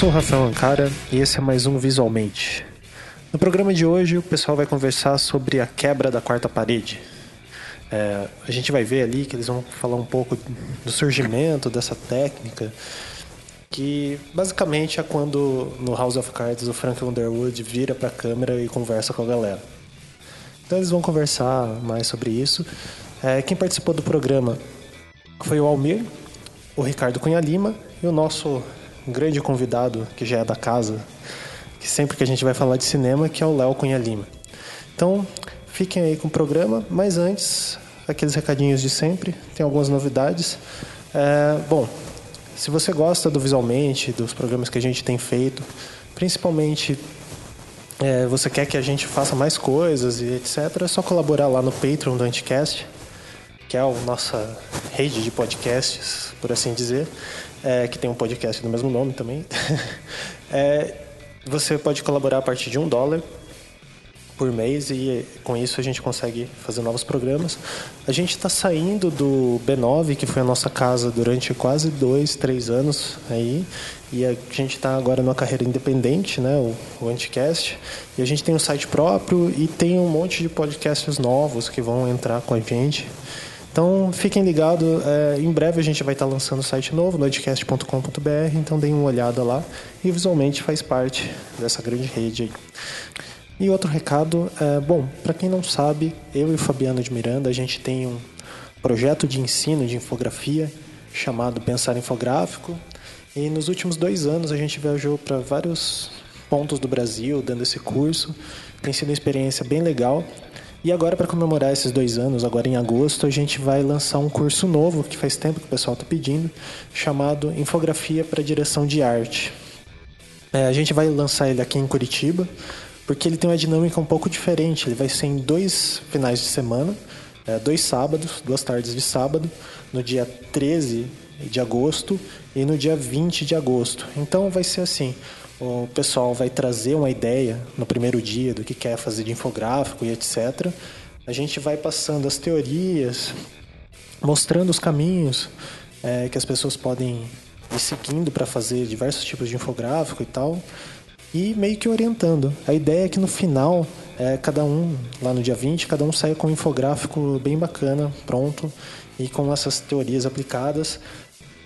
sou o Rafael Ancara e esse é mais um Visualmente. No programa de hoje, o pessoal vai conversar sobre a quebra da quarta parede. É, a gente vai ver ali que eles vão falar um pouco do surgimento dessa técnica, que basicamente é quando no House of Cards o Frank Underwood vira para a câmera e conversa com a galera. Então eles vão conversar mais sobre isso. É, quem participou do programa foi o Almir, o Ricardo Cunha Lima e o nosso grande convidado, que já é da casa, que sempre que a gente vai falar de cinema, que é o Léo Cunha Lima. Então, fiquem aí com o programa, mas antes, aqueles recadinhos de sempre, tem algumas novidades. É, bom, se você gosta do Visualmente, dos programas que a gente tem feito, principalmente é, você quer que a gente faça mais coisas e etc., é só colaborar lá no Patreon do Anticast, que é a nossa rede de podcasts, por assim dizer é, que tem um podcast do mesmo nome também. é, você pode colaborar a partir de um dólar por mês e com isso a gente consegue fazer novos programas. A gente está saindo do B9, que foi a nossa casa durante quase dois, três anos aí, e a gente está agora numa carreira independente, né, o, o Anticast, e a gente tem um site próprio e tem um monte de podcasts novos que vão entrar com a gente. Então fiquem ligados, é, em breve a gente vai estar lançando o site novo, noidcast.com.br, então deem uma olhada lá e visualmente faz parte dessa grande rede aí. E outro recado, é, bom, para quem não sabe, eu e o Fabiano de Miranda, a gente tem um projeto de ensino de infografia chamado Pensar Infográfico, e nos últimos dois anos a gente viajou para vários pontos do Brasil dando esse curso, tem sido uma experiência bem legal. E agora, para comemorar esses dois anos, agora em agosto, a gente vai lançar um curso novo, que faz tempo que o pessoal está pedindo, chamado Infografia para Direção de Arte. É, a gente vai lançar ele aqui em Curitiba, porque ele tem uma dinâmica um pouco diferente. Ele vai ser em dois finais de semana, é, dois sábados, duas tardes de sábado, no dia 13 de agosto e no dia 20 de agosto. Então vai ser assim: o pessoal vai trazer uma ideia no primeiro dia do que quer fazer de infográfico e etc. A gente vai passando as teorias, mostrando os caminhos é, que as pessoas podem ir seguindo para fazer diversos tipos de infográfico e tal, e meio que orientando. A ideia é que no final, é, cada um, lá no dia 20, cada um saia com um infográfico bem bacana, pronto, e com essas teorias aplicadas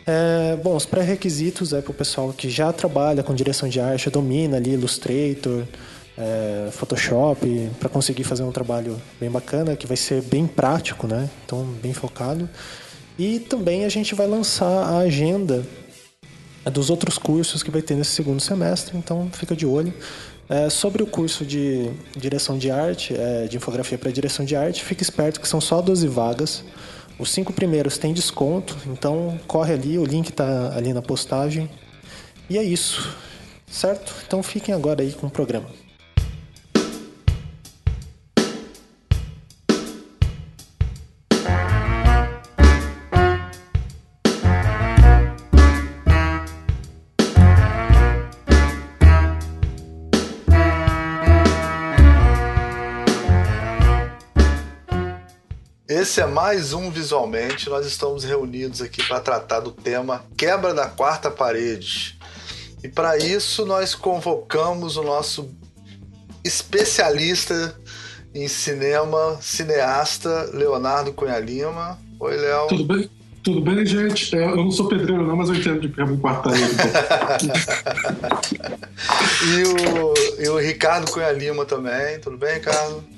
é, bom, os pré-requisitos é para o pessoal que já trabalha com direção de arte, domina ali Illustrator, é, Photoshop, para conseguir fazer um trabalho bem bacana, que vai ser bem prático, né? Então, bem focado. E também a gente vai lançar a agenda dos outros cursos que vai ter nesse segundo semestre, então fica de olho. É, sobre o curso de direção de arte, é, de infografia para direção de arte, fique esperto que são só 12 vagas. Os cinco primeiros têm desconto, então corre ali, o link está ali na postagem. E é isso, certo? Então fiquem agora aí com o programa. Esse é mais um Visualmente. Nós estamos reunidos aqui para tratar do tema quebra da quarta parede. E para isso nós convocamos o nosso especialista em cinema, cineasta Leonardo Cunha Lima. Oi, Léo. Tudo bem? Tudo bem, gente? É, eu não sou pedreiro, não, mas eu entendo de quebra em quarta parede. e, o, e o Ricardo Cunha Lima também. Tudo bem, Ricardo?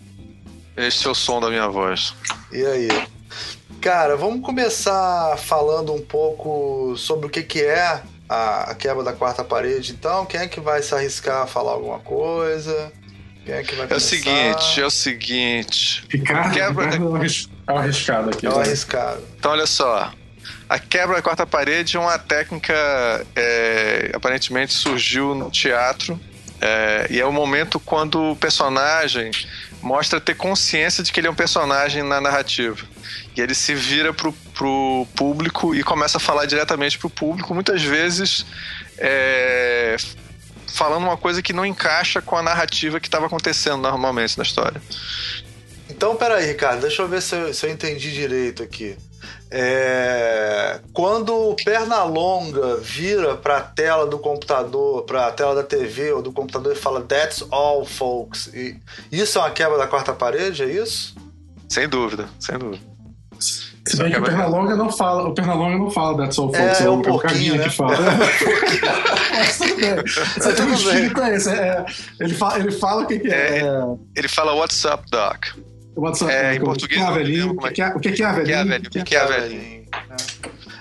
Este é o som da minha voz. E aí? Cara, vamos começar falando um pouco sobre o que, que é a, a quebra da quarta parede, então. Quem é que vai se arriscar a falar alguma coisa? Quem é que vai É o seguinte, é o seguinte. Ricardo, Quebra Ricardo é um arriscado aqui. É um né? arriscado. Então, olha só. A quebra da quarta parede é uma técnica é, aparentemente surgiu no teatro é, e é o momento quando o personagem mostra ter consciência de que ele é um personagem na narrativa. E ele se vira pro, pro público e começa a falar diretamente pro público, muitas vezes é, falando uma coisa que não encaixa com a narrativa que estava acontecendo normalmente na história. Então, peraí, Ricardo, deixa eu ver se eu, se eu entendi direito aqui. É, quando o Pernalonga vira para a tela do computador, para a tela da TV ou do computador e fala That's all, folks. E isso é uma quebra da quarta parede, é isso? Sem dúvida, sem dúvida. Se bem que o Pernalonga não fala, o Pernalonga não fala That's all, folks. É, É, é o, um é o carinha né? que fala. Bem. Você tem um bem. espírito é esse. É, ele, fala, ele fala o que, que é. É, é Ele fala What's up, Doc? O WhatsApp, é, em o que português é não velhinho, o é que é, o que é O que é velhinho, velhinho? O que é velhinho?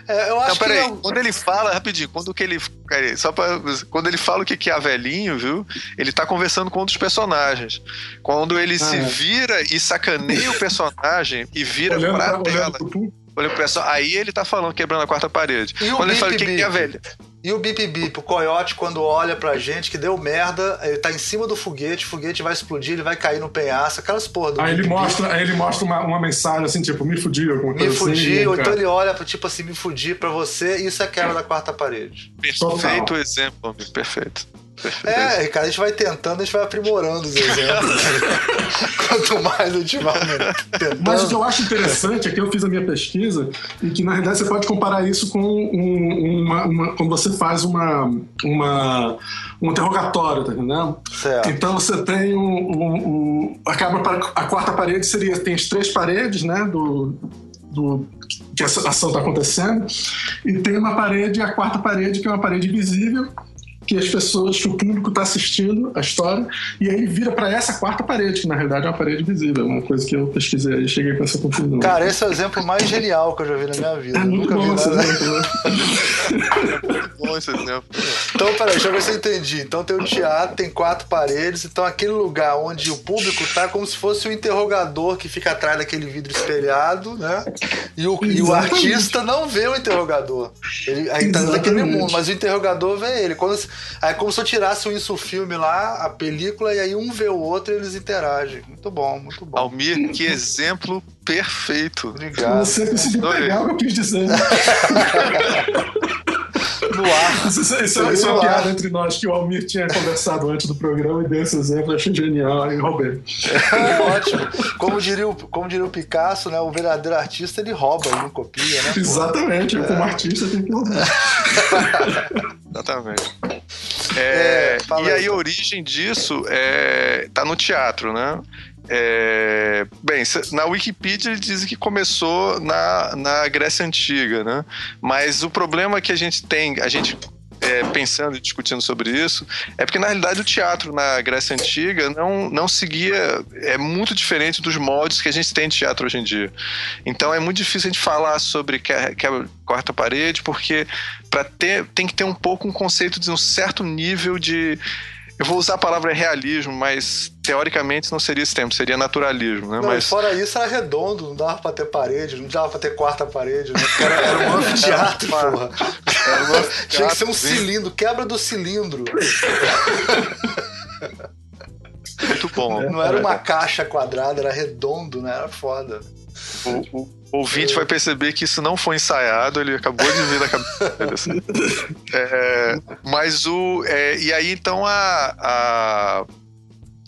É, eu acho Não, peraí. que é- Quando ele fala, rapidinho, quando que ele. peraí, só pra, quando ele fala o que que é velhinho, viu? Ele tá conversando com um dos personagens. Quando ele se Ah, é. vira e sacaneia o personagem e vira olhando pra pra, tela. olhando Olha pro pessoal, aí ele tá falando, quebrando a quarta parede. E o Quando ele bip fala o que, que é velho. E o bip bip, o coiote, quando olha pra gente que deu merda, ele tá em cima do foguete, o foguete vai explodir, ele vai cair no penhasco, aquelas porra do Aí ele mostra, aí ele mostra uma, uma mensagem assim, tipo, me fudi, alguma Me coisa assim. fudi, ou então ele olha tipo assim, me fudi pra você, isso é quebra da quarta parede. Perfeito exemplo, amigo. Perfeito. É, Ricardo, a gente vai tentando, a gente vai aprimorando os exemplos. Quanto mais a gente vai tentando. Mas o que eu acho interessante é que eu fiz a minha pesquisa e que na realidade você pode comparar isso com um- uma, uma- quando você faz uma, uma, um interrogatório, tá entendendo? Certo. Então você tem um, um- um- acaba para a quarta parede seria tem as três paredes, né, do, do que essa ação está acontecendo e tem uma parede, a quarta parede que é uma parede visível que as pessoas, que o público está assistindo a história, e aí vira para essa quarta parede, que na realidade é uma parede visível, uma coisa que eu pesquisei e cheguei com essa conclusão. Cara, esse é o exemplo mais genial que eu já vi na minha vida. é muito nunca vi bom esse nada. exemplo, né? Bom esse exemplo. Então, peraí, deixa eu ver se eu entendi. Então tem o teatro, tem quatro paredes, então aquele lugar onde o público tá como se fosse o interrogador que fica atrás daquele vidro espelhado, né? E o, e o artista não vê o interrogador. Ele aí tá naquele Exatamente. mundo, mas o interrogador vê ele. Quando, aí é como se eu tirasse isso o filme lá, a película, e aí um vê o outro e eles interagem. Muito bom, muito bom. Almir, que exemplo perfeito. Obrigado. Você conseguiu pegar o que eu quis dizer. No ar. Isso, isso- isso é- isso é uma piada entre nós que o Almir tinha conversado antes do programa e deu esse exemplo, eu achei genial e roubei. É ótimo. Como diria, o, como diria o Picasso, né? O verdadeiro artista ele rouba, ele não copia, né? Exatamente, eu como artista tenho que roubar. Exatamente. É, É, e aí, aí a então. origem disso é, tá no teatro, né? É, bem, na Wikipedia eles dizem que começou na, na Grécia Antiga, né? Mas o problema que a gente tem, a gente é, pensando e discutindo sobre isso, é porque na realidade o teatro na Grécia Antiga não, não seguia, é muito diferente dos moldes que a gente tem de teatro hoje em dia. Então é muito difícil a gente falar sobre que- quebra quarta parede, porque para ter tem que ter um pouco um conceito de um certo nível de eu vou usar a palavra realismo, mas teoricamente não seria esse termo, seria naturalismo, né? Não, mas fora isso era redondo, não dava pra ter parede, não dava pra ter quarta parede, né? Era, era um anfiteatro, porra. Tinha que ser um cilindro, quebra do cilindro. muito bom. Não era uma caixa quadrada, era redondo, né? Era foda. O, o ouvinte vai perceber que isso não foi ensaiado, ele acabou de vir na cabeça. É, mas o. é, e aí então a. a-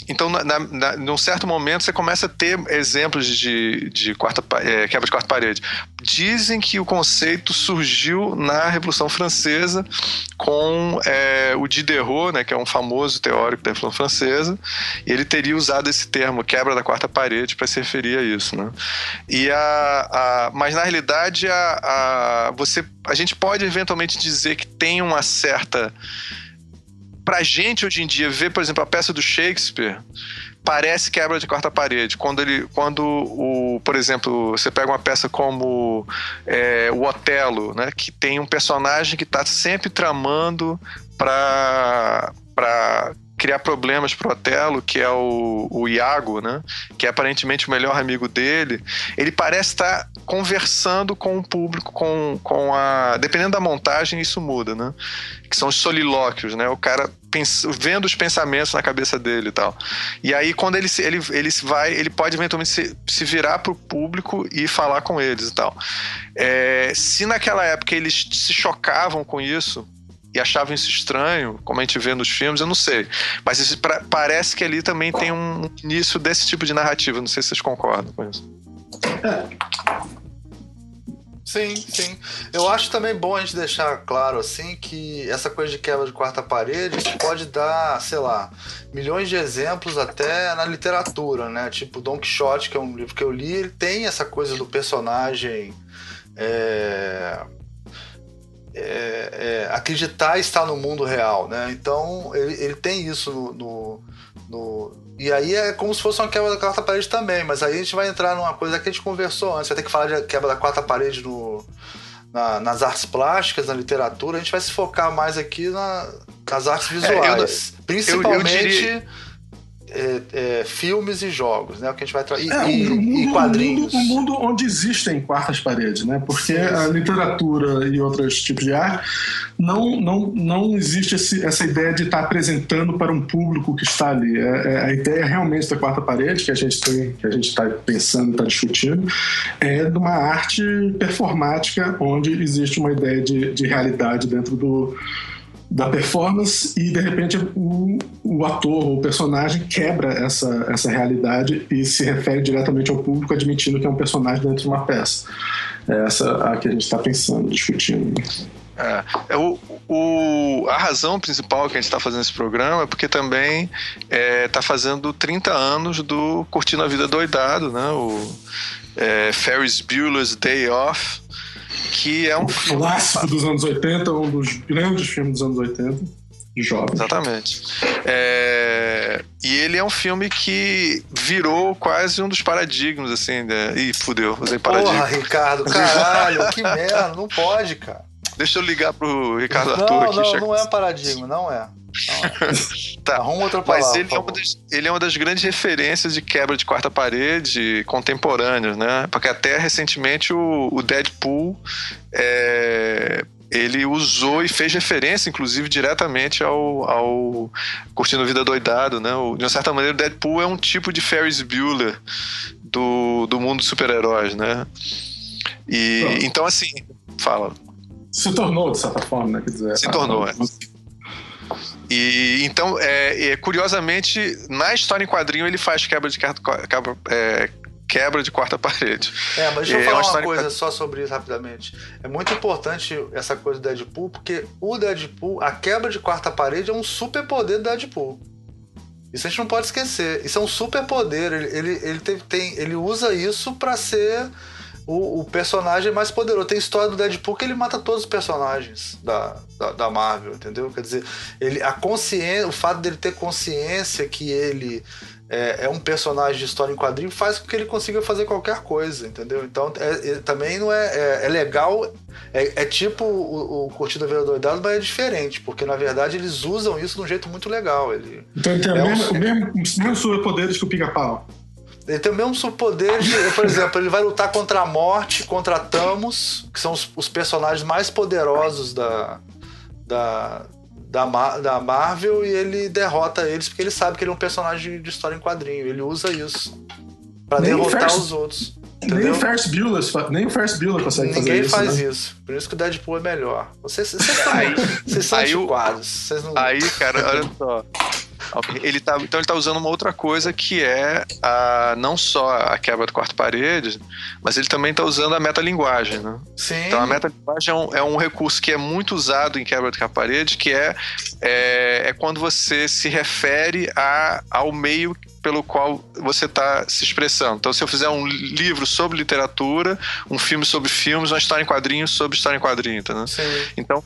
então, na, na- num certo momento, você começa a ter exemplos de, de quarta, é, quebra de quarta parede. Dizem que o conceito surgiu na Revolução Francesa com é, o Diderot, né, que é um famoso teórico da Revolução Francesa, e ele teria usado esse termo, quebra da quarta parede, para se referir a isso. Né? E a, a- mas na realidade a, a, você, a gente pode eventualmente dizer que tem uma certa. Pra gente hoje em dia, ver, por exemplo, a peça do Shakespeare parece quebra de quarta parede. Quando ele. Quando o. Por exemplo, você pega uma peça como é, o Otelo, né? Que tem um personagem que está sempre tramando para para criar problemas pro Otelo, que é o, o Iago, né? Que é aparentemente o melhor amigo dele. Ele parece estar conversando com o público, com, com a. Dependendo da montagem, isso muda, né? Que são os solilóquios, né? O cara vendo os pensamentos na cabeça dele e tal. E aí, quando ele se, ele, ele vai, ele pode eventualmente se, se virar pro público e falar com eles e tal. É, se naquela época eles se chocavam com isso, e achavam isso estranho, como a gente vê nos filmes, eu não sei. Mas isso pra- parece que ali também tem um início desse tipo de narrativa. Não sei se vocês concordam com isso. Sim, sim. Eu acho também bom a gente deixar claro assim que essa coisa de quebra de quarta parede pode dar, sei lá, milhões de exemplos até na literatura, né? Tipo Don Quixote, que é um livro que eu li, ele tem essa coisa do personagem é, é, é, acreditar estar no mundo real, né? Então ele, ele tem isso no, no, no e aí é como se fosse uma quebra da quarta parede também, mas aí a gente vai entrar numa coisa que a gente conversou antes. Vai ter que falar de quebra da quarta parede no, na, nas artes plásticas, na literatura. A gente vai se focar mais aqui na, nas artes visuais. É, eu, principalmente. Eu, eu diria é, é, filmes e jogos, né? O que a gente vai trazer. É, e, um e, quadrinhos. Um mundo, um mundo, onde existem quartas paredes, né? Porque sim, sim. a literatura e outros tipos de arte não, não, não existe esse, essa ideia de estar apresentando para um público que está ali. É, é a ideia realmente da quarta parede que a gente tem, que a gente está pensando, está discutindo, é de uma arte performática onde existe uma ideia de, de realidade dentro do da performance e de repente o, o ator ou o personagem quebra essa, essa realidade e se refere diretamente ao público admitindo que é um personagem dentro de uma peça. É essa a que a gente está pensando, discutindo. É, é o, o, a razão principal que a gente está fazendo esse programa é porque também está é, tá fazendo 30 anos do Curtindo a Vida Doidado, né? O é, Ferris Bueller's Day Off, que é um filme. Clássico dos anos 80, um dos grandes filmes dos anos 80. Jovem. Exatamente. É... E ele é um filme que virou quase um dos paradigmas, assim. Né? Ih, fudeu, usei paradigma. Porra, Ricardo, caralho, que merda, não pode, cara. Deixa eu ligar pro Ricardo não, Arthur aqui. Não, não é paradigma, não é. tá. Arruma outra palavra. Mas ele é, uma das, ele é uma das grandes referências de quebra de quarta parede contemporâneos, né? Porque até recentemente o, o Deadpool é, ele usou e fez referência, inclusive, diretamente ao, ao Curtindo Vida Doidado, né? O, de uma certa maneira, o Deadpool é um tipo de Ferris Bueller do, do mundo dos super-heróis, né? E, então, assim, fala. Se tornou, de certa forma, né? Quer dizer, Se tornou, é. E então, é, é, curiosamente, na história em quadrinho ele faz quebra de quebra, é, quebra de quarta parede. É, mas deixa eu é falar uma, uma coisa só sobre isso rapidamente. É muito importante essa coisa do Deadpool, porque o Deadpool, a quebra de quarta parede é um super poder do Deadpool. Isso a gente não pode esquecer. Isso é um super poder. Ele, ele, ele, tem, tem, ele usa isso para ser o, o, personagem mais poderoso. Tem história do Deadpool que ele mata todos os personagens da, da, da, Marvel, entendeu? Quer dizer, ele, a consciência, o fato dele ter consciência que ele é, é, um personagem de história em quadrinho faz com que ele consiga fazer qualquer coisa, entendeu? Então é, é, também não é, é, é legal, é, é, tipo o, o Curtida Vida Doidado, mas é diferente, porque na verdade eles usam isso de um jeito muito legal. Ele, então ele tem o mesmo, um... mesmo, mesmo superpoderes que o Pica-Pau. Ele tem o mesmo superpoder, de, por exemplo, ele vai lutar contra a morte, contra Thanos, que são os, os personagens mais poderosos da, da, da, da, Marvel, e ele derrota eles porque ele sabe que ele é um personagem de história em quadrinho. Ele usa isso para derrotar os outros. Entendeu? Nem o Ferris Bueller, nem o Ferris Bueller consegue Ninguém fazer isso. Ninguém faz né? isso. Por isso que o Deadpool é melhor. Vocês, vocês, são, aí, vocês são aí, antiquados. Vocês não... Aí, cara, olha só. Ele tá, então ele está usando uma outra coisa que é a, não só a quebra do quarto parede, mas ele também está usando a metalinguagem. Né? Sim. Então a metalinguagem é um, é um recurso que é muito usado em quebra de quarto parede, que é, é, é quando você se refere a, ao meio pelo qual você está se expressando. Então, se eu fizer um livro sobre literatura, um filme sobre filmes, uma história em quadrinhos sobre história em quadrinhos, entendeu? Sim. Então,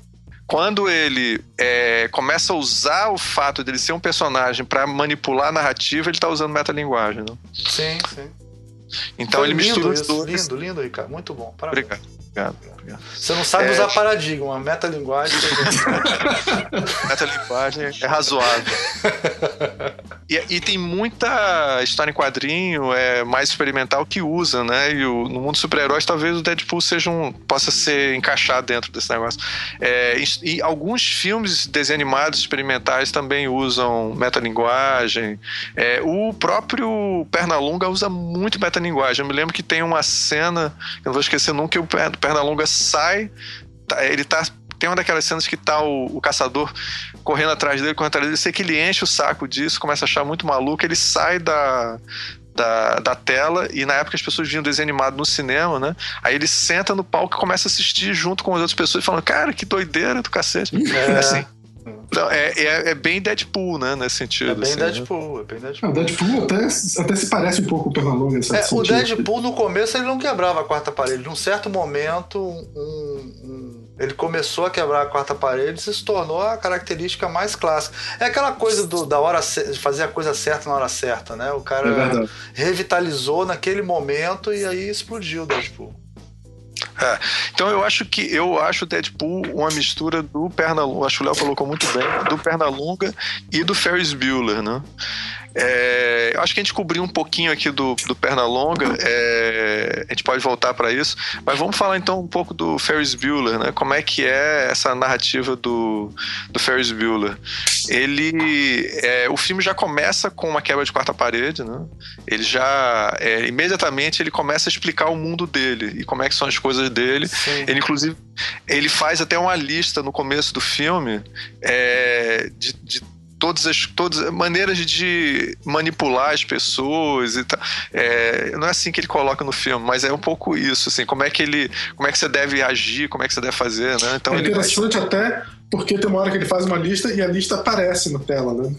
quando ele é, começa a usar o fato dele ser um personagem para manipular a narrativa, ele está usando metalinguagem. Né? Sim, sim. Então Foi ele mistura isso. os dois. Lindo, lindo, Ricardo. Muito bom. Parabéns. Obrigado. Obrigado, obrigado. Você não sabe é... usar paradigma, metalinguagem. metalinguagem é razoável. E, e, tem muita história em quadrinho é, mais experimental que usa, né? E o, no mundo super-heróis, talvez o Deadpool seja um, possa ser encaixado dentro desse negócio. É, e, e, alguns filmes desenho animados experimentais também usam metalinguagem. É, o próprio Pernalonga usa muito metalinguagem. Eu me lembro que tem uma cena, eu não vou esquecer nunca, que o Pernalonga sai, tá, ele tá tem uma daquelas cenas que tá o, o, caçador correndo atrás dele, correndo atrás dele. Eu sei que ele enche o saco disso, começa a achar muito maluco, ele sai da, da, da tela, e na época as pessoas viam desenho animado no cinema, né? Aí ele senta no palco e começa a assistir junto com as outras pessoas, falando, cara, que doideira do cacete. É. Assim, não, é, é, é, bem Deadpool, né? Nesse sentido. É bem assim, Deadpool, né? é bem Deadpool. O Deadpool até, até se parece um pouco com o Pernalonga. É, o Deadpool no começo ele não quebrava a quarta parede. Num certo momento, um, um, ele começou a quebrar a quarta parede e se tornou a característica mais clássica. É aquela coisa do, da hora de fazer a coisa certa na hora certa, né? O cara é revitalizou naquele momento e aí explodiu o Deadpool. É. Então eu acho que eu acho o Deadpool uma mistura do Pernalonga, acho que o Léo colocou muito bem, do Pernalonga e do Ferris Bueller, né? É, acho que a gente cobriu um pouquinho aqui do, do Pernalonga, é, a gente pode voltar para isso, mas vamos falar então um pouco do Ferris Bueller, né? Como é que é essa narrativa do, do Ferris Bueller? Ele, é, o filme já começa com uma quebra de quarta parede, né? Ele já, é, imediatamente ele começa a explicar o mundo dele e como é que são as coisas dele. Sim. Ele inclusive, ele faz até uma lista no começo do filme é, de, de todas as todas maneiras de manipular as pessoas e tal. É, não é assim que ele coloca no filme, mas é um pouco isso, assim, como é que ele, como é que você deve agir, como é que você deve fazer, né? Então é interessante vai... até porque tem uma hora que ele faz uma lista e a lista aparece na tela, né?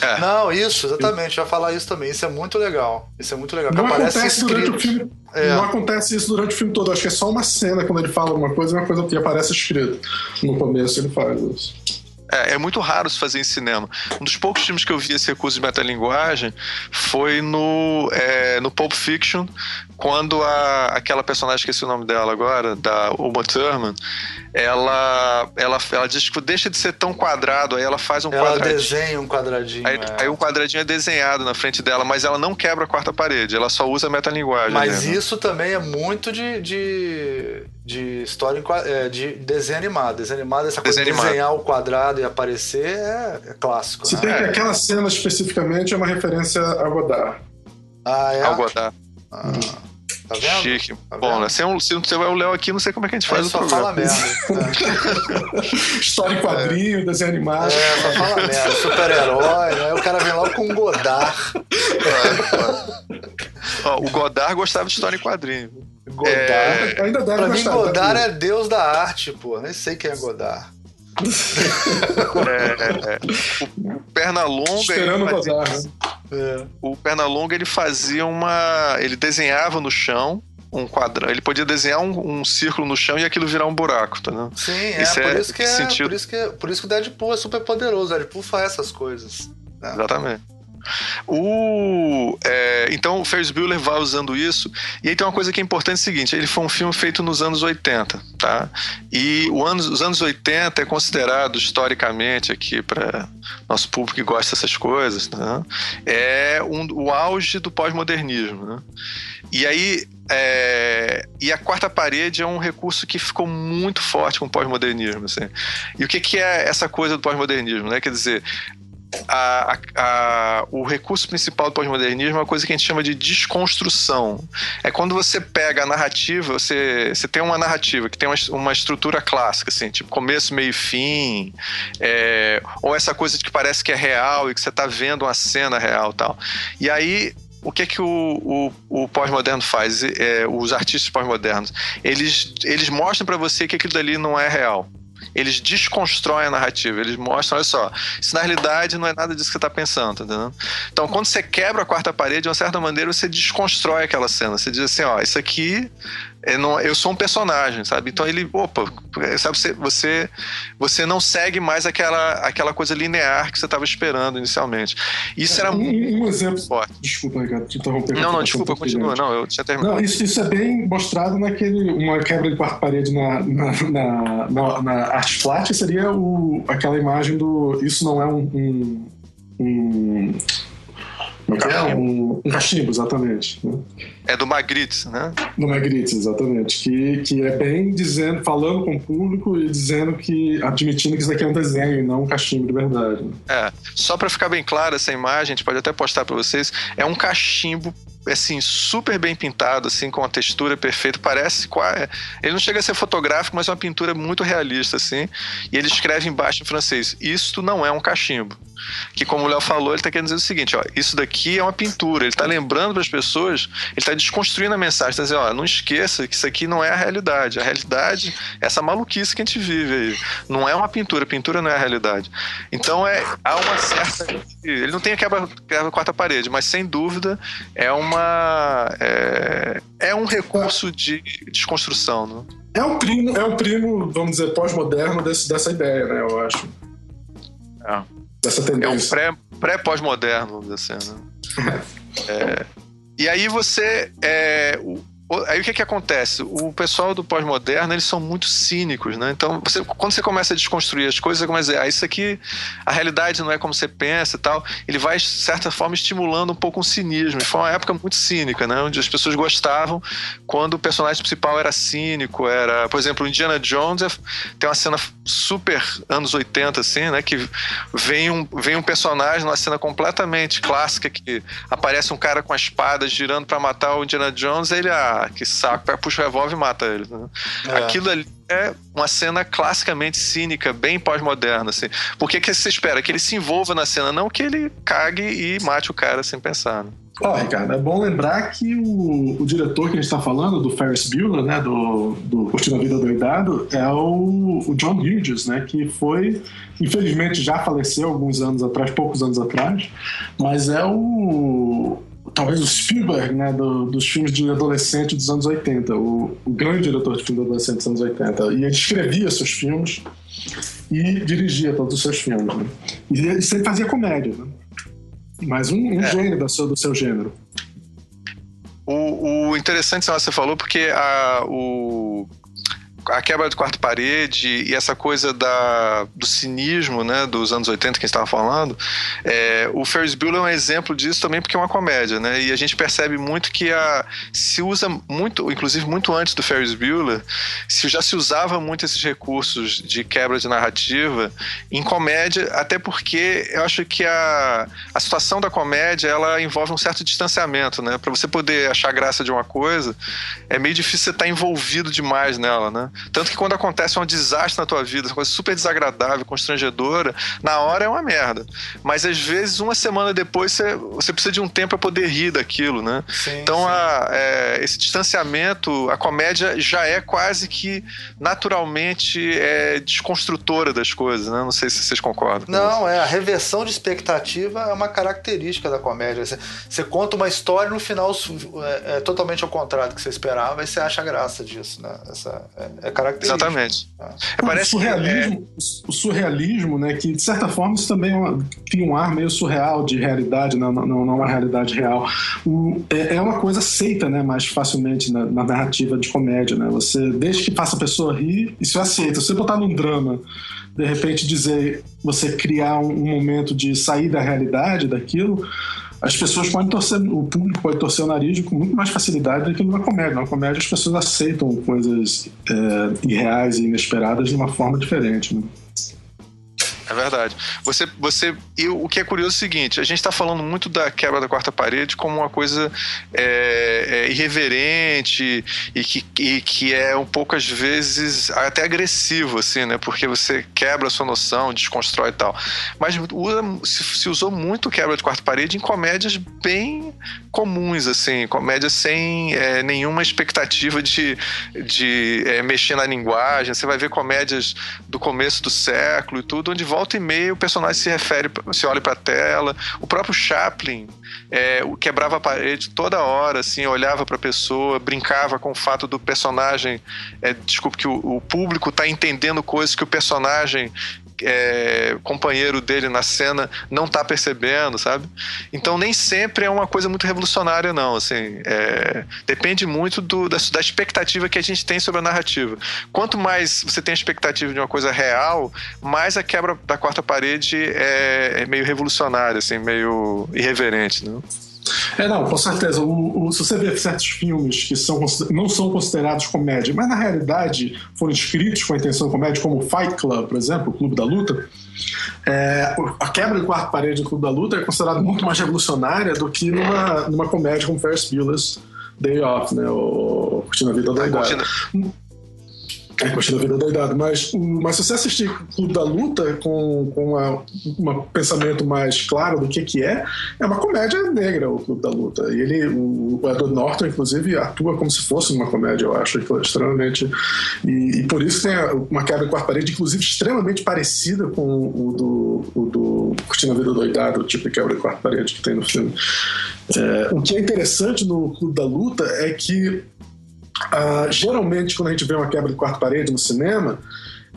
É. Não, isso, exatamente. Já falar isso também. Isso é muito legal. Isso é muito legal. Não acontece durante o filme. É. Não acontece isso durante o filme todo. Acho que é só uma cena quando ele fala alguma coisa e uma coisa que aparece escrito. No começo ele faz isso. É, é, muito raro se fazer em cinema. Um dos poucos filmes que eu vi esse recurso de metalinguagem foi no, é, no Pulp Fiction, quando a, aquela personagem, esqueci o nome dela agora, da Uma Thurman, ela, ela, ela diz que deixa de ser tão quadrado, aí ela faz um ela quadradinho. Ela desenha um quadradinho. Aí, é. aí um quadradinho é desenhado na frente dela, mas ela não quebra a quarta parede, ela só usa a metalinguagem. Mas né? isso também é muito de, de, de história é, de desenho animado. Desenho animado, essa coisa desenho de desenhar animado. o quadrado e aparecer é, é clássico. Se né? tem que aquela cena especificamente é uma referência a Godard. Ah, é? Ao Godard. Ah. Tá vendo? Chique. Tá Bom, né? Se, um, se não tiver o Léo aqui, não sei como é que a gente faz é, o só programa. fala merda. História em quadrinho, é. desenho animado. É, só fala merda. Super-herói, né? O cara vem logo com um Godard. Ó, o Godard gostava de história em quadrinho. Godard. É... Ainda deve pra mim, gostar, Godard é deus da arte, pô. Nem sei quem é Godard. é, é. O Pernalonga. Esperando fazia, Godard, né? É. O Pernalonga ele fazia uma. Ele desenhava no chão um quadrado. Ele podia desenhar um, um, círculo no chão e aquilo virar um buraco, tá vendo? Sim, é, isso por, é, isso que é sentido... por isso que por isso que o Deadpool é super poderoso. O Deadpool faz essas coisas. Né? Exatamente. O, é, então o Ferris Bueller vai usando isso. E aí tem uma coisa que é importante é o seguinte: ele foi um filme feito nos anos 80, tá? E anos, os anos 80 é considerado historicamente aqui para nosso público que gosta dessas coisas, né? é um, o auge do pós-modernismo. Né? E aí é, e a quarta parede é um recurso que ficou muito forte com o pós-modernismo. Assim. E o que, que é essa coisa do pós-modernismo? Né? Quer dizer, a, a, o recurso principal do pós-modernismo é uma coisa que a gente chama de desconstrução. É quando você pega a narrativa, você, você tem uma narrativa que tem uma, uma estrutura clássica, assim, tipo começo, meio e fim, é, ou essa coisa de que parece que é real e que você está vendo uma cena real tal. E aí o que é que o, o, o pós-moderno faz? É, os artistas pós-modernos, eles, eles mostram para você que aquilo dali não é real eles desconstroem a narrativa, eles mostram, olha só, isso na realidade não é nada disso que você está pensando, tá entendeu? Então, quando você quebra a quarta parede, de uma certa maneira, você desconstrói aquela cena. Você diz assim, ó, isso aqui eu, não, eu sou um personagem, sabe? Então ele, opa, sabe, você, você, você não segue mais aquela, aquela coisa linear que você estava esperando inicialmente. Isso era um, um exemplo. Forte. Desculpa, Ricardo, te interromper. Não, não, desculpa, continua. Não, eu tinha terminado. Não, isso, isso é bem mostrado naquele, uma quebra de quarta parede na, na, na, na, na arte flat, seria o, aquela imagem do. Isso não é um, um, um cachimbo. Um, um cachimbo, exatamente. Né? É do Magritte, né? Do Magritte, exatamente. Que, que é bem dizendo, falando com o público e dizendo que, admitindo que isso aqui é um desenho e não um cachimbo de verdade. Né? É, só para ficar bem claro essa imagem, a gente pode até postar para vocês, é um cachimbo assim, super bem pintado, assim, com a textura perfeita. Parece quase. Ele não chega a ser fotográfico, mas é uma pintura muito realista, assim. E ele escreve embaixo em francês: Isto não é um cachimbo. Que, como o Léo falou, ele está querendo dizer o seguinte: ó, isso daqui é uma pintura. Ele está lembrando para as pessoas, ele está desconstruindo a mensagem, está dizendo: ó, não esqueça que isso aqui não é a realidade. A realidade é essa maluquice que a gente vive aí. Não é uma pintura, a pintura não é a realidade. Então é, há uma certa. Ele não tem a quebra, quebra quarta parede, mas sem dúvida é uma. É, é um recurso de desconstrução. Né? É um primo, é um primo, vamos dizer, pós-moderno dessa ideia, né? Eu acho. É. Dessa tendência. É um pré-pós-moderno, pré vamos dizer assim, né? é, e aí você. É, o, Aí o que que acontece? O pessoal do pós-moderno, eles são muito cínicos, né? Então, você, quando você começa a desconstruir as coisas, você começa a dizer, ah, isso aqui, a realidade não é como você pensa e tal. Ele vai, de certa forma, estimulando um pouco um cinismo. Foi uma época muito cínica, né? Onde as pessoas gostavam quando o personagem principal era cínico, era... Por exemplo, o Indiana Jones é, tem uma cena super anos 80, assim, né? Que vem um, vem um personagem numa cena completamente clássica que aparece um cara com a espada girando para matar o Indiana Jones, e ele, ah, que saco, pega, puxa o revólver e mata ele. Né? É. Aquilo ali é uma cena classicamente cínica, bem pós-moderna, assim. Por que, que você espera? Que ele se envolva na cena, não que ele cague e mate o cara sem pensar, né? Ó, oh, Ricardo, é bom lembrar que o, o diretor que a gente está falando, do Ferris Bueller, né, do, do Curtindo a Vida Doidado, é o, o John Hughes, né, que foi, infelizmente já faleceu alguns anos atrás, poucos anos atrás, mas é o, talvez o Spielberg, né, do, dos filmes de adolescente dos anos 80, o, o grande diretor de filmes de adolescente dos anos 80. E ele escrevia seus filmes e dirigia todos os seus filmes. Né? E ele sempre fazia comédia, né? Mas um, um é. gênero do seu, do seu gênero. O, o interessante, você falou, porque a, o, a quebra de quarta parede e essa coisa da, do cinismo né, dos anos 80 que a gente estava falando, é, o Ferris Bueller é um exemplo disso também porque é uma comédia, né? E a gente percebe muito que a, se usa muito, inclusive muito antes do Ferris Bueller, se já se usava muito esses recursos de quebra de narrativa em comédia, até porque eu acho que a, a situação da comédia ela envolve um certo distanciamento, né? Para você poder achar graça de uma coisa, é meio difícil você estar tá envolvido demais nela, né? Tanto que quando acontece um desastre na tua vida, uma coisa super desagradável, constrangedora, na hora é uma merda. Mas às vezes, uma semana depois, você, você precisa de um tempo para poder rir daquilo, né? Sim, então, sim. A, é, esse distanciamento, a comédia já é quase que naturalmente é, desconstrutora das coisas, né? Não sei se vocês concordam. Não, é. A reversão de expectativa é uma característica da comédia. Você, você conta uma história e no final é, é, totalmente ao contrário do que você esperava e você acha graça disso, né? Essa, é, é característico. Exatamente. Ah. Parece o surrealismo, é... o surrealismo, né, que de certa forma isso também é tem um ar meio surreal de realidade, não, não, não uma realidade real. Um, é, é, uma coisa aceita, né, mais facilmente na, na, narrativa de comédia, né? Você, desde que faça a pessoa rir, isso é aceita. Se você botar num drama, de repente dizer, você criar um, um momento de sair da realidade daquilo, as pessoas podem torcer, o público pode torcer o nariz com muito mais facilidade do que numa comédia. Na comédia as pessoas aceitam coisas é, irreais e inesperadas de uma forma diferente. Né? É verdade. Você, você, o que é curioso é o seguinte: a gente está falando muito da quebra da quarta parede como uma coisa é, é, irreverente e que, e que é um pouco às vezes até agressivo, assim, né? Porque você quebra a sua noção, desconstrói e tal. Mas usa, se, se usou muito quebra de quarta parede em comédias bem comuns, assim, comédias sem é, nenhuma expectativa de, de é, mexer na linguagem. Você vai ver comédias do começo do século e tudo, onde volta volta e meia o personagem se refere, se olha para a tela. O próprio Chaplin é, quebrava a parede toda hora, assim, olhava para a pessoa, brincava com o fato do personagem. É, desculpe, que o, o público está entendendo coisas que o personagem é, companheiro dele na cena não tá percebendo, sabe? Então nem sempre é uma coisa muito revolucionária, não. Assim, é, depende muito do, da, da, expectativa que a gente tem sobre a narrativa. Quanto mais você tem a expectativa de uma coisa real, mais a quebra da quarta parede é, é meio revolucionária, assim, meio irreverente, não? É, não, com certeza. O, o, se você vê certos filmes que são, não são considerados comédia, mas na realidade foram escritos com a intenção de comédia, como Fight Club, por exemplo, o Clube da Luta, é, a quebra de quarta parede do Clube da Luta é considerada muito mais revolucionária do que numa, numa comédia como Ferris Bueller's Day Off, né? O Curtindo a Vida da Idade. É, Curtindo a Vida Doidado. Mas, mas se você assistir Clube da Luta com, com um pensamento mais claro do que, que é, é uma comédia negra o Clube da Luta. E ele, o, o Edward Norton, inclusive, atua como se fosse uma comédia, eu acho, extremamente. E, e por isso tem uma quebra de quarta parede, inclusive, extremamente parecida com o do, o do Curtindo a Vida Doidado, o tipo de quebra de quarta parede que tem no filme. É, o que é interessante no Clube da Luta é que Uh, geralmente, quando a gente vê uma quebra de quarta parede no cinema,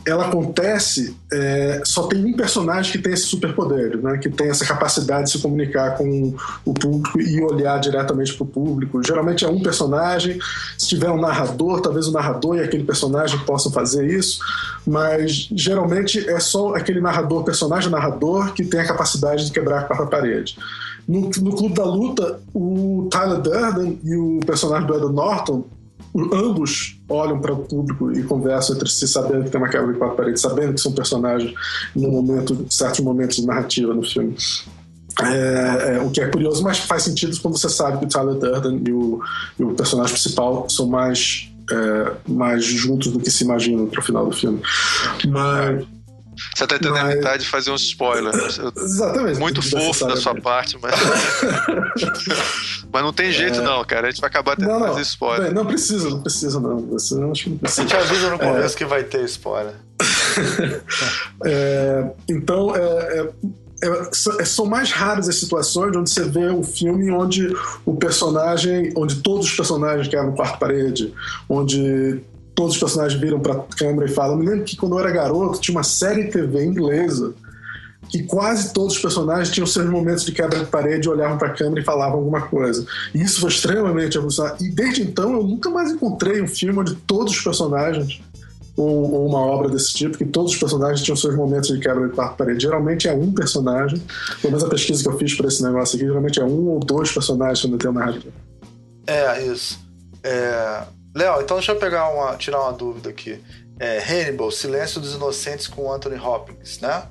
ela acontece, é, só tem um personagem que tem esse superpoder, né, que tem essa capacidade de se comunicar com o público e olhar diretamente para o público. Geralmente é um personagem, se tiver um narrador, talvez o narrador e aquele personagem possam fazer isso, mas geralmente é só aquele narrador, personagem narrador, que tem a capacidade de quebrar a quarta parede. No, no Clube da Luta, o Tyler Durden e o personagem do Edward Norton ambos olham para o público e conversam entre si, sabendo que tem uma quebra de quatro paredes, sabendo que são personagens no momento, certos momentos de narrativa no filme. É, é, o que é curioso, mas faz sentido quando você sabe que o Tyler Durden e o, e o personagem principal são mais, é, mais juntos do que se imagina para o final do filme. Mas, você tá tentando mas... evitar de fazer um spoiler. Exatamente. Muito fofo da sua parte, mas. mas não tem jeito, é... não, cara. A gente vai acabar tendo que fazer spoiler. Não, não precisa, não precisa, não. Você não acho que não precisa. A gente avisa no começo é... que vai ter spoiler. é... Então, é, é, é, são mais raras as situações onde você vê um filme onde o personagem, onde todos os personagens quebram quarto parede, onde todos os personagens viram pra câmera e falam. Eu me lembro que quando eu era garoto tinha uma série TV inglesa que quase todos os personagens tinham seus momentos de quebra de parede, olhavam para a câmera e falavam alguma coisa. E isso foi extremamente evolucionário. E desde então eu nunca mais encontrei um filme onde todos os personagens, ou, ou, uma obra desse tipo, que todos os personagens tinham seus momentos de quebra de parede. Geralmente é um personagem, pelo menos a pesquisa que eu fiz para esse negócio aqui, geralmente é um ou dois personagens quando tem uma narrativa. É, isso. É, Léo, então deixa eu pegar uma, tirar uma dúvida aqui. É, Hannibal, Silêncio dos Inocentes com Anthony Hopkins, né?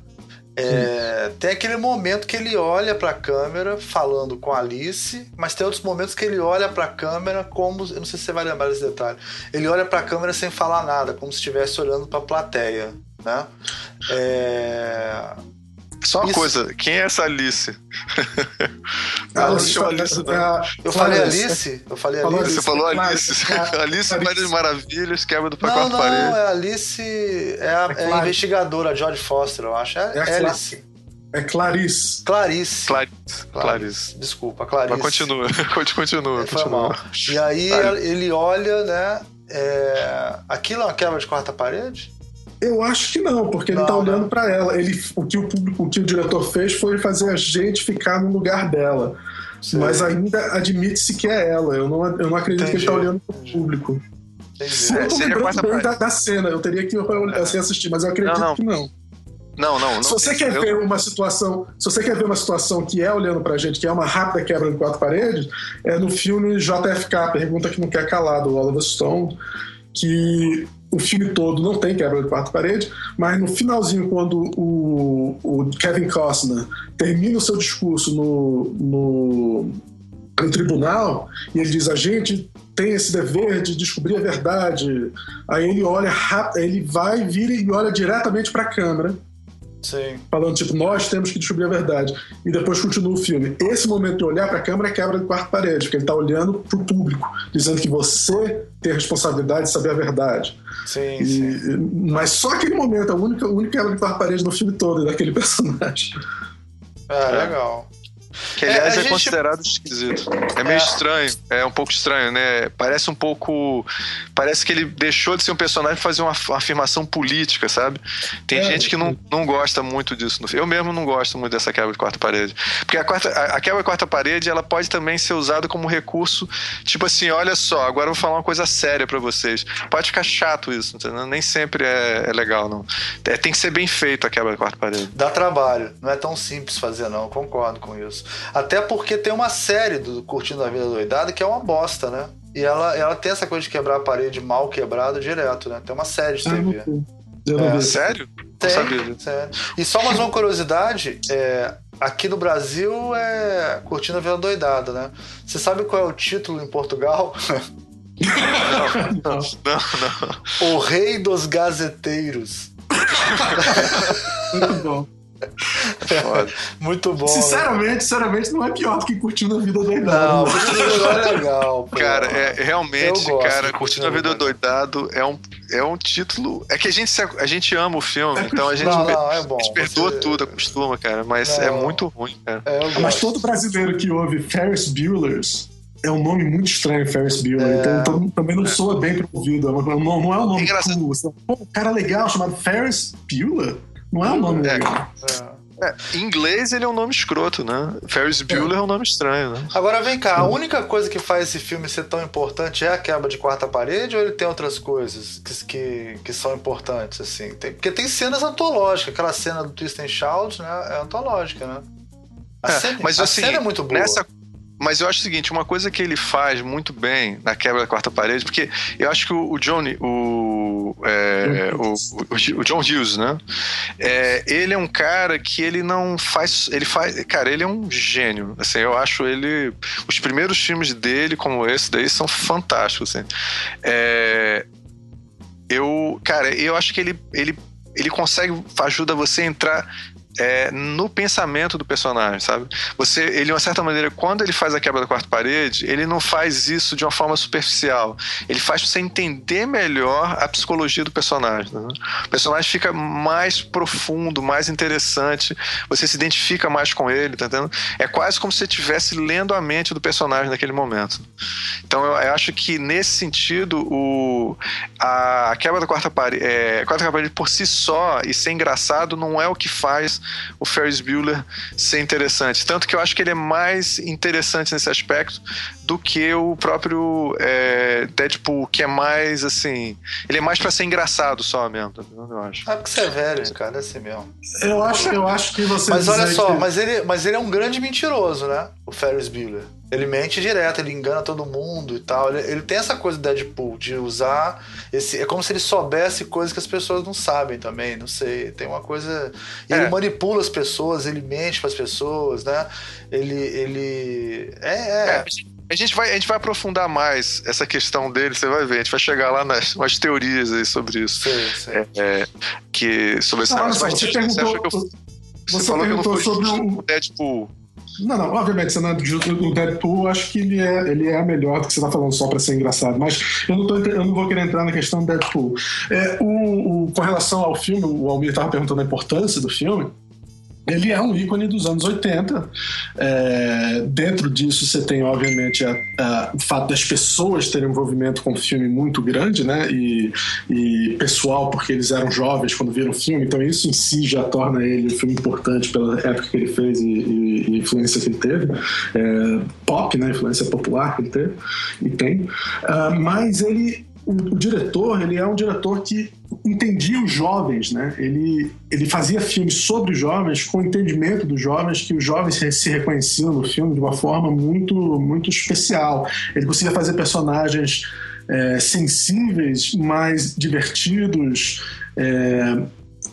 É, tem aquele momento que ele olha para a câmera falando com a Alice, mas tem outros momentos que ele olha para a câmera como, eu não sei se você vai lembrar desse detalhe. Ele olha para a câmera sem falar nada, como se estivesse olhando para a plateia, né? É, só uma Isso. coisa, quem é essa Alice? Ah, Alice, Alice? Eu falei Alice? Eu falei Alice. Você falou Alice. Alice, Alice Maravilhas, quebra do pacote não, parede. Não, é Alice, é a, é, é a investigadora, George Foster, eu acho. É, é Alice. É Clarice. Clarice. Clarice. Clarice. Desculpa, Clarice. Mas continua, continua. Foi mal. E aí ele olha, né? É... Aquilo é uma quebra de quarta parede? Eu acho que não, porque não, ele tá olhando para ela. Ele, o, que o, público, o que o diretor fez foi fazer a gente ficar no lugar dela. Sim. Mas ainda admite-se que é ela. Eu não, eu não acredito Entendi. que ele tá olhando pro público. Entendi. Eu tô é, lembrando bem da, da, cena, eu teria que assim, assistir, mas eu acredito não, não. que não. Não, não, não. Se você quer eu... ver uma situação, se você quer ver uma situação que é olhando pra gente, que é uma rápida quebra de quatro paredes, é no filme JFK, Pergunta que não quer calar, do Oliver Stone, que o filme todo não tem quebra de quarta parede, mas no finalzinho, quando o, o Kevin Costner termina o seu discurso no, no, no tribunal e ele diz: a gente tem esse dever de descobrir a verdade. Aí ele olha ele vai, vira e olha diretamente para a câmera Sim. Falando, tipo, nós temos que descobrir a verdade. E depois continua o filme. Esse momento de olhar para a câmera é quebra de quarto parede, porque ele está olhando para o público, dizendo que você tem a responsabilidade de saber a verdade. Sim, e, sim. Mas só aquele momento, a única, a única quebra de quarto parede no filme todo, é daquele personagem. É, legal. Que aliás é, é gente... considerado esquisito. É meio é. estranho, é um pouco estranho, né? Parece um pouco. Parece que ele deixou de ser um personagem para fazer uma, uma, afirmação política, sabe? Tem é, gente que não, não gosta muito disso. Eu mesmo não gosto muito dessa quebra de quarta parede. Porque a, quarta, a, a quebra de quarta parede ela pode também ser usada como recurso, tipo assim, olha só, agora eu vou falar uma coisa séria para vocês. Pode ficar chato isso, entendeu? Nem sempre é, é legal, não. É, tem que ser bem feito a quebra de quarta parede. Dá trabalho, não é tão simples fazer, não, concordo com isso. Até porque tem uma série do Curtindo a Vida Doidada que é uma bosta, né? E ela, ela tem essa coisa de quebrar a parede mal quebrada direto, né? Tem uma série de TV. Ah, eu não é. Sério? Tem, não sabia. Sério. E só mais uma curiosidade, é, aqui no Brasil é Curtindo a Vida Doidada, né? Você sabe qual é o título em Portugal? Não, não, não. O rei dos gazeteiros. Muito bom. Foda. Muito bom. né? Sinceramente, sinceramente, não é pior do que curtindo a vida doidada. Não? Curtindo é legal. pô. Cara, é, realmente, Eu gosto cara, Curtindo a Curtindo a Vida Doidado é um, é um título. É que a gente, a gente ama o filme, então a gente, Não, não, é bom. a gente perdoa Você- tudo, acostuma, cara, mas Não. é muito ruim, cara. É, Mas todo brasileiro que ouve Ferris Bueller's é um nome muito estranho, Ferris Bueller. É. Então, também não soa bem pro ouvido. Não, não- é um nome Engraçado. cool. assim, Pô, um cara legal chamado Ferris Bueller? Não é um nome É. legal. É. É, em inglês ele é um nome escroto, né? Ferris Bueller é, um nome estranho, né? Agora vem cá, a única coisa que faz esse filme ser tão importante é a quebra de quarta parede ou ele tem outras coisas que, que, que são importantes, assim? Tem- porque tem cenas antológicas, aquela cena do Twist and Shout, né? É antológica, né? A, É, cena, mas a assim, cena é muito boa. Nessa, mas eu acho o seguinte, uma coisa que ele faz muito bem na quebra da quarta parede, porque eu acho que o, o Johnny, o, é, o, o, o John Hughes, né? É, ele é um cara que ele não faz, ele faz, cara, ele é um gênio. Assim, eu acho ele, os primeiros filmes dele, como esse daí, são fantásticos. Assim. É, eu, cara, eu acho que ele, ele, ele consegue ajuda você a entrar é, no pensamento do personagem, sabe? Você, ele de uma certa maneira, quando ele faz a quebra da quarta parede, ele não faz isso de uma forma superficial. Ele faz você entender melhor a psicologia do personagem. né? O personagem fica mais profundo, mais interessante. Você se identifica mais com ele, tá entendendo? É quase como se você estivesse lendo a mente do personagem naquele momento. Então eu, eu acho que nesse sentido o a, a quebra da quarta parede, é, quarta parede por si só e ser engraçado não é o que faz o Ferris Bueller ser interessante. Tanto que eu acho que ele é mais interessante nesse aspecto do que o próprio é, Deadpool, que é mais assim. Ele é mais pra ser engraçado só mesmo, tá? Eu acho. Ah, porque você é velho, cara, é assim mesmo. Eu acho, eu acho que você. Mas olha só, que- mas ele, mas ele é um grande mentiroso, né? O Ferris Bueller. Ele mente direto, ele engana todo mundo e tal. Ele, ele tem essa coisa do Deadpool, de usar esse. É como se ele soubesse coisas que as pessoas não sabem também, não sei. Tem uma coisa. e Ele É. manipula as pessoas, ele mente para as pessoas, né? Ele. ele é, é. É, a gente, vai, a gente vai aprofundar mais essa questão dele, você vai ver. A gente vai chegar lá nas umas teorias aí sobre isso. sei, sei. É, é, que, sobre só, Mas você você acha perguntou. que eu- Você, Você falou que eu não fui sobre o Deadpool. Não, não, obviamente, não é justo o Deadpool, acho que ele é, ele é melhor do que você tá falando só pra ser engraçado, mas eu não, tô, eu não vou querer entrar na questão do Deadpool. É, o, o- com relação ao filme, o Almir tava perguntando a importância do filme. Ele é um ícone dos anos 80. É, dentro disso, você tem, obviamente, a- a- o fato das pessoas terem envolvimento com o filme muito grande, né? E, e pessoal, porque eles eram jovens quando viram o filme, então isso em si já torna ele um filme importante pela época que ele fez e, e- e influência que ele teve. É, pop, né? Influência popular que ele teve e tem. Ah, mas ele o, o diretor, ele é um diretor que entendia os jovens, né? Ele, ele fazia filmes sobre os jovens com o entendimento dos jovens, que os jovens se- se reconheciam no filme de uma forma muito, muito especial. Ele conseguia fazer personagens é, sensíveis, mais divertidos, é,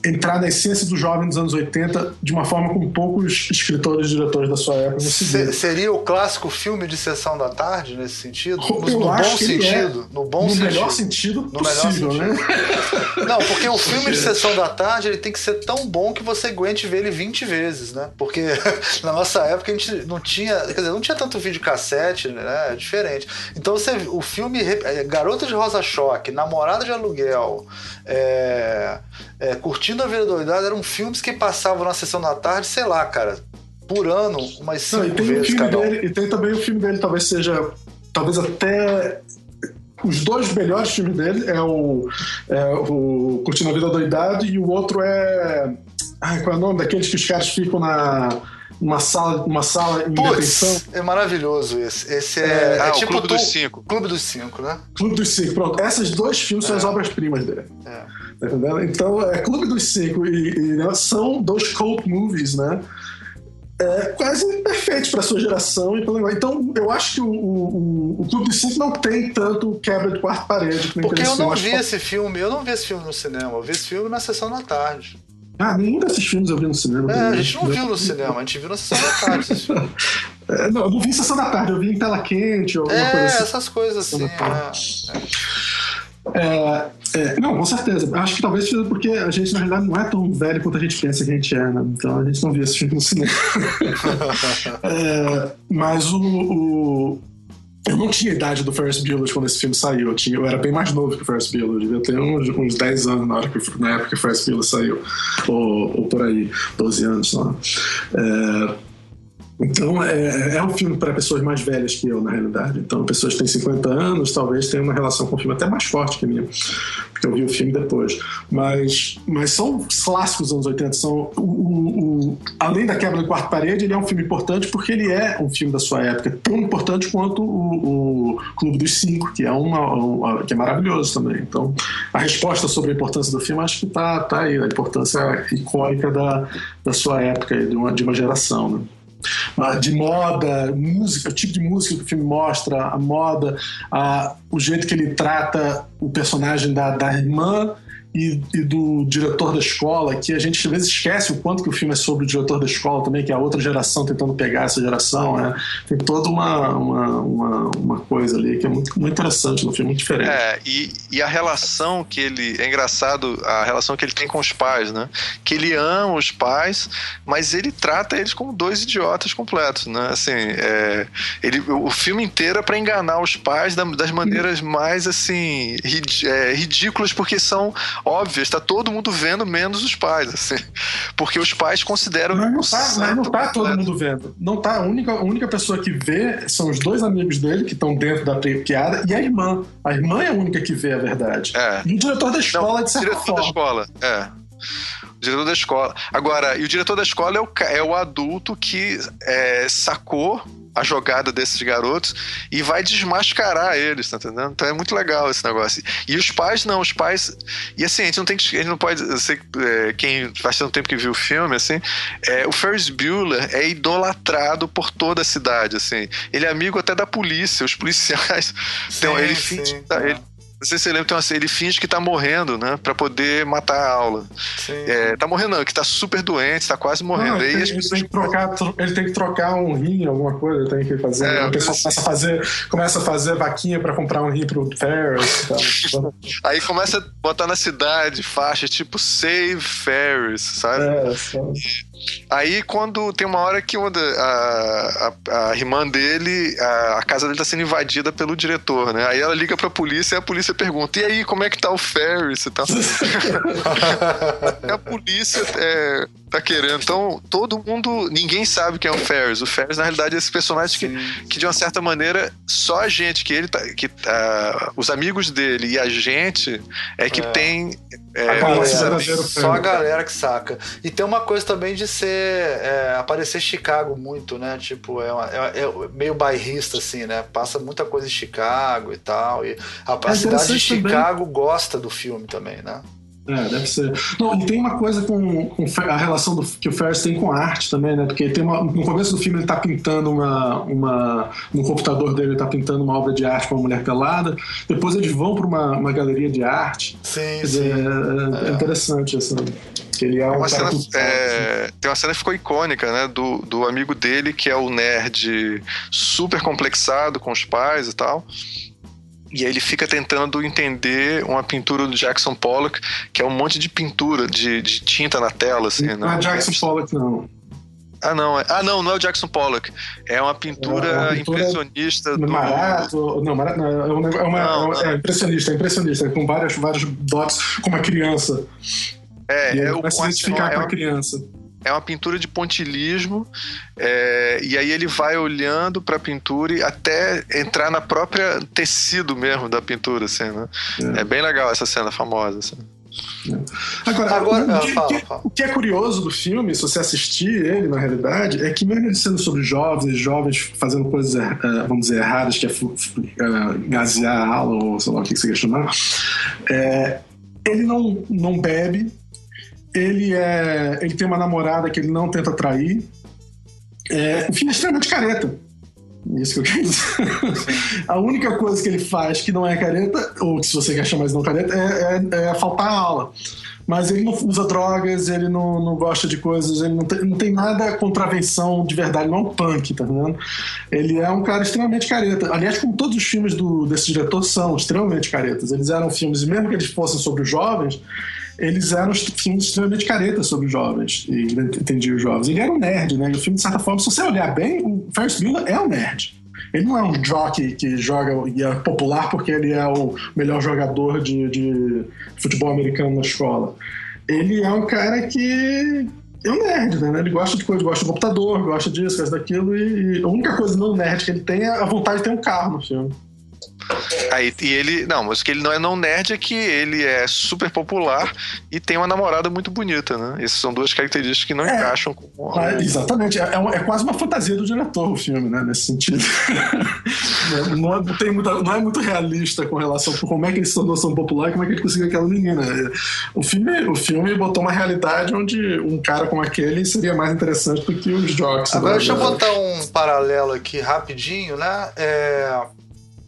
entrar na essência do jovem dos anos 80 de uma forma com poucos escritores e diretores da sua época Se- conseguiram. seria o clássico filme de sessão da tarde nesse sentido? No, Eu no bom é. sentido. No bom no sentido. melhor sentido No melhor possível, sentido. né? Não, porque o filme de sessão da tarde ele tem que ser tão bom que você aguente ver ele 20 vezes, né? Porque na nossa época a gente não tinha, quer dizer, não tinha tanto vídeo cassete, né? É diferente. Então você, o filme é, Garota de Rosa Choque, Namorada de Aluguel, é, é, Curtindo a Vida Doidada eram filmes que passavam na sessão da tarde, sei lá, cara, por ano, umas Não, cinco e tem o vezes cada um. dele, e tem também o filme dele, talvez seja. Talvez até. Os dois melhores filmes dele é o, é o Curtindo a Vida Doidado e o outro é. Ai, qual é o nome? Daqueles que os caras ficam na. Numa sala, numa sala em detenção. Putz, é maravilhoso esse. Esse é, É, é ah, tipo o Clube tu- dos Cinco. Clube dos Cinco, né? Clube dos Cinco. Pronto, esses dois filmes são as obras-primas dele. É. Entendendo? Então, é Clube dos Cinco e, e né, são dois cult movies, né? É, quase perfeitos para sua geração. E pelo... Então, eu acho que o, o, o Clube dos Cinco não tem tanto quebra de quarta parede. Porque eu não vi esse filme, eu não vi esse filme no cinema, eu vi esse filme na sessão da tarde. Ah, nenhum desses filmes eu vi no cinema. É, a gente não viu no cinema, a gente viu na sessão da tarde. esses filmes. É, não, eu não vi em sessão da tarde, eu vi em tela quente ou alguma É, coisa assim. essas coisas assim. é. É, é, não, com certeza. Acho que talvez seja porque a gente, na realidade, não é tão velho quanto a gente pensa que a gente é, né? Então a gente não via esse filme no cinema. É, mas o, o- Eu não tinha a idade do Ferris Bueller quando esse filme saiu. Eu, tinha, eu era bem mais novo que o Ferris Bueller. Eu devia ter uns, uns 10 anos na, hora que, na época que o Ferris Bueller saiu. Ou, ou por aí, 12 anos, sei lá. É, então, é, é um filme para pessoas mais velhas que eu, na realidade. Então, pessoas que têm 50 anos talvez tenham uma relação com o filme até mais forte que a minha, porque eu vi o filme depois. Mas, mas são os clássicos dos anos 80. São, o, o- o- além da quebra da quarta parede, ele é um filme importante porque ele é um filme da sua época, tão importante quanto o, Clube dos Cinco, que é, uma, uma- que é maravilhoso também. Então, a resposta sobre a importância do filme acho que está tá aí, a importância icônica da, da sua época, de uma, de uma geração. Né? Ah, de moda, música, o tipo de música que o filme mostra, a moda, a- o jeito que ele trata o personagem da, da irmã e, e do diretor da escola, que a gente às vezes esquece o quanto que o filme é sobre o diretor da escola também, que é a outra geração tentando pegar essa geração. Né? Tem toda uma, uma, uma, uma coisa ali que é muito, muito interessante no filme, muito diferente. É, e, e a relação que ele. É engraçado a relação que ele tem com os pais, né? Que ele ama os pais, mas ele trata eles como dois idiotas completos, né? Assim, é, ele, o filme inteiro é pra enganar os pais da- das maneiras mais, assim, rid- é, ridículas, porque são óbvias, tá todo mundo vendo, menos os pais, assim. Porque os pais consideram. Mas não um tá, mas não tá todo completo. mundo vendo. Não tá. A única, a única pessoa que vê são os dois amigos dele que estão dentro da pi- piada e a irmã. A irmã é a única que vê a verdade. É. E o diretor da escola, Não, de certa diretor da forma. escola, é. O diretor da escola. Agora, e o diretor da escola é o, é o adulto que é, sacou a jogada desses garotos e vai desmascarar eles, tá entendendo? Então é muito legal esse negócio. E os pais não, os pais. E assim, a gente não tem que. A gente não pode. Que, é, quem faz tanto tempo que viu o filme, assim, é, o Ferris Bueller é idolatrado por toda a cidade, assim. Ele é amigo até da polícia, os policiais. então, Sim, ele sim, finge. tá- ele- não sei se você lembra, tem uma ele finge que tá morrendo, né? Pra poder matar a aula. Sim. É, tá morrendo, não, que tá super doente, tá quase morrendo. Não, ele, tem, ele, pessoas tem que trocar, tro- ele tem que trocar um rim, alguma coisa, ele tem que fazer. É, o pessoal assim. começa a fazer, começa a fazer vaquinha pra comprar um rim pro Ferris. e tal. Aí começa a botar na cidade faixa tipo Save Ferris, sabe? É, só- Aí quando tem uma hora que uma da- a, a, a irmã dele, a, a casa dele tá sendo invadida pelo diretor, né? Aí ela liga pra polícia e a polícia pergunta: e aí, como é que tá o Ferris e tal? a polícia é, tá querendo. Então, todo mundo. Ninguém sabe quem é o Ferris. O Ferris, na realidade, é esse personagem que, que de uma certa maneira, só a gente, que ele tá. Que, ah, os amigos dele e a gente é que É. tem. É, A galera, verdadeiro Só a Ferris. galera que saca. E tem uma coisa também de ser. é, aparecer Chicago muito, né? Tipo, é, uma- é- é meio bairrista, assim, né? Passa muita coisa em Chicago e tal. E a, a É cidade de interessante também. Chicago gosta do filme também, né? É, deve ser. Não, e tem uma coisa com, com a relação do, que o Ferris tem com a arte também, né? Porque tem uma, no começo do filme ele tá pintando uma, uma. No computador dele ele tá pintando uma obra de arte com uma mulher pelada. Depois eles vão para uma, uma galeria de arte. Sim, Quer dizer, é, é interessante essa. Ele é um Uma cena, cultural, assim. é, tem uma cena que ficou icônica, né? Do, do amigo dele, que é o nerd super complexado com os pais e tal. E aí ele fica tentando entender uma pintura do Jackson Pollock, que é um monte de pintura, de, de tinta na tela, assim, Não né? é Jackson Pollock, não. Ah, não. É, ah, não, não é o Jackson Pollock. É uma pintura, É uma pintura impressionista do. Marato, não, Marato, não, é, uma, é, uma- Não, é impressionista, é impressionista, com vários, vários dots, com uma criança. É, e é, ele o, se identificar é, com uma, a criança. É uma pintura de pontilismo, é, e aí ele vai olhando pra pintura e até entrar na própria tecido mesmo da pintura, assim, né? É. É, bem legal essa cena famosa. Assim. Agora, Agora, o, que, fala, que- fala. o que é curioso do filme, se você assistir ele, na realidade, é que mesmo ele sendo sobre jovens, jovens fazendo coisas, eh, vamos dizer, erradas, que é eh, gasear a aula, ou sei lá o que você quer chamar, é, ele não, não bebe, ele, é, ele tem uma namorada que ele não tenta trair. É, o filme é extremamente careta. Isso que eu quero dizer. A única coisa que ele faz que não é careta, ou que se você quer chamar isso não careta, é, é, é faltar a aula. Mas ele não usa drogas, ele não, não gosta de coisas, ele não tem, não tem nada contravenção de verdade, não é um punk, tá vendo? Ele é um cara extremamente careta. Aliás, como todos os filmes do, desse diretor são extremamente caretas. Eles eram filmes, mesmo que eles fossem sobre os jovens, eles eram filmes extremamente caretas sobre os jovens e entendiam os jovens. Ele era um nerd, né? E o filme, de certa forma, se você olhar bem, o Ferris Bueller é um nerd. Ele não é um jockey que joga e é popular porque ele é o melhor jogador de, de futebol americano na escola. Ele é um cara que é um nerd, né? Ele gosta de coisa, gosta de computador, gosta disso, gosta daquilo, e, e a única coisa não nerd que ele tem é a vontade de ter um carro no filme. Aí, e ele. Não, mas que ele não é não nerd é que ele é super popular e tem uma namorada muito bonita, né? Essas são duas características que não é, encaixam com. É, exatamente. É, é, é, quase uma fantasia do diretor o filme, né? Nesse sentido. não, é, tem muita, não é muito realista com relação a como é que ele se tornou tão popular e como é que ele conseguiu aquela menina. O filme, o filme botou uma realidade onde um cara como aquele seria mais interessante do que os jogos. Agora deixa eu botar um paralelo aqui rapidinho, né? É,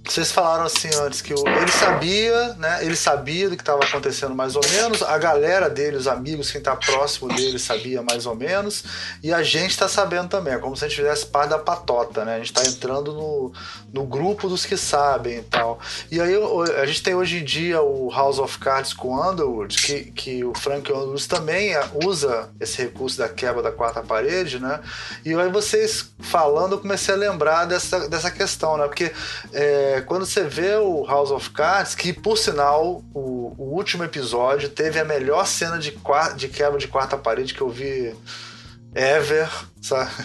vocês falaram assim antes que ele sabia, né? Ele sabia do que estava acontecendo mais ou menos. A galera dele, os amigos, quem está próximo dele, sabia mais ou menos. E a gente está sabendo também. É como se a gente fizesse parte da patota, né? A gente está entrando no, no grupo dos que sabem e tal. E aí a gente tem hoje em dia o House of Cards com Underwood, que, que o Frank Underwood também usa esse recurso da quebra da quarta parede, né? E aí vocês falando, eu comecei a lembrar dessa, dessa questão, né? Porque. É, é, quando você vê o House of Cards, que por sinal o, o último episódio teve a melhor cena de, de quebra de quarta parede que eu vi ever, sabe?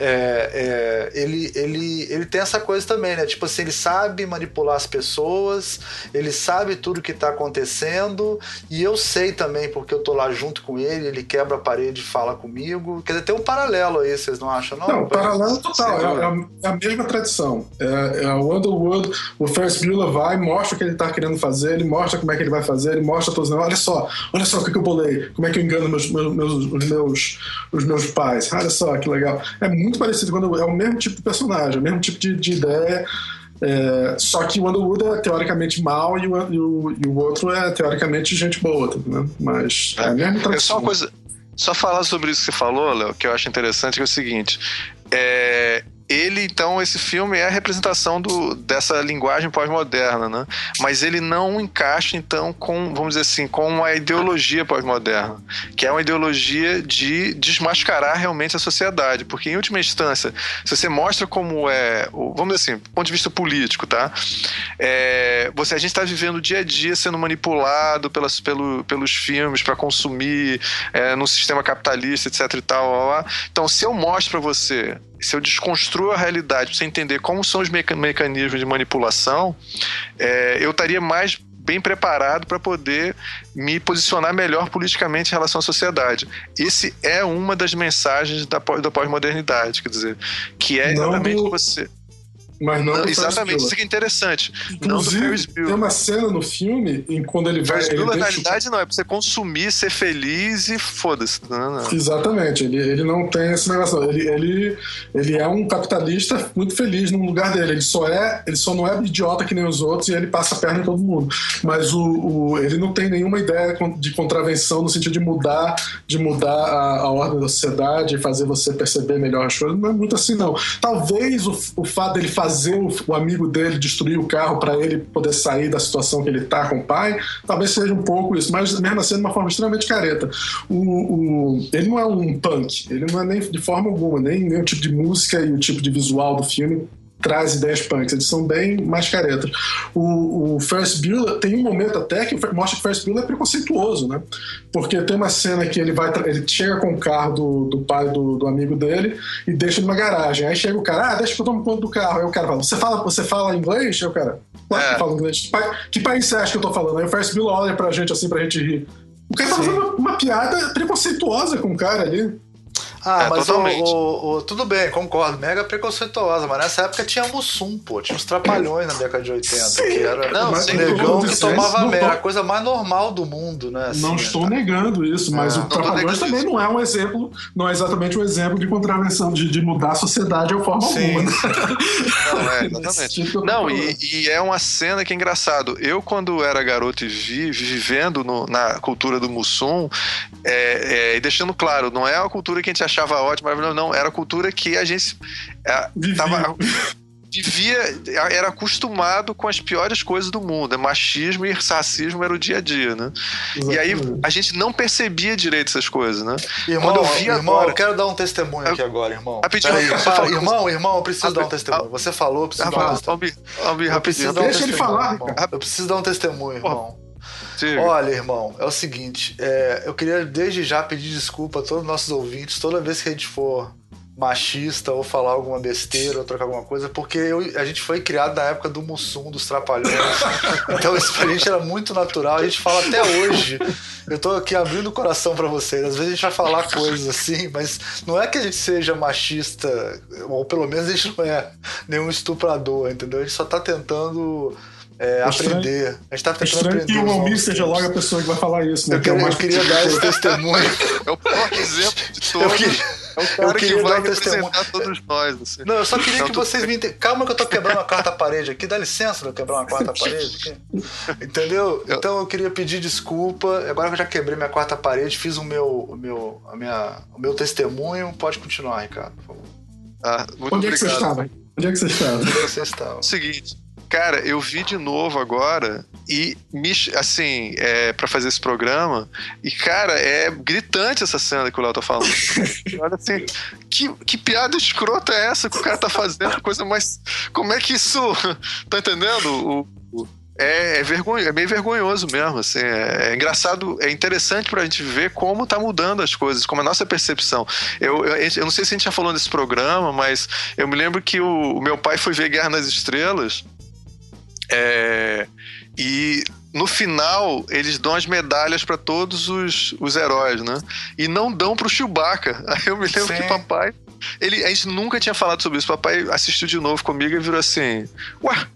É, é, ele, ele, ele tem essa coisa também, né? Tipo assim, ele sabe manipular as pessoas, ele sabe tudo que tá acontecendo, e eu sei também, porque eu tô lá junto com ele, ele quebra a parede e fala comigo. Quer dizer, tem um paralelo aí, vocês não acham, não? Não, paralelo total, é, é, a, é, a, mesma tradição. É, é o Underwood, o Ferris Bueller vai, mostra o que ele tá querendo fazer, ele mostra como é que ele vai fazer, ele mostra todos os olha só, olha só o que, que eu bolei, como é que eu engano meus, meus, meus, os, meus, os meus pais, olha só que legal. É muito parecido quando é o mesmo tipo de personagem, o mesmo tipo de, de ideia. É, só que o Underwood é teoricamente mal e o, e o, e o outro é teoricamente gente boa, tá Mas é a mesma É só uma coisa. Só falar sobre isso que você falou, Léo, que eu acho interessante, que é o seguinte. É, ele, então, esse filme é a representação do, dessa linguagem pós-moderna, né? Mas ele não encaixa, então, com, vamos dizer assim, com uma ideologia pós-moderna, que é uma ideologia de desmascarar realmente a sociedade. Porque, em última instância, se você mostra como é, vamos dizer assim, ponto de vista político, tá? É, você, a gente está vivendo o dia a dia sendo manipulado pelas, pelo, pelos filmes para consumir é, no sistema capitalista, etc e tal. Então, se eu mostro para você se eu desconstruo a realidade para você entender como são os meca mecanismos de manipulação, é, eu estaria mais bem preparado para poder me posicionar melhor politicamente em relação à sociedade. Esse é uma das mensagens da, da pós-modernidade, quer dizer, que é exatamente do... você mas não, não Exatamente, isso que é interessante. Inclusive, tem uma cena no filme em quando ele vai. Ele na realidade, não, é pra você consumir, ser feliz e foda-se. Exatamente, ele, ele não tem esse negócio. Ele, ele, ele é um capitalista muito feliz no lugar dele. Ele só é, ele só não é idiota que nem os outros e ele passa a perna em todo mundo. Mas o, o ele não tem nenhuma ideia de contravenção no sentido de mudar, de mudar a, a ordem da sociedade e fazer você perceber melhor as coisas. Não é muito assim, não. Talvez o, o fato dele fazer fazer o, amigo dele destruir o carro para ele poder sair da situação que ele tá com o pai, talvez seja um pouco isso, mas mesmo assim de uma forma extremamente careta. O, o, ele não é um punk, ele não é nem de forma alguma, nem, nem o tipo de música e o tipo de visual do filme traz ideias punks, eles são bem mais caretas. O, o Ferris Bueller tem um momento até que mostra que o Ferris Bueller é preconceituoso, né? Porque tem uma cena que ele vai ele chega com o carro do, do pai do, do amigo dele e deixa numa garagem. Aí chega o cara, ah, deixa que eu tomo conta do carro. Aí o cara fala, você fala, você fala inglês? Aí o cara, claro é. que fala inglês. Que, pai, que país você acha que eu tô falando? Aí o Ferris Bueller olha pra gente assim, pra gente rir. O cara tá fazendo uma, uma piada preconceituosa com o cara ali. Ah, É, mas o, totalmente. o- o- tudo bem, concordo. Mega preconceituosa, mas nessa época tinha Mussum, pô. Tinha uns trapalhões na década de 80. Sim. que era Não, Mas negão que tomava tô- A coisa mais normal do mundo, né? assim, Não né, estou cara? negando isso, mas É. o Trapalhões também isso. não é um exemplo, não é exatamente um exemplo de contravenção, de, de mudar a sociedade de forma Sim, alguma. né? Não, é, exatamente. tipo Não, e, e é uma cena que é engraçado. Eu, quando era garoto e vi, vivendo no- na cultura do Mussum, é, é, e deixando claro, não é a cultura que a gente achava ótima, maravilhosa, não. Era a cultura que a gente é, Vivia. tava, vivia, era acostumado com as piores coisas do mundo. É Machismo e racismo era o dia a dia, né? E aí Exatamente. a gente não percebia direito essas coisas, né? Irmão, Quando eu vi irmão, agora- eu quero dar um testemunho aqui agora, irmão. Rapidinho, Peraí, você irmão, irmão, eu preciso Ah, dar um testemunho. Você falou, eu preciso dar um testemunho. Albi, Albi, Eu preciso rapidinho. dar um Deixa ele falar, irmão. Ricardo. Eu preciso dar um testemunho, irmão. Diga. Olha, irmão, é o seguinte, é, eu queria desde já pedir desculpa a todos os nossos ouvintes, toda vez que a gente for machista ou falar alguma besteira ou trocar alguma coisa, porque eu- a gente foi criado na época do Mussum, dos Trapalhões. então isso pra gente era muito natural, a gente fala até hoje. Eu tô aqui abrindo o coração pra vocês. Às vezes a gente vai falar coisas assim, mas não é que a gente seja machista, ou pelo menos a gente não é nenhum estuprador, entendeu? A gente só tá tentando é, É estranho- aprender. A gente tá É tentando estranho aprender. que o Almir seja tempos. logo a pessoa que vai falar isso, né? Eu que é eu queria dar esse testemunho. É o pior exemplo de Eu todos. queria, É o eu cara que queria vai dar um testemunho. representar todos nós. Assim. Não, eu só queria que vocês me entendam. Calma que eu tô quebrando a quarta parede aqui. Dá licença de eu quebrar uma quarta parede aqui. Entendeu? Eu- Então eu queria pedir desculpa. Agora que eu já quebrei minha quarta parede, fiz o meu, o meu, a minha, o meu testemunho. Pode continuar, Ricardo, por favor. Ah, muito Onde é que você obrigado. estava? Onde é que você estava? Onde você estava? Seguinte, cara, eu vi de novo agora e me, assim, é, para fazer esse programa e cara, é gritante essa cena que o Léo tá falando. Olha assim, que, que piada escrota é essa que o cara tá fazendo? Coisa mais, como é que isso, tá entendendo? O, o- é, é, vergonho, é meio vergonhoso mesmo, assim, é, é engraçado, é interessante pra gente ver como tá mudando as coisas, como a nossa percepção. Eu, eu, eu não sei se a gente já falou nesse programa, mas eu me lembro que o, o meu pai foi ver Guerra nas Estrelas é, e no final eles dão as medalhas pra todos os, os heróis, né? E não dão pro Chewbacca. Aí eu me lembro Sim. que papai. Ele, a gente nunca tinha falado sobre isso. Papai assistiu de novo comigo e virou assim: Ué,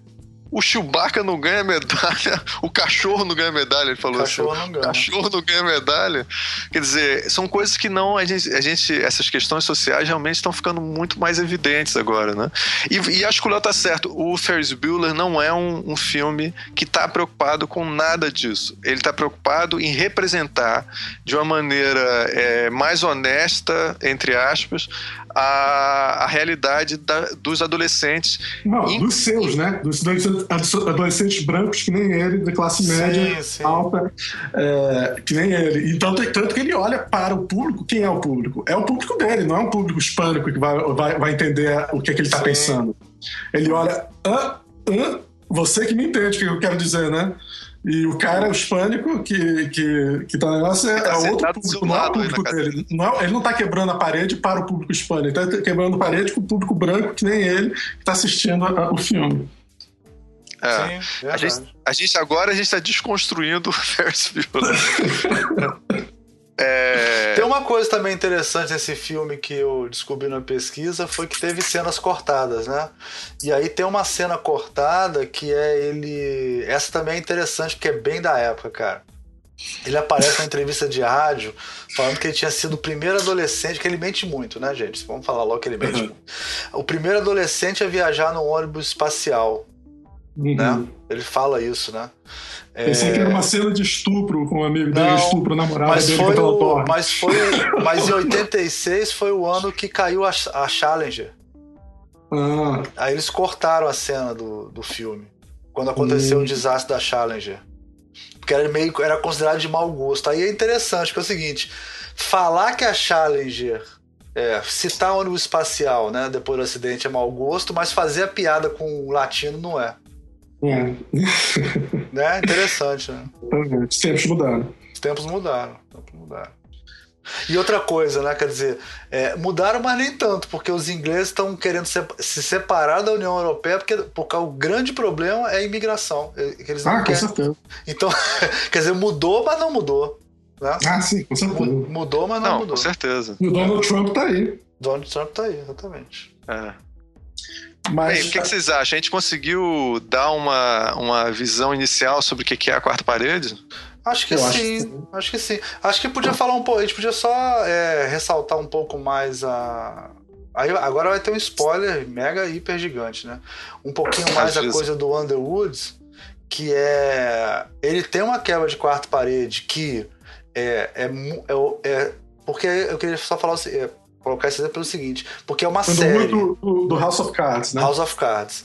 o Chewbacca não ganha medalha, o cachorro não ganha medalha. Ele falou assim. Cachorro não ganha. Cachorro não ganha medalha. Quer dizer, são coisas que não. A gente, a gente essas questões sociais realmente estão ficando muito mais evidentes agora, né? E, e acho que o Léo tá certo. O Ferris Bueller não é um, um filme que tá preocupado com nada disso. Ele tá preocupado em representar de uma maneira é, mais honesta, entre aspas, a, a realidade da- dos adolescentes. Não, Em- dos seus, né? Dos adolescentes- adolescentes brancos que nem ele, da classe média Sim, sim. alta, é, que nem ele. Então, tanto, tanto que ele olha para o público. Quem é o público? É o público dele, não é um público hispânico que vai, vai, vai entender o que, é que ele está pensando. Ele olha, ah, ah, você que me entende o que eu quero dizer, né? E o cara hispânico que, que, que tá no negócio é, tá é outro público, não é o público dele. Não é- ele não tá quebrando a parede para o público hispânico, ele tá quebrando a parede com o público branco, que nem ele, que tá assistindo a- o filme. É. Sim, A gente, a gente agora a gente está desconstruindo o Ferris Bueller. é, Tem uma coisa também interessante nesse filme que eu descobri na pesquisa foi que teve cenas cortadas, né? E aí tem uma cena cortada que é ele. Essa também é interessante porque é bem da época, cara. Ele aparece na entrevista de rádio falando que ele tinha sido o primeiro adolescente, que ele mente muito, né, gente? Vamos falar logo que ele mente Uhum. muito. O primeiro adolescente a viajar no ônibus espacial, Uhum. né? Ele fala isso, né? Pensei que era uma cena de estupro com um amigo dele, Não, estupro a namorada Mas dele foi, o, torre. mas foi. Mas em 86 foi o ano que caiu a, a Challenger. Ah, Aí eles cortaram a cena do, do filme. Quando aconteceu Hum. o desastre da Challenger. Porque era meio era considerado de mau gosto. Aí é interessante, porque é o seguinte: falar que a Challenger. É, citar o ônibus espacial, né? Depois do acidente é mau gosto, mas fazer a piada com o latino não é. É. Né? Interessante, né? Os tempos mudaram. Os tempos mudaram. Os tempos mudaram. E outra coisa, né? Quer dizer, é, mudaram, mas nem tanto, porque os ingleses estão querendo se, se separar da União Europeia, porque, porque o grande problema é a imigração. é que eles não Ah, com querem. certeza. Então, quer dizer, mudou, mas não mudou. Né? Ah, sim, com certeza. Mudou, mas não, Não, mudou. com certeza. E o Donald Trump tá aí. Donald Trump tá aí, exatamente. É. Mas Bem, o que, que vocês acham? A gente conseguiu dar uma, uma visão inicial sobre o que é a quarta parede? Acho que acho sim, que acho que sim. Acho que podia falar um pouco, a gente podia só é, ressaltar um pouco mais a. Aí, agora vai ter um spoiler mega hiper gigante, né? Um pouquinho mais a coisa do Underwoods, que é. Ele tem uma quebra de quarta parede que é. é, é, é- porque eu queria só falar o se- é, colocar esse exemplo pelo seguinte, porque é uma Quando série. do, do, do House of Cards, né? House of Cards.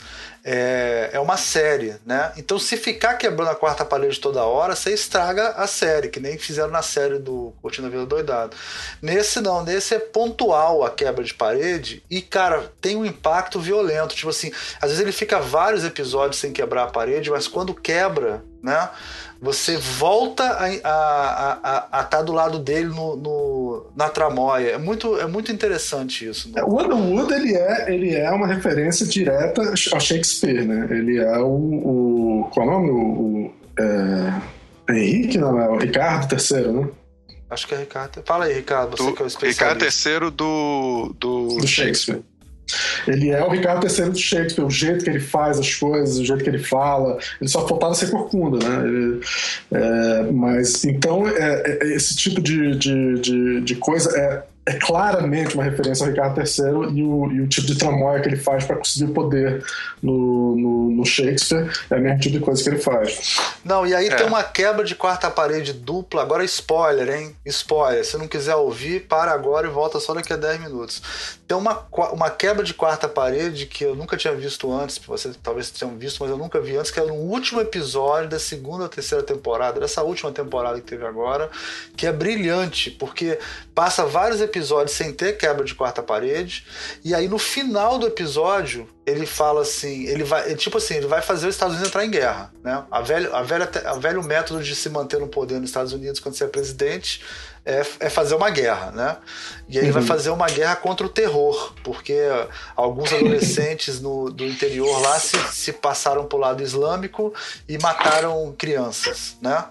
É, é uma série, né? Então, se ficar quebrando a quarta parede toda hora, você estraga a série, que nem fizeram na série do Curtindo a Vida Doidado. Nesse não, nesse é pontual a quebra de parede e, cara, tem um impacto violento. Tipo assim, às vezes ele fica vários episódios sem quebrar a parede, mas quando quebra, né? Você volta a estar do lado dele no, no- na tramóia. É muito, é muito interessante isso. né? O Underwood ele é, ele é uma referência direta a Shakespeare, né? Ele é o. o qual é o nome? O, o, é, Henrique, não, é o Ricardo III, né? Acho que é Ricardo. Fala aí, Ricardo, você Do que é o Ricardo especialista. III do, do, Do Shakespeare. Ele é o Ricardo III do Shakespeare, o jeito que ele faz as coisas, o jeito que ele fala. Ele só faltava ser corcunda, né? Ele- é, mas então é, é, esse tipo de, de, de, de coisa é, é claramente uma referência ao Ricardo III e o, e o tipo de tramóia que ele faz para conseguir poder no, no, no Shakespeare é o mesmo tipo de coisa que ele faz. Não, e aí É. tem uma quebra de quarta parede dupla. Agora spoiler, hein? Spoiler. Se não quiser ouvir, para agora e volta só daqui a 10 minutos. Tem uma, uma quebra de quarta parede que eu nunca tinha visto antes. Vocês talvez tenham visto, mas eu nunca vi antes, que é no último episódio da segunda ou terceira temporada, dessa última temporada que teve agora, que é brilhante, porque passa vários episódios sem ter quebra de quarta parede, e aí no final do episódio ele fala assim, ele vai, é tipo assim, ele vai fazer os Estados Unidos entrar em guerra, né? A velho, a velha, a velho método de se manter no poder nos Estados Unidos quando você é presidente é, é fazer uma guerra, né? E aí ele vai fazer uma guerra contra o terror, porque alguns adolescentes no, do interior lá se, se passaram pro lado islâmico e mataram crianças, né?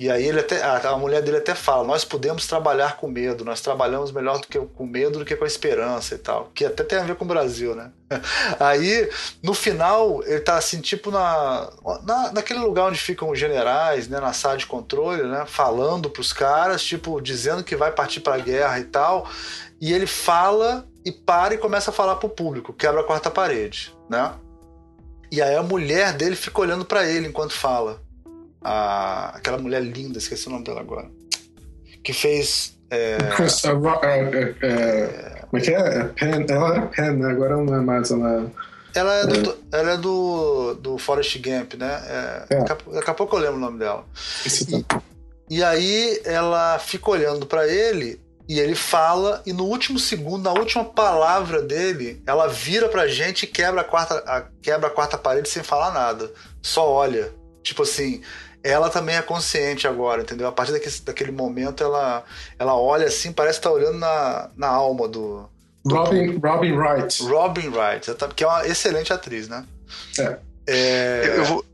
E aí ele até, a, mulher dele até fala: nós podemos trabalhar com medo, nós trabalhamos melhor do que com medo do que com a esperança e tal. Que até tem a ver com o Brasil, né? Aí, no final, ele tá assim, tipo na, na, naquele lugar onde ficam os generais, né? Na sala de controle, né? Falando pros caras, tipo, dizendo que vai partir pra guerra e tal. E ele fala e para e começa a falar pro público, quebra a quarta parede, né? E aí a mulher dele fica olhando pra ele enquanto fala a, aquela mulher linda, esqueci o nome dela agora, que fez. É, Chris, é, é, é, como é que é? É Penn, ela era Penn, né? Agora não é mais. Ela ela é, do, ela é do, do Forrest Gump, né? É. Daqui, a, daqui a pouco eu lembro o nome dela. E, e aí ela fica olhando pra ele e ele fala, e no último segundo, na última palavra dele, ela vira pra gente e quebra a quarta, a, quebra a quarta parede sem falar nada. Só olha. Tipo assim, ela também é consciente agora, entendeu? A partir daquele, daquele momento, ela, ela olha assim, parece estar olhando na, na alma do Robin, Robin Wright. Robin Wright, que é uma excelente atriz, né? É. É, Eu, eu vou.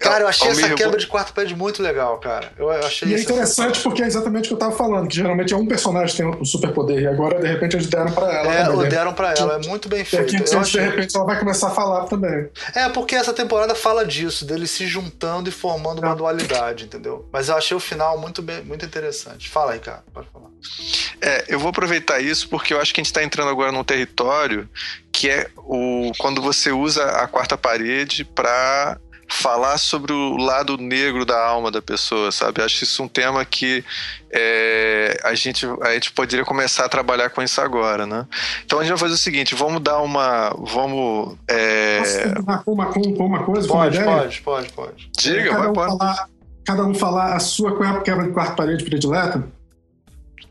Cara, eu achei essa quebra de quarta parede muito legal, cara. Eu, achei E é interessante porque é exatamente o que eu tava falando, que geralmente é um personagem que tem um superpoder e agora de repente eles deram pra ela É, também. né? deram pra ela, é muito bem E feito. aqui Eu de achei- repente ela vai começar a falar também. É, porque essa temporada fala disso, deles se juntando e formando uma É. dualidade, entendeu? Mas eu achei o final muito, bem, muito interessante. Fala aí, cara, pode falar. É, eu vou aproveitar isso porque eu acho que a gente está entrando agora num território que é o quando você usa a quarta parede para falar sobre o lado negro da alma da pessoa, sabe? Acho isso um tema que é, a, gente, a gente poderia começar a trabalhar com isso agora, né? Então a gente vai fazer o seguinte, vamos dar uma... Vamos... é, Posso uma, com uma coisa, com uma Pode, ideia? pode, pode, pode. diga, cada vai, um, pode. falar, cada um falar a sua quebra de quarta parede predileta?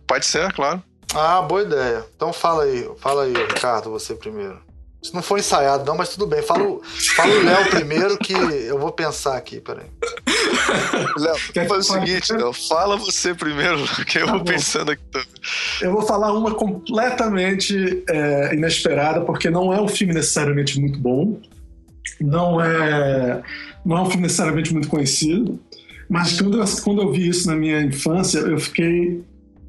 Pode ser, claro. Ah, boa ideia. Então fala aí, fala aí, Ricardo, você primeiro. Isso não foi ensaiado, não, mas tudo bem. Fala o fala o Léo primeiro que eu vou pensar aqui, peraí. Léo, Quer faz o seguinte? Léo, fala você primeiro, que eu Tá vou bom. pensando aqui também. Eu vou falar uma completamente é, inesperada, porque não é um filme necessariamente muito bom, não é, não é um filme necessariamente muito conhecido, Mas quando eu, quando eu vi isso na minha infância, eu fiquei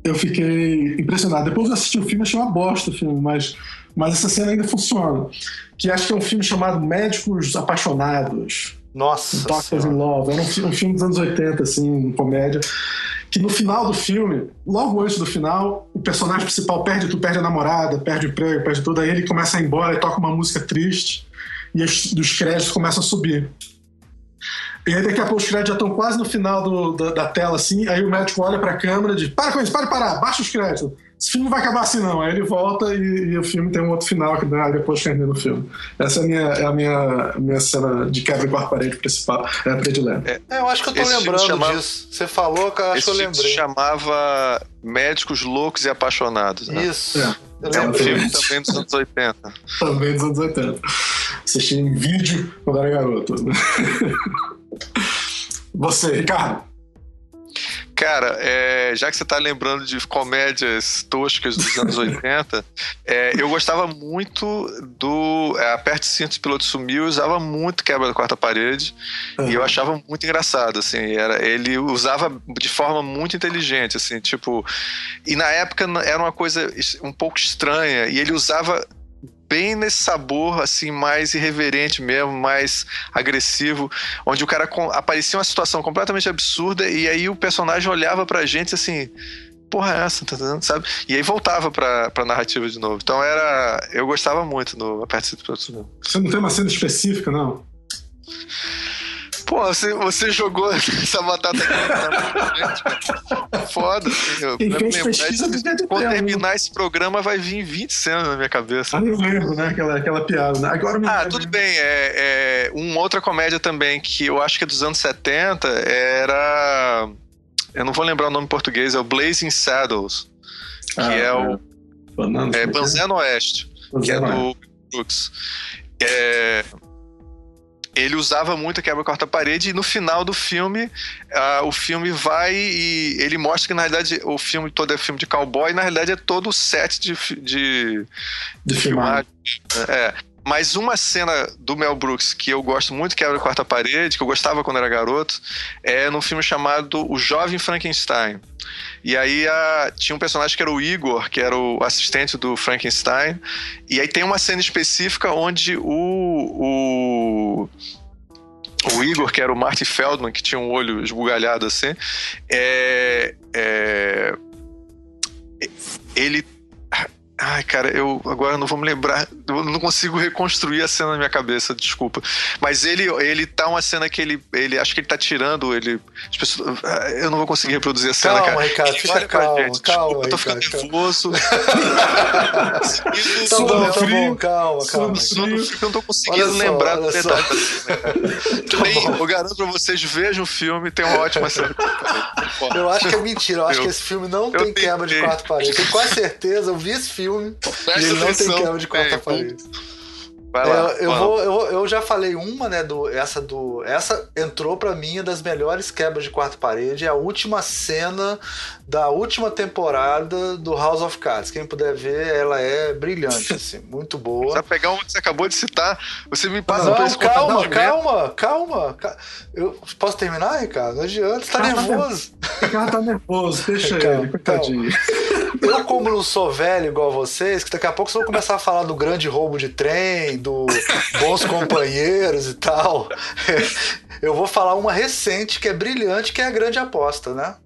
eu fiquei impressionado. Depois eu assisti o filme, achei uma bosta o filme, mas, mas essa cena ainda funciona. Que acho que é um filme chamado Médicos Apaixonados. Nossa. Doctors in Love. Era um, um, filme dos anos 80, assim, comédia. Que no final do filme, logo antes do final, o personagem principal perde tudo, perde a namorada, perde o emprego, perde tudo. Aí ele começa a ir embora e toca uma música triste. E os, os créditos começam a subir. E aí daqui a pouco os créditos já estão quase no final do, da, da, tela, assim. Aí o médico olha pra câmera e diz: Para com isso, para parar, baixa os créditos. Esse filme não vai acabar assim, não. Aí ele volta e, e o filme tem um outro final que dá depois que no filme. Essa é a minha, é a minha, minha cena de quebra quarta parede principal, é a predileta. É, é, eu acho que eu tô Esse lembrando chamava... disso. Você falou que eu acho Esse que eu lembrei. chamava Médicos Loucos e Apaixonados. Né? Isso. É. É um filme também dos anos 80. também dos anos 80. Assisti em vídeo quando era garoto. Você, Ricardo. Cara, é, já que você tá lembrando de comédias toscas dos anos 80, é, eu gostava muito do é, Aperte Cinto, Piloto Sumiu, usava muito Quebra da Quarta Parede, uhum. e eu achava muito engraçado, assim, era, ele usava de forma muito inteligente, assim, tipo, e na época era uma coisa um pouco estranha, e ele usava bem nesse sabor assim mais irreverente mesmo, mais agressivo, onde o cara aparecia uma situação completamente absurda e aí o personagem olhava pra gente assim, porra é essa, tá entendendo? Sabe? E aí voltava pra, pra narrativa de novo. Então era. Eu gostava muito do Aperte Você não tem uma cena específica, não? Pô, você, você jogou essa batata aqui Foda, eu Quem fez pesquisa de Quando terminar esse programa, vai vir 20 cenas na minha cabeça. Ah, eu lembro, né? Aquela, aquela piada. Né? Agora Ah, tudo bem. É, é, uma outra comédia também que eu acho que é dos anos 70 era. Eu não vou lembrar o nome em português, é o Blazing Saddles. Que ah, é o. Banana, é Banzano Oeste. que é do Brooks. É, ele usava muito a quebra-quarta parede e no final do filme uh, o filme vai e ele mostra que na realidade o filme todo é filme de cowboy e na realidade é todo o set de, de, de, de filmagem. É. Mas uma cena do Mel Brooks que eu gosto muito, quebra a quarta parede, que eu gostava quando era garoto, é num filme chamado O Jovem Frankenstein. E aí a, tinha um personagem que era o Igor, que era o assistente do Frankenstein. E aí tem uma cena específica onde o, o o Igor, que era o Marty Feldman, que tinha um olho esbugalhado assim, é, é, ele Ai, cara, eu agora não vou me lembrar, eu não consigo reconstruir a cena na minha cabeça, desculpa. Mas ele, ele tá uma cena que ele, ele acho que ele tá tirando, ele, pessoas, ah, eu não vou conseguir reproduzir a cena, calma, cara. Ricardo, fica calma, gente. calma, desculpa, eu tô ficando nervoso. tá bom, tá bom, calma, calma. Eu não, eu não tô conseguindo olha lembrar do detalhe. Tá eu garanto pra vocês, vejam o filme, tem uma ótima cena. Eu acho que é mentira, eu acho eu, que esse filme não tem quebra de quatro paredes. Tenho quase certeza, eu vi esse filme filme. Presta e ele não tem quebra de quarta parede. Vai lá, é, eu, vou, eu, eu já falei uma, né? Do, essa do. Essa entrou para mim das melhores quebras de quarta parede. É a última cena da última temporada do House of Cards. Quem puder ver, ela é brilhante, assim, muito boa. Você pegar uma que você acabou de citar, você me passa Não, calma, calma, calma, calma. Eu posso terminar, Ricardo? Não adianta, você tá nervoso. Ricardo tá nervoso, deixa calma, ele, coitadinho. Eu, como não sou velho igual vocês, que daqui a pouco vocês vão começar a falar do grande roubo de trem, do bons companheiros e tal. Eu vou falar uma recente que é brilhante, que é a grande aposta, né?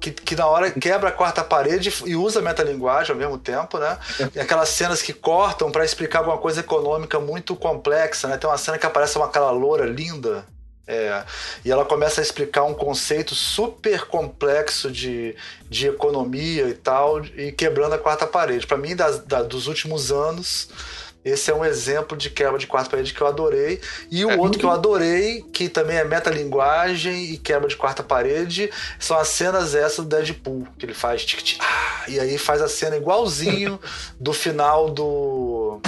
que, que na hora quebra a quarta parede e usa metalinguagem ao mesmo tempo, né? E aquelas cenas que cortam para explicar alguma coisa econômica muito complexa, né? Tem uma cena que aparece uma aquela loura linda. É, e ela começa a explicar um conceito super complexo de, de economia e tal, e quebrando a quarta parede. Para mim, das, da, dos últimos anos, esse é um exemplo de quebra de quarta parede que eu adorei. E o é, outro que eu adorei, que também é metalinguagem e quebra de quarta parede, são as cenas essas do Deadpool, que ele faz tic, tic, ah, e aí faz a cena igualzinho do final do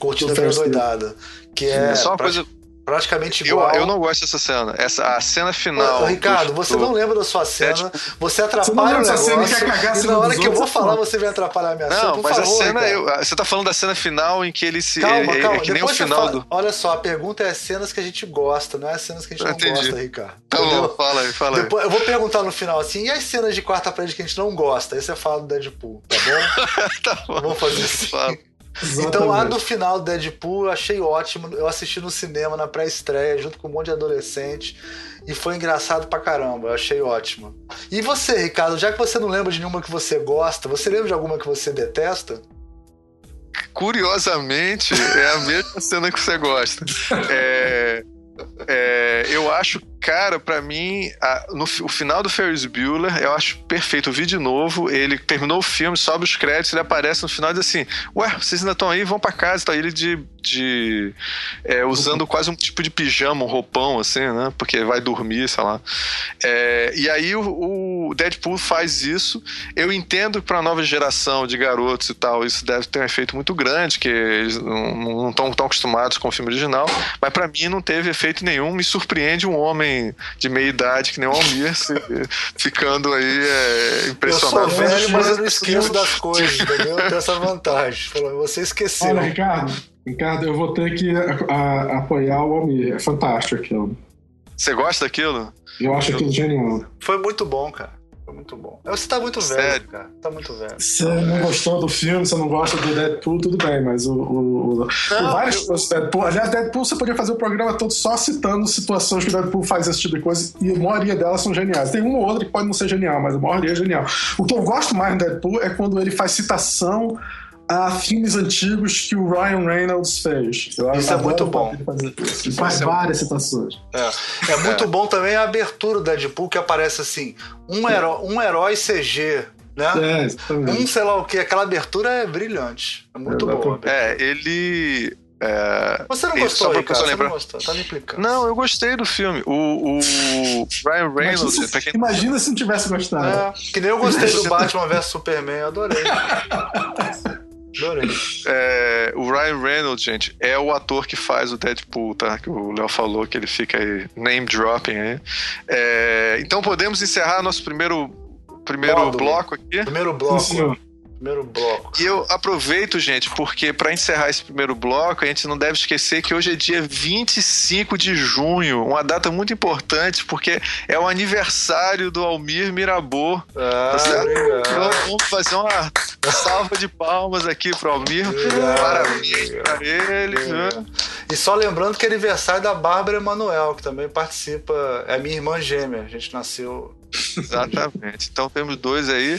Cortina Bem Doidada. Que é. Só uma pra... coisa praticamente igual. Eu, eu não gosto dessa cena. Essa, a cena final. Ô, Ricardo, do- você do- não lembra da sua cena, tipo- você atrapalha Você não o cena e negócio, quer cagar e cena na hora que eu vou outros, falar, você vem atrapalhar a minha cena, Não, por mas favor, a cena. Eu- você tá falando da cena final em que ele se. Calma, é, é- calma. é que nem o Depois você final fala- do. Olha só, a pergunta é cenas que a gente gosta, não é as cenas que a gente Eu não entendi. gosta, Ricardo. Tá bom, fala aí, fala aí. Depois, eu vou perguntar no final assim, e as cenas de quarta parede que a gente não gosta? Aí você fala do Deadpool, tá bom? tá bom. Vamos fazer assim. Fala. Então, a Exatamente. do final do Deadpool eu achei ótimo. Eu assisti no cinema, na pré-estreia, junto com um monte de adolescente. E foi engraçado pra caramba. Eu achei ótimo. E você, Ricardo, já que você não lembra de nenhuma que você gosta, você lembra de alguma que você detesta? Curiosamente, é a mesma cena que você gosta. É, é, eu acho, cara, pra mim, a- no, o final do Ferris Bueller, eu acho perfeito. Eu vi de novo, ele terminou o filme, sobe os créditos, ele aparece no final e diz assim: Ué, vocês ainda estão aí? Vão pra casa. Tá ele de. de é, usando quase um tipo de pijama, um roupão, assim, né? Porque vai dormir, sei lá. É, e aí o, o Deadpool faz isso. Eu entendo que pra nova geração de garotos e tal, isso deve ter um efeito muito grande, que eles não estão tão acostumados com o filme original. Mas pra mim não teve efeito nenhum. Me surpreende um homem de meia idade que nem o Almir se- ficando aí é, impressionado. Eu sou velho, mas eu não esqueço das coisas, entendeu? Eu tenho essa vantagem. Falou, Você esqueceu. Olha, Ricardo, Ricardo, eu vou ter que a- a- apoiar o Almir. É fantástico aquilo. Você gosta daquilo? Eu acho aquilo genial. Foi muito bom, cara. Foi muito bom. Você tá muito velho, Sério? cara. Tá muito velho. Você não gostou do filme, você não gosta do Deadpool, tudo bem, mas o. o, o Não, várias eu- do Deadpool. Aliás, Deadpool você podia fazer o programa todo só citando situações que o Deadpool faz esse tipo de coisa, e a maioria delas são geniais. Tem uma ou outra que pode não ser genial, mas a maioria é genial. O que eu gosto mais do Deadpool é quando ele faz citação a filmes antigos que o Ryan Reynolds fez. Eu Isso é muito bom. isso. Ele faz Isso é várias citações. É, é muito bom também a abertura do Deadpool, que aparece assim: um herói, um herói CG, né? É. Um sei lá o que. Aquela abertura é brilhante. É muito boa. É, ele. é, Você não gostou, Ricardo? pessoa Você não gostou? Tá me implicando. Não, eu gostei do filme. O, o Ryan Reynolds, Imagina, se, quem imagina se não tivesse gostado. É, que nem eu gostei do Batman vs Superman, eu adorei. Adorei. É, o Ryan Reynolds, gente, é o ator que faz o Deadpool, tá? Que o Léo falou que ele fica aí name dropping aí. É, então podemos encerrar nosso primeiro, primeiro Módulo. bloco aqui. Primeiro Sim, bloco. senhor. Primeiro bloco. E eu aproveito, gente, porque para encerrar esse primeiro bloco, a gente não deve esquecer que hoje é dia 25 de junho, uma data muito importante, porque é o aniversário do Almir Mirabô. Ah, Tá certo? Então, vamos fazer uma salva de palmas aqui pro Almir. Parabéns obrigado. pra ele. Obrigado. né? E só lembrando que é aniversário da Bárbara Emanuel, que também participa, é minha irmã gêmea. A gente nasceu. Exatamente. Então temos dois aí.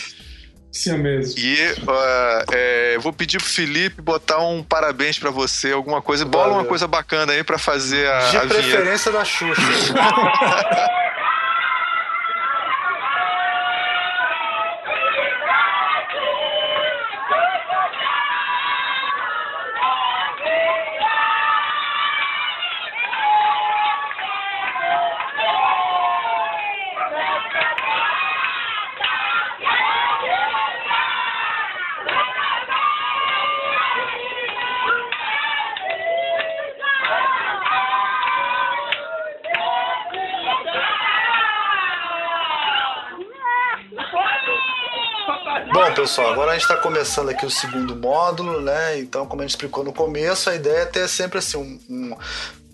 Sim, é mesmo. E ah, é, eu vou pedir pro Felipe botar um parabéns pra você, alguma coisa. Bola uma Valeu. coisa bacana aí pra fazer a, De a vinheta. preferência da Xuxa. pessoal, agora a gente está começando aqui o segundo módulo, né? Então, como a gente explicou no começo, a ideia é ter sempre assim um, um-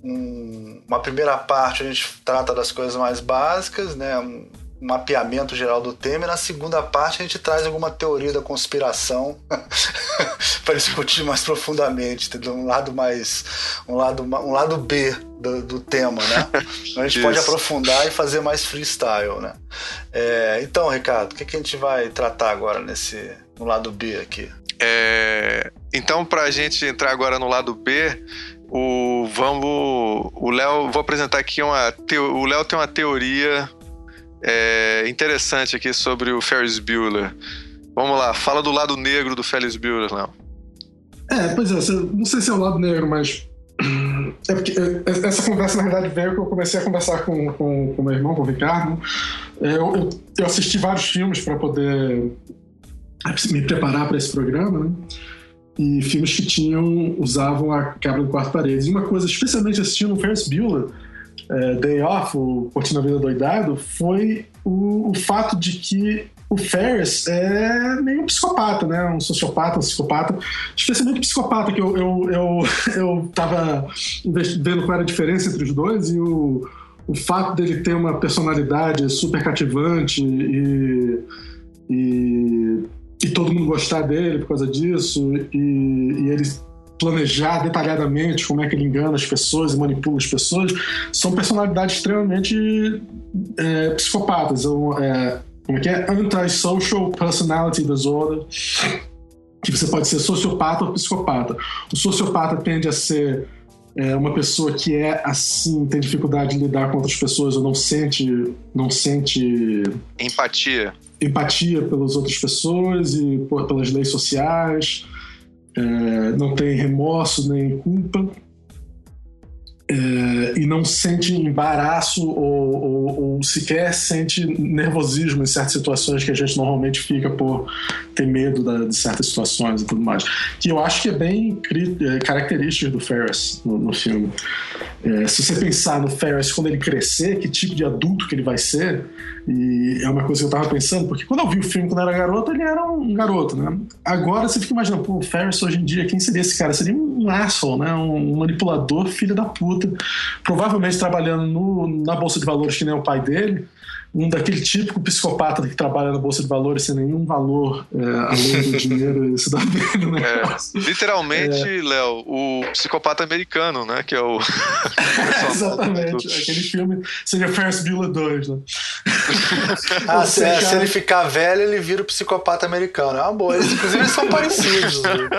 um- uma primeira parte a gente trata das coisas mais básicas, né? Mapeamento geral do tema, e na segunda parte a gente traz alguma teoria da conspiração para discutir mais profundamente, entendeu? Um lado mais. um lado, um lado B do, do tema, né? Então a gente pode aprofundar e fazer mais freestyle, né? É, então, Ricardo, o que, que a gente vai tratar agora nesse no lado B aqui? É, então, pra gente entrar agora no lado B, o vamos. O Léo, vou apresentar aqui uma. o Léo tem uma teoria é, interessante aqui sobre o Ferris Bueller. Vamos lá, fala do lado negro do Ferris Bueller, Léo. É, pois é, não sei se é o lado negro, mas. É porque é, essa conversa, na verdade, veio que eu comecei a conversar com o com, com meu irmão, com o Ricardo. É, Eu, eu, eu assisti vários filmes para poder me preparar para esse programa, né? e filmes que tinham usavam a quebra do quarto parede. E uma coisa, especialmente assistindo o Ferris Bueller, é, Day Off, o Curtindo a Vida Doidado, foi o, o fato de que o Ferris é meio psicopata, né? Um sociopata, um psicopata. Especialmente psicopata, que eu, eu, eu, eu tava vendo qual era a diferença entre os dois e o, o fato dele ter uma personalidade super cativante e, e, e todo mundo gostar dele por causa disso e, e ele planejar detalhadamente como é que ele engana as pessoas e manipula as pessoas, são personalidades extremamente é, psicopatas. É, como é que é? Antisocial Personality Disorder. Que você pode ser sociopata ou psicopata. O sociopata tende a ser é, uma pessoa que é assim, tem dificuldade de lidar com outras pessoas ou não sente, não sente empatia, empatia pelas outras pessoas e pelas leis sociais, é, não tem remorso nem culpa é, e não sente embaraço ou, ou, ou, sequer sente nervosismo em certas situações que a gente normalmente fica por ter medo da, de certas situações e tudo mais. Que eu acho que é bem é, característico do Ferris no, no filme. É, se você pensar no Ferris quando ele crescer, que tipo de adulto que ele vai ser, e é uma coisa que eu tava pensando, porque quando eu vi o filme quando eu era garoto, ele era um garoto, né? Agora você fica imaginando, pô, o Ferris hoje em dia, quem seria esse cara? Seria um asshole, né? Um manipulador, filho da puta. Provavelmente trabalhando no, na Bolsa de Valores que nem o pai dele um daquele típico psicopata que trabalha na bolsa de valores sem nenhum valor é, além do dinheiro e se dá bem no negócio. É, literalmente, é. Léo, o psicopata americano, né? Que é o. Exatamente. Aquele filme seria Ferris Bueller 2, né? ah, se, cara... se, ele ficar velho, ele vira o psicopata americano. É uma boa. Eles, inclusive, eles são parecidos. Né?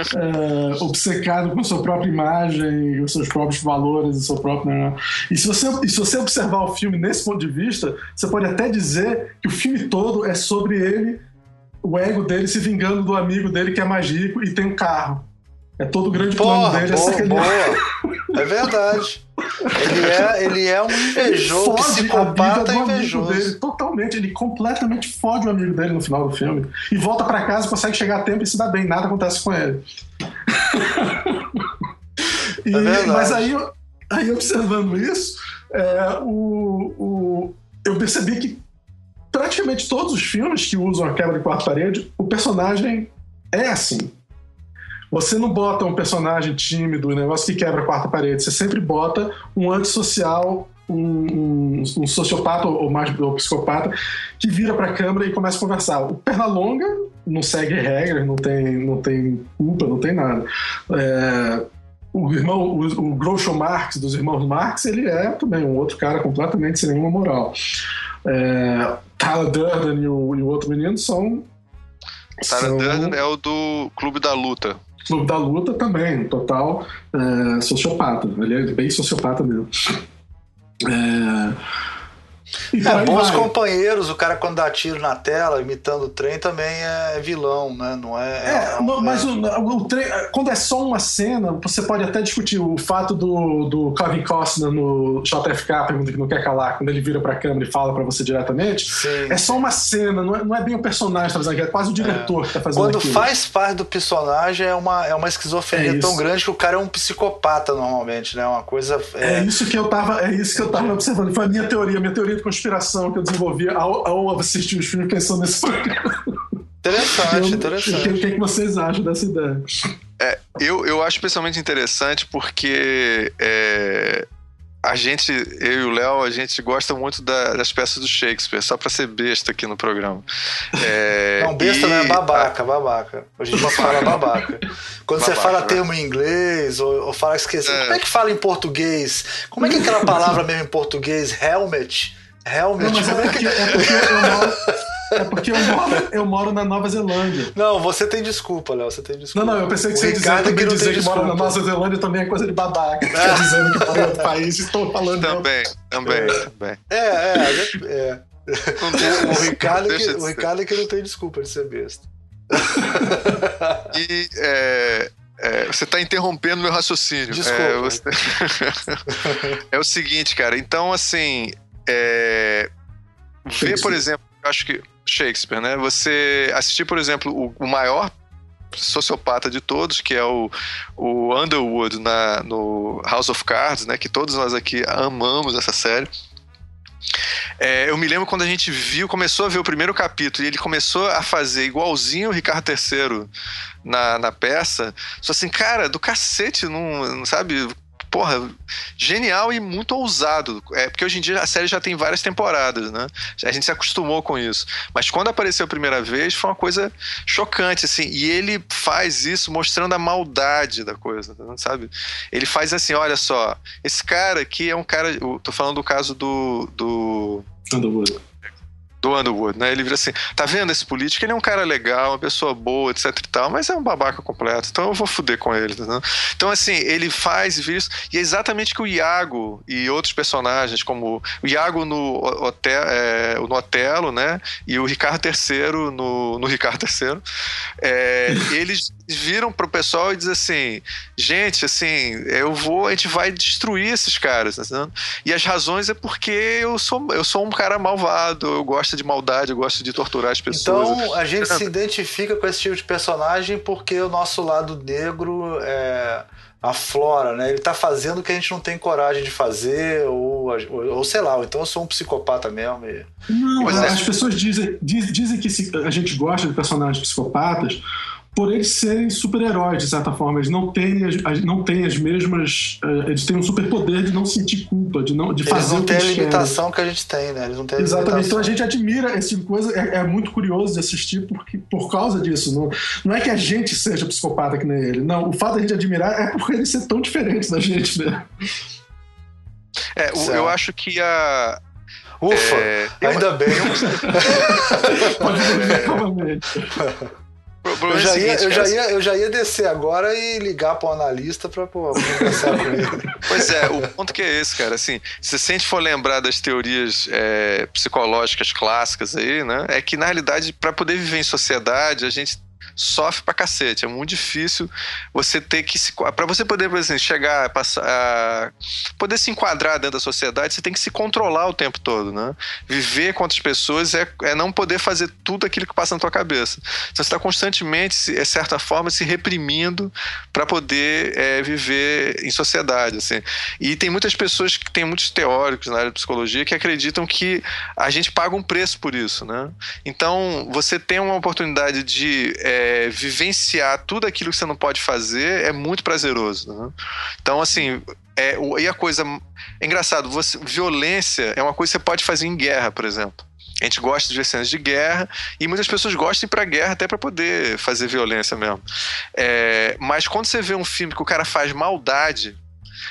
É, obcecado com a sua própria imagem, os seus próprios valores, o seu próprio. Né? E se você, e se você observar o filme nesse ponto de vista, você pode até dizer que o filme todo é sobre ele, o ego dele se vingando do amigo dele que é mais rico e tem um carro. É todo o grande Porra, plano dele. Boa, é, boa. é verdade. Ele é, ele é um invejoso, psicopata invejoso. Dele, totalmente. Ele completamente fode o amigo dele no final do filme. E volta para casa, consegue chegar a tempo e se dá bem. Nada acontece com ele. e, é mas aí, aí, observando isso, é, o, o, eu percebi que praticamente todos os filmes que usam a quebra de quarta parede, o personagem é assim. Você não bota um personagem tímido, um negócio que quebra a quarta parede. Você sempre bota um antissocial, um, um, um sociopata ou mais ou psicopata que vira para a câmera e começa a conversar. O Pernalonga não segue regras, não tem, não tem culpa, não tem nada. É, o irmão, o, o Groucho Marx, dos irmãos Marx, ele é também um outro cara completamente sem nenhuma moral. É, Tyler Durden e o, e o outro menino são Tyler são... Durden é o do Clube da Luta. Clube da Luta também, total é, sociopata. Ele é bem sociopata mesmo. É, é, bons vai. companheiros, o cara quando dá tiro na tela, imitando o trem, também é vilão, né? Não é. é, é mas o, o, trem, quando é só uma cena, você pode até discutir o fato do, do Kevin Costner no JFK, pergunta que não quer calar, quando ele vira pra câmera e fala pra você diretamente. Sim. É só uma cena, não é, não é bem o personagem que tá fazendo, é quase o diretor é. que tá fazendo Quando aquilo. faz parte do personagem, é uma, é uma esquizofrenia é tão grande que o cara é um psicopata normalmente, né? Uma coisa. É, isso que eu tava, é isso que eu tava observando. Foi a minha teoria, minha teoria de conspiração que eu desenvolvi ao, ao assistir os filmes pensando nesse programa. Interessante, interessante. O que, que, vocês acham dessa ideia? É, eu, eu acho especialmente interessante porque é, a gente, eu e o Léo, a gente gosta muito da, das peças do Shakespeare, só pra ser besta aqui no programa. É, não, besta e, não é babaca, babaca. Hoje a gente fala babaca. Quando babaca, você fala né? termo em inglês, ou, ou fala esqueci, é. como é que fala em português? Como é que é aquela palavra mesmo em português? Helmet? Helmet? Não, mas é, porque, é porque eu moro, é porque eu moro, eu moro na Nova Zelândia. Não, você tem desculpa, Léo. Você tem desculpa. Não, não, eu pensei que o você ia dizer, que, não dizer que mora na Nova Zelândia também é coisa de babaca. Fica dizendo que mora em outro país estou falando. Também, também, é. também. É, é, é. O, o, Ricardo que, o Ricardo é que não tem desculpa de ser besta. E é, é, você está interrompendo meu raciocínio. Desculpa. É, você... é o seguinte, cara. Então, assim, é, ver, por exemplo, acho que Shakespeare, né? Você assistir, por exemplo, o, o, maior sociopata de todos, que é o, o Underwood na, no House of Cards, né? Que todos nós aqui amamos essa série. É, eu me lembro quando a gente viu, começou a ver o primeiro capítulo e ele começou a fazer igualzinho o Ricardo III na, na peça. Só assim, cara, do cacete, não, não sabe? Porra, genial e muito ousado. É, porque hoje em dia a série já tem várias temporadas, né? A gente se acostumou com isso. Mas quando apareceu a primeira vez, foi uma coisa chocante, assim. E ele faz isso mostrando a maldade da coisa, sabe? Ele faz assim: olha só, esse cara aqui é um cara. Eu tô falando do caso do. do Underwood do Underwood, né? Ele vira assim: tá vendo esse político? Ele é um cara legal, uma pessoa boa, etc e tal, mas é um babaca completo, então eu vou fuder com ele. Né? Então, assim, ele faz isso, e é exatamente que o Iago e outros personagens, como o Iago no, hotel, é, no Otelo, né? E o Ricardo III no, no Ricardo III, é, eles viram pro pessoal e dizem assim: gente, assim, eu vou, a gente vai destruir esses caras. Né? E as razões é porque eu sou, eu sou um cara malvado, eu gosto de maldade, eu gosto de torturar as pessoas. Então a gente se identifica com esse tipo de personagem porque o nosso lado negro é aflora, né? Ele tá fazendo o que a gente não tem coragem de fazer, ou, ou, ou sei lá, ou então eu sou um psicopata mesmo. E... Não, é. as pessoas dizem, dizem que a gente gosta de personagens psicopatas por eles serem super-heróis, de certa forma. Eles não têm as, não têm as mesmas. Uh, eles têm um superpoder de não sentir culpa, de, não, de eles fazer não o que têm a limitação que a gente tem, né? Eles não têm Exatamente. Então a gente admira esse tipo de coisa. É, é, muito curioso de assistir porque, por causa disso. Não, não é que a gente seja psicopata que nem ele. Não, o fato de a gente admirar é porque ele ser tão diferente da gente, né? É, o, eu acho que a. Ufa, é, ainda eu... bem. Pode é... Eu já, ia, eu, já ia, eu já ia descer agora e ligar para o analista para conversar com ele. Pois é, o ponto que é esse, cara. Assim, se a gente for lembrar das teorias é, psicológicas clássicas aí, né? É que, na realidade, para poder viver em sociedade, a gente sofre pra cacete. É muito difícil você ter que se. Pra você poder, por exemplo, chegar, passar, poder se enquadrar dentro da sociedade, você tem que se controlar o tempo todo, né? Viver com outras pessoas é, é não poder fazer tudo aquilo que passa na tua cabeça. Então, você está constantemente, de certa forma, se reprimindo para poder é, viver em sociedade. Assim. E tem muitas pessoas que tem muitos teóricos na área de psicologia que acreditam que a gente paga um preço por isso, né? Então, você tem uma oportunidade de. É, é, vivenciar tudo aquilo que você não pode fazer é muito prazeroso. Né? Então, assim, é, e a coisa. É engraçado, você, violência é uma coisa que você pode fazer em guerra, por exemplo. A gente gosta de ver cenas de guerra e muitas pessoas gostam pra guerra até para poder fazer violência mesmo. É, mas quando você vê um filme que o cara faz maldade,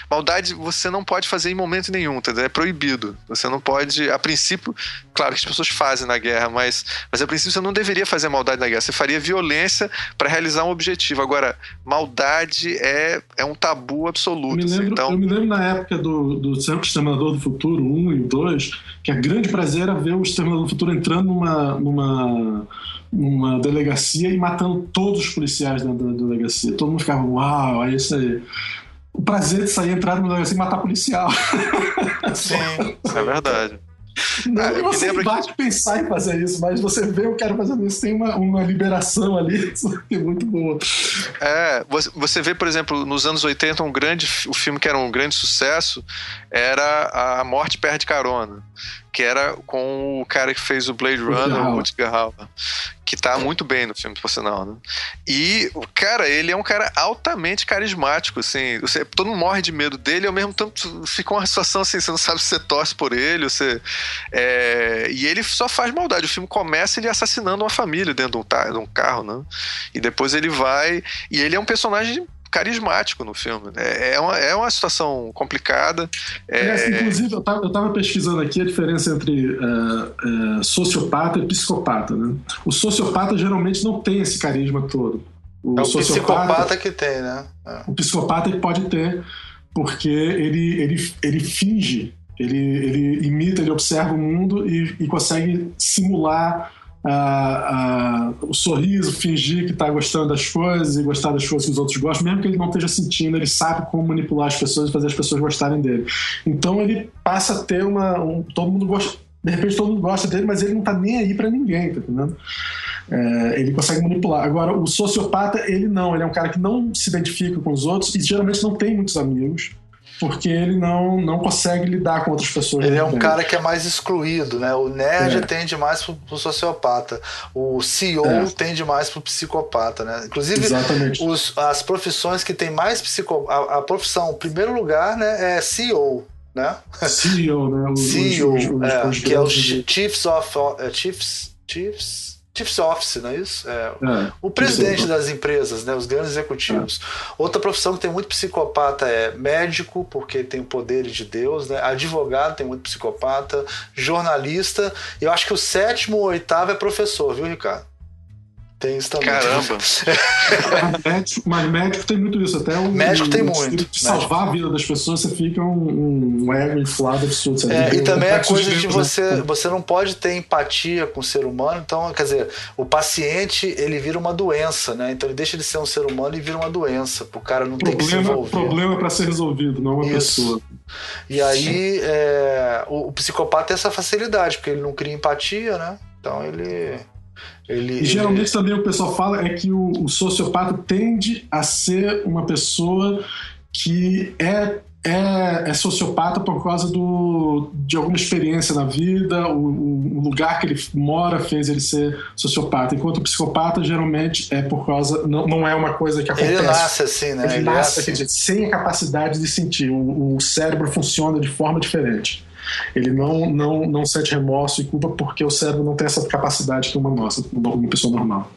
Maldade você não pode fazer em momento nenhum, entendeu? É proibido. Você não pode, a princípio, claro que as pessoas fazem na guerra, mas, mas a princípio você não deveria fazer maldade na guerra. Você faria violência para realizar um objetivo. Agora, maldade é, é um tabu absoluto. Eu me lembro, então... eu me lembro na época do, do Exterminador do Futuro 1 e 2, que a grande prazer era ver o Exterminador do Futuro entrando numa. numa numa delegacia e matando todos os policiais dentro da delegacia. Todo mundo ficava, uau, é isso aí o prazer de sair, entrar no assim, e matar policial. Sim, é verdade. Não ah, você bate que... pensar em fazer isso, mas você vê o cara fazendo isso, tem uma, uma liberação ali que é muito boa. É, você vê, por exemplo, nos anos 80, um grande, o filme que era um grande sucesso era A Morte Perde Carona que era com o cara que fez o Blade Runner, o Hauer, que tá muito bem no filme, por sinal, né? E, cara, ele é um cara altamente carismático, assim, você, todo mundo morre de medo dele, ao mesmo tempo fica uma situação assim, você não sabe se você torce por ele, você... É, e ele só faz maldade, o filme começa ele assassinando uma família dentro de um, de um carro, né? E depois ele vai... E ele é um personagem carismático no filme. É, é, uma, é uma situação complicada. É... inclusive, eu estava pesquisando aqui a diferença entre uh, uh, sociopata e psicopata. Né? O sociopata geralmente não tem esse carisma todo. O, é o psicopata que tem, né? É. O psicopata ele pode ter, porque ele, ele, ele finge, ele, ele imita, ele observa o mundo e, e consegue simular o sorriso, fingir que está gostando das coisas e gostar das coisas que os outros gostam, mesmo que ele não esteja sentindo, ele sabe como manipular as pessoas e fazer as pessoas gostarem dele. Então ele passa a ter uma. Um, todo mundo gosta. De repente todo mundo gosta dele, mas ele não está nem aí para ninguém, tá entendendo? É, ele consegue manipular. Agora, o sociopata, ele não. Ele é um cara que não se identifica com os outros e geralmente não tem muitos amigos porque ele não, não consegue lidar com outras pessoas. Ele é um cara que é mais excluído, né? O nerd é. tende mais pro, pro sociopata, o CEO é. tende mais pro psicopata, né? Inclusive, os, as profissões que tem mais psicopata, a, a, profissão, em primeiro lugar, né, é CEO. Né? CEO, né? Os, CEO, é, que é o Chiefs of uh, Chiefs, Chiefs Chiefs Office, não é isso? É, é, o presidente das empresas, né, os grandes executivos. É. Outra profissão que tem muito psicopata é médico, porque tem o poder de Deus, né? advogado tem muito psicopata, jornalista. Eu acho que o sétimo ou oitavo é professor, viu, Ricardo? Tem isso também. Caramba! mas médico tem muito isso. Até o médico tem muito. De salvar a vida das pessoas, você fica um, um ego inflado absurdo. É, e também a coisa de você, você não pode ter empatia com o ser humano. Então, quer dizer, o paciente ele vira uma doença, né? Então ele deixa de ser um ser humano e vira uma doença. Pro cara não problema, ter que se envolver. Problema para ser resolvido, não uma isso. pessoa. E aí é, o, o psicopata tem essa facilidade, porque ele não cria empatia, né? Então ele ele, e geralmente ele... também o pessoal fala é que o, o, sociopata tende a ser uma pessoa que é, é, é sociopata por causa do, de alguma experiência na vida, o, o, lugar que ele mora fez ele ser sociopata, enquanto o psicopata geralmente é por causa, não, não é uma coisa que acontece. Ele nasce assim, né? Ele, ele nasce, é assim. Dizer, sem a capacidade de sentir, o, o cérebro funciona de forma diferente. Ele não, não, não sente remorso e culpa porque o cérebro não tem essa capacidade que uma nossa, uma pessoa normal.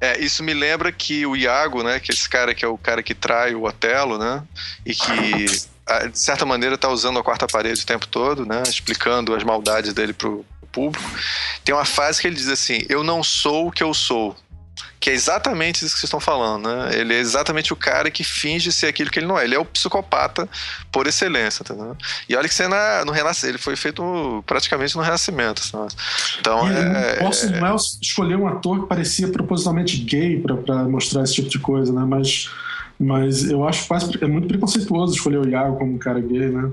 É, isso me lembra que o Iago, né, que esse cara que é o cara que trai o Otelo, né, e que de certa maneira está usando a quarta parede o tempo todo, né, explicando as maldades dele pro público. Tem uma frase que ele diz assim: "Eu não sou o que eu sou, que é exatamente isso que vocês estão falando, né? Ele é exatamente o cara que finge ser aquilo que ele não é. Ele é o psicopata por excelência, entendeu? E olha que você na, no Renascimento, ele foi feito praticamente no Renascimento. Sabe? Então, e é, Orson é... Welles escolheu um ator que parecia propositalmente gay para mostrar esse tipo de coisa, né? Mas, mas eu acho quase é muito preconceituoso escolher o Iago como um cara gay, né?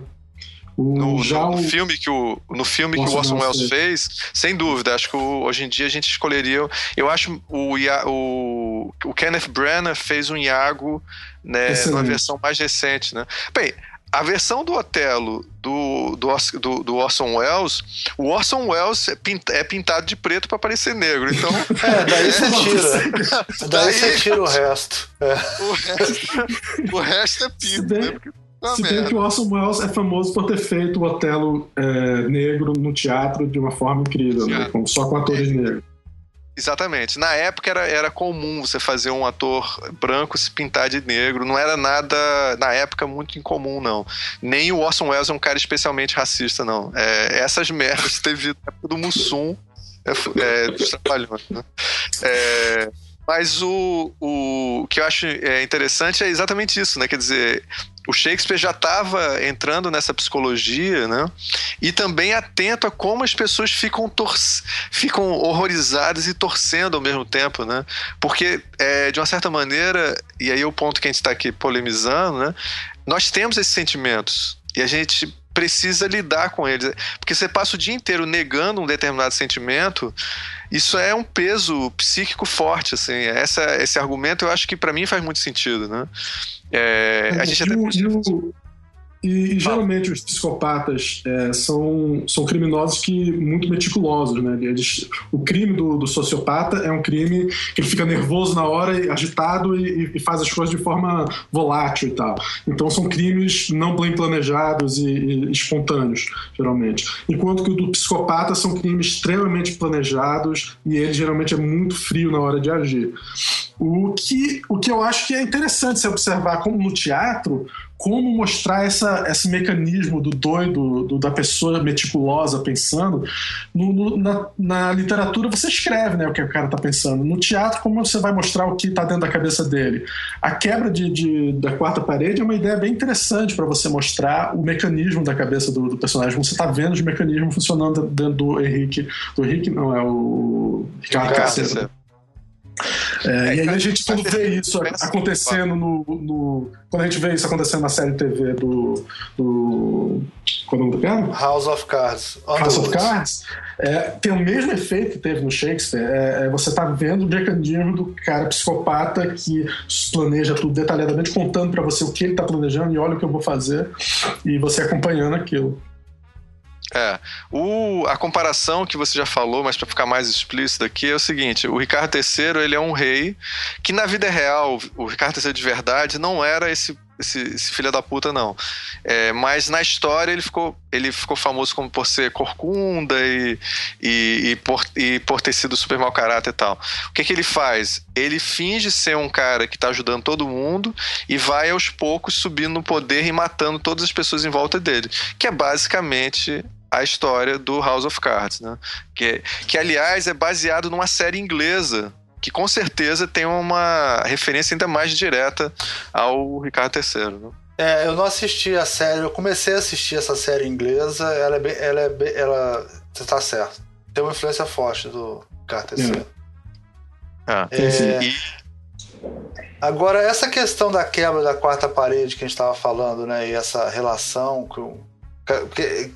No, no, no, filme que o, no filme que o Orson Welles fez, sem dúvida, acho que o, hoje em dia a gente escolheria. Eu acho o, o, o Kenneth Branagh fez um Iago né, numa versão mais recente, né? Bem, a versão do Otelo do, do, do, do, Orson Welles, o Orson Welles é, é pintado de preto para parecer negro. Então. É, daí você tira. daí, daí você tira o resto. É. O resto. O resto é pinto, né? Porque ah, Se bem que o Orson Welles é famoso por ter feito o Otelo é, negro no teatro de uma forma incrível, né? só com atores é. negros. Exatamente. Na época era, era comum você fazer um ator branco se pintar de negro. Não era nada, na época, muito incomum, não. Nem o Orson Welles é um cara especialmente racista, não. É, essas merdas teve na época do Mussum, é, é, dos Trapalhões, né? É, mas o, o que eu acho é, interessante é exatamente isso, né? Quer dizer, o Shakespeare já estava entrando nessa psicologia, né? E também atento a como as pessoas ficam, ficam horrorizadas e torcendo ao mesmo tempo, né? Porque, é, de uma certa maneira, e aí é o ponto que a gente está aqui polemizando, né? Nós temos esses sentimentos e a gente precisa lidar com eles. Porque você passa o dia inteiro negando um determinado sentimento, isso é um peso psíquico forte, assim. Essa, esse argumento eu acho que para mim faz muito sentido, né? É, a gente até... E, e geralmente os psicopatas é, são, são criminosos que muito meticulosos, né? Eles, o crime do, do, sociopata é um crime que ele fica nervoso na hora, agitado e, e, faz as coisas de forma volátil e tal. Então são crimes não bem planejados e, e espontâneos, geralmente. Enquanto que o do psicopata são crimes extremamente planejados e ele geralmente é muito frio na hora de agir. O que, o que eu acho que é interessante se observar como no teatro, como mostrar essa, esse mecanismo do doido, do, da pessoa meticulosa pensando. No, no, na, na, literatura você escreve né, o que o cara está pensando. No teatro, como você vai mostrar o que está dentro da cabeça dele? A quebra de, de, da quarta parede é uma ideia bem interessante para você mostrar o mecanismo da cabeça do, do personagem. Você está vendo os mecanismos funcionando dentro do Henrique. Do Henrique não, é o Ricardo. É, é, e aí a gente quando vê isso acontecendo no, no, Quando a gente vê isso acontecendo na série TV do. do Qual é o nome do piano? House of Cards. House of Cards é, tem o mesmo efeito que teve no Shakespeare. É, é, você está vendo o mecanismo do cara psicopata que planeja tudo detalhadamente, contando para você o que ele está planejando e olha o que eu vou fazer, e você acompanhando aquilo. É. O, a comparação que você já falou, mas para ficar mais explícito aqui, é o seguinte: o Ricardo III ele é um rei que, na vida real, o Ricardo III de verdade não era esse esse, esse filho da puta, não. É, mas na história ele ficou, ele ficou famoso como por ser corcunda e, e, e, por, e por ter sido super mau caráter e tal. O que, que ele faz? Ele finge ser um cara que tá ajudando todo mundo e vai aos poucos subindo no poder e matando todas as pessoas em volta dele. Que é basicamente a história do House of Cards, né? Que, que aliás é baseado numa série inglesa que com certeza tem uma referência ainda mais direta ao Ricardo III. Né? É, eu não assisti a série, eu comecei a assistir essa série inglesa, ela é bem, ela é bem, ela tá certo. Tem uma influência forte do Ricardo III. Ah, é, e... Agora, essa questão da quebra da quarta parede que a gente estava falando, né? E essa relação com. Porque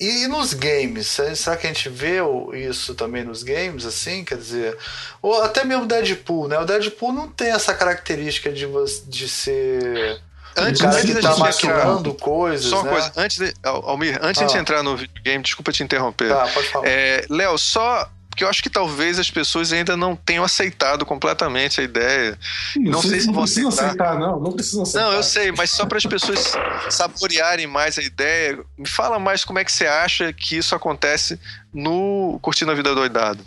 e nos games, será que a gente vê isso também nos games, assim? Quer dizer, ou até mesmo Deadpool, né? O Deadpool não tem essa característica de, de ser. Antes, um cara antes que tá maquinando coisas. Só uma né? coisa, antes de, Almir, antes ah. de entrar no videogame, desculpa te interromper. Tá, pode falar. É, Léo, só porque eu acho que talvez as pessoas ainda não tenham aceitado completamente a ideia. Não, não sei se vão aceitar. aceitar. Não, não precisam aceitar. Não, eu sei, mas só para as pessoas saborearem mais a ideia, me fala mais como é que você acha que isso acontece no Curtindo a Vida Doidado.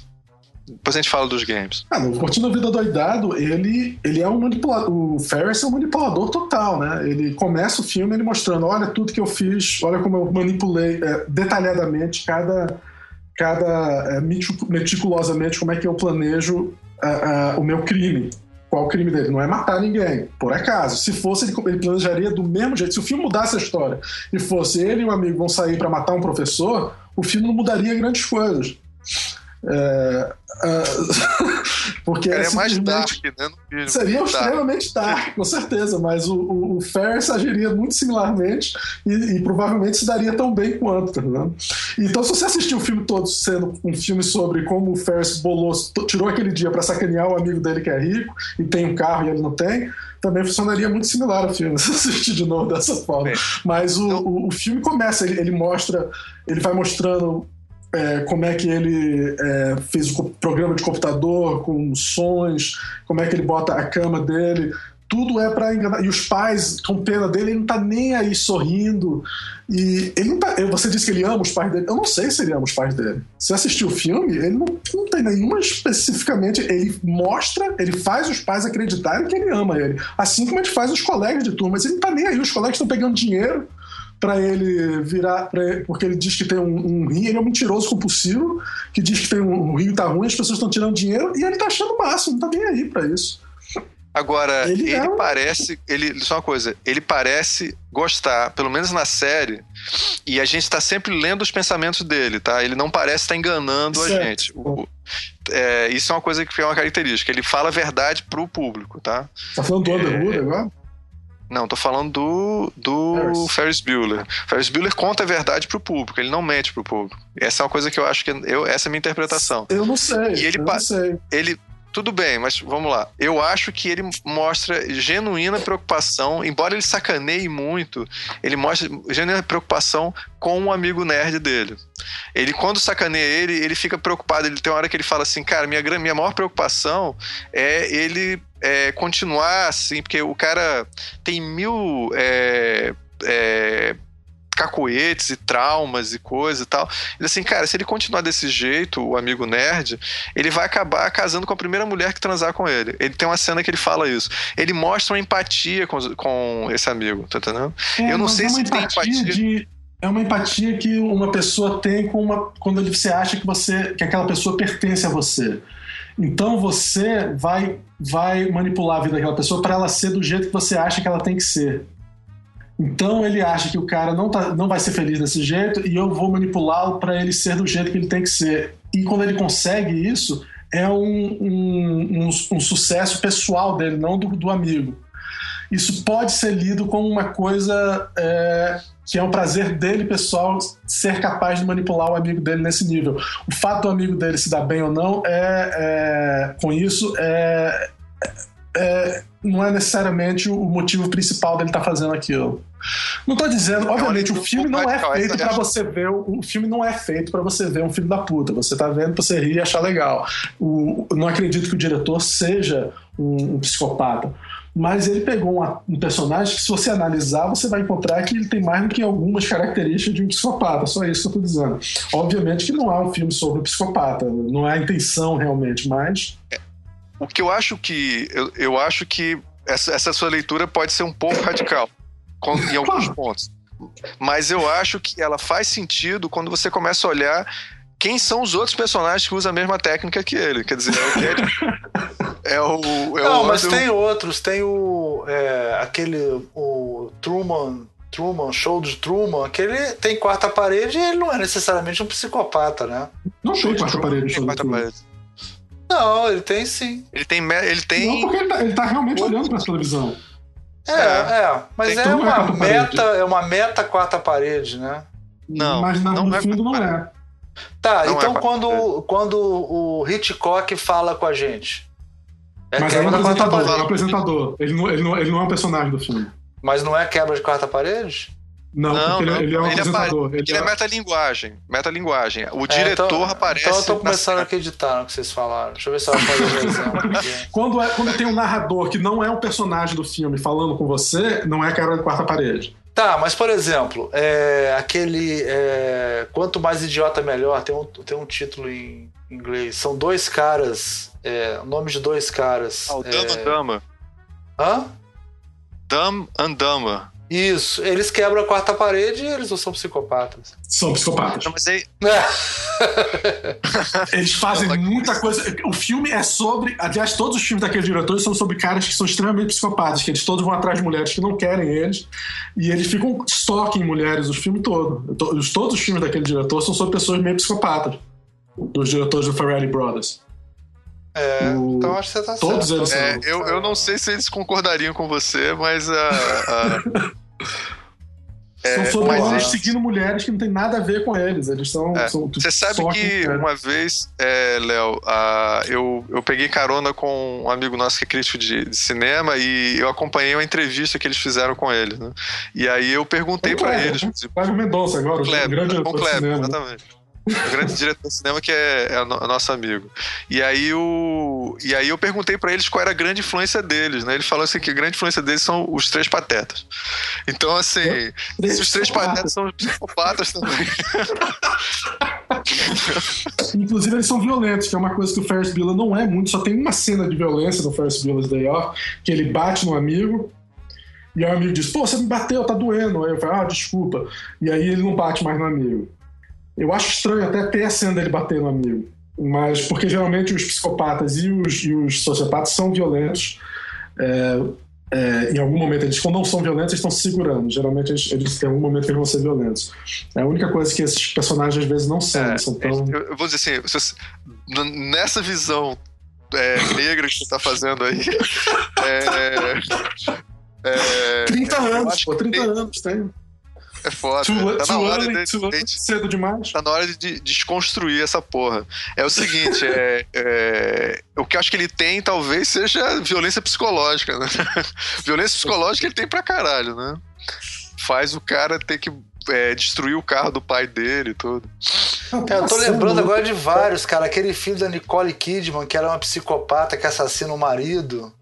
Depois a gente fala dos games. Ah, Curtindo a Vida Doidado, ele, ele é um manipulador. O Ferris é um manipulador total, né? Ele começa o filme ele mostrando: olha tudo que eu fiz, olha como eu manipulei é, detalhadamente cada cada é, meticulosamente como é que eu planejo uh, uh, o meu crime. Qual o crime dele? Não é matar ninguém, por acaso. Se fosse, ele, ele planejaria do mesmo jeito. Se o filme mudasse a história e fosse ele e um amigo vão sair para matar um professor, o filme não mudaria grandes coisas. É, uh, porque é, é mais dark, né? Seria dark. extremamente dark, com certeza, mas o, o, o Ferris agiria muito similarmente e, e, provavelmente se daria tão bem quanto. Né? Então, se você assistir o filme todo sendo um filme sobre como o Ferris bolou, tirou aquele dia para sacanear o amigo dele que é rico e tem um carro e ele não tem, também funcionaria muito similar ao filme, se assistir de novo dessa forma. Mas o, então... o, o, filme começa, ele, ele, mostra, ele vai mostrando é, como é que ele é, fez o programa de computador com sons, como é que ele bota a cama dele. Tudo é para enganar. E os pais, com pena dele, ele não tá nem aí sorrindo. E ele não tá. Você disse que ele ama os pais dele. Eu não sei se ele ama os pais dele. Se assistiu o filme, ele não, não tem nenhuma especificamente. Ele mostra, ele faz os pais acreditarem que ele ama ele. Assim como ele faz os colegas de turma. Mas ele não tá nem aí. Os colegas estão pegando dinheiro para ele virar, ele, porque ele diz que tem um, um, rim, ele é um mentiroso compulsivo, que diz que tem um, um rim tá ruim, as pessoas estão tirando dinheiro e ele tá achando massa, não tá nem aí para isso. Agora, ele, ele é um... parece. Ele, só uma coisa, ele parece gostar, pelo menos na série, e a gente tá sempre lendo os pensamentos dele, tá? Ele não parece estar tá enganando certo. a gente. O, é, isso é uma coisa que é uma característica. Ele fala a verdade pro público, tá? Tá falando do Underwood é, agora? Não, tô falando do, do Ferris. Ferris Bueller. Ferris Bueller conta a verdade pro público, ele não mente pro público. Essa é uma coisa que eu acho que eu, essa é a minha interpretação. Eu não sei. E ele, eu não sei. ele tudo bem, mas vamos lá. Eu acho que ele mostra genuína preocupação, embora ele sacaneie muito, ele mostra genuína preocupação com um amigo nerd dele. Ele, quando sacaneia ele, ele fica preocupado. Ele tem uma hora que ele fala assim, cara, minha, minha maior preocupação é ele é, continuar assim, porque o cara tem mil. É, é, cacoetes e traumas e coisa e tal. Ele assim, cara, se ele continuar desse jeito, o amigo nerd, ele vai acabar casando com a primeira mulher que transar com ele. Ele tem uma cena que ele fala isso. Ele mostra uma empatia com, com esse amigo, tá entendendo? É, Eu não sei é se tem empatia. De, é uma empatia que uma pessoa tem com uma, quando você acha que você que aquela pessoa pertence a você. Então você vai vai manipular a vida daquela pessoa para ela ser do jeito que você acha que ela tem que ser. Então ele acha que o cara não, tá, não vai ser feliz desse jeito e eu vou manipulá-lo para ele ser do jeito que ele tem que ser. E quando ele consegue isso, é um, um, um, um sucesso pessoal dele, não do, do amigo. Isso pode ser lido como uma coisa é, que é um prazer dele pessoal ser capaz de manipular o amigo dele nesse nível. O fato do amigo dele se dar bem ou não é, é com isso é, é, não é necessariamente o motivo principal dele estar tá fazendo aquilo. Não estou dizendo, obviamente, o filme não é feito para você ver. O filme não é feito para você ver um filho da puta. Você está vendo para você rir e achar legal. O, não acredito que o diretor seja um, um psicopata. Mas ele pegou uma, um personagem que, se você analisar, você vai encontrar que ele tem mais do que algumas características de um psicopata. Só isso que eu estou dizendo. Obviamente que não é um filme sobre um psicopata. Não é a intenção realmente, mas. O que eu acho que. Eu, eu acho que essa, essa sua leitura pode ser um pouco radical em alguns pontos. Mas eu acho que ela faz sentido quando você começa a olhar quem são os outros personagens que usam a mesma técnica que ele. Quer dizer, é o Ted. é o. É Não, o mas tem outros. Tem o. É, aquele. O Truman. Truman, show de Truman, que ele tem quarta parede e ele não é necessariamente um psicopata, né? Não tem quarta parede, show quarta parede. Não, ele tem sim. Ele tem. Ele tem... Não, porque ele tá, ele tá realmente olhando pra televisão. É, é, é mas é uma meta, é uma meta quarta parede, né? Não, mas na, não no é fundo não é. Tá, não então é quando, quando o Hitchcock fala com a gente. É mas é um apresentador, é um apresentador. Ele não, ele, não, ele não é um personagem do filme. Mas não é quebra de quarta parede? Não, não, porque não. Ele, ele, é um ele apresentador. Apare... Ele, ele é, é metalinguagem. Metalinguagem. O diretor é, então, aparece. Então eu tô começando a acreditar no que vocês falaram. Deixa eu ver se ela pode um exemplo. quando, é, quando tem um narrador que não é um personagem do filme falando com você, não é quebra de quarta parede. Tá, mas por exemplo, é, aquele. É, Quanto mais idiota melhor, tem um, tem um título em inglês. São dois caras. É, o nome de dois caras. Ah, o Dama é... Dama. Hã? Dumb and Dumber. Isso, eles quebram a quarta parede e eles não são psicopatas. São psicopatas. Não, mas aí... eles fazem muita coisa. O filme é sobre. Aliás, todos os filmes daquele diretor são sobre caras que são extremamente psicopatas, que eles todos vão atrás de mulheres que não querem eles. E eles ficam estoque em mulheres o filme todo. Todos os filmes daquele diretor são sobre pessoas meio psicopatas. Dos diretores do Ferrari Brothers. É, o... então acho que você tá Todos certo. Eles é, eu, eu não sei se eles concordariam com você, mas a. Uh, uh... É, são sobre homens seguindo mulheres que não tem nada a ver com eles. Eles são. É. são Você sabe que uma vez, é, Léo, uh, eu, eu peguei carona com um amigo nosso que é crítico de, de, cinema e eu acompanhei uma entrevista que eles fizeram com ele. Né? E aí eu perguntei para eles. Cleber Mendonça agora, o Kleber, grande com Kleber, exatamente o grande diretor de cinema que é, é, é nosso amigo. E aí, o, e aí eu perguntei para eles qual era a grande influência deles, né? Ele falou assim que a grande influência deles são os três patetas. Então, assim, se os três patetas são psicopatas também. Inclusive, eles são violentos, que é uma coisa que o Ferris Bueller não é muito. Só tem uma cena de violência no Ferris Bueller's Day Off, que ele bate no amigo, e o amigo diz, pô, você me bateu, tá doendo. Aí eu falo, ah, desculpa. E aí ele não bate mais no amigo. Eu acho estranho até ter a cena dele bater no amigo. Mas porque geralmente os psicopatas e os, e os sociopatas são violentos. É, é, em algum momento, eles, quando não são violentos, eles estão se segurando. Geralmente, eles, eles têm algum momento que eles vão ser violentos. É a única coisa que esses personagens às vezes não são. É, são tão... Eu vou dizer assim: nessa visão é, negra que você está fazendo aí. é, é, 30 anos, pô, 30 tem, anos tem. É foda. Too, tá na hora early, de, de, cedo demais. Tá na hora de desconstruir essa porra. É o seguinte, é, é, o que eu acho que ele tem talvez seja violência psicológica, né? violência psicológica ele tem pra caralho, né? Faz o cara ter que é, destruir o carro do pai dele e tudo. É, eu tô lembrando agora de vários, cara. Aquele filho da Nicole Kidman, que era uma psicopata que assassina o marido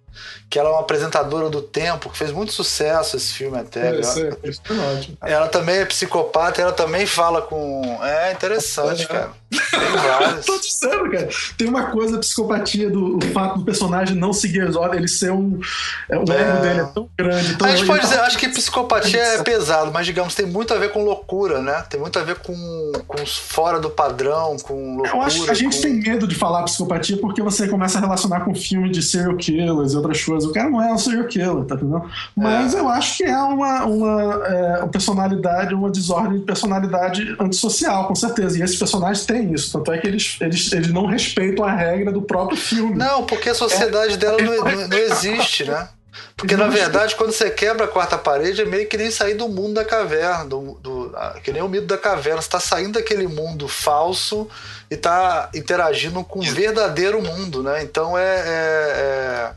que ela é uma apresentadora do tempo, que fez muito sucesso esse filme até. É, isso é, isso é ótimo. Ela também é psicopata, ela também fala com. É interessante, é. cara. Tô dizendo, cara. Tem uma coisa, a psicopatia do fato do personagem não seguir as ordens, ele ser um. É, o ego é. dele é tão grande. Tão a gente pode dizer, acho que psicopatia é pesado, mas digamos, tem muito a ver com loucura, né? Tem muito a ver com, com fora do padrão, com loucura. Eu acho que a gente com... tem medo de falar psicopatia porque você começa a relacionar com filme de serial killers e outras coisas. O cara não é um serial killer, tá entendendo? Mas é. eu acho que é uma, uma, é, uma personalidade, uma desordem de personalidade antissocial, com certeza. E esses personagens têm isso. Tanto é que eles, eles, eles não respeitam a regra do próprio filme. Não, porque a sociedade é, dela não, não, não, existe, né? Porque na verdade, quando você quebra a quarta parede, é meio que nem sair do mundo da caverna, do, do que nem o mito da caverna. Você está saindo daquele mundo falso e está interagindo com o verdadeiro mundo, né? Então é, é, é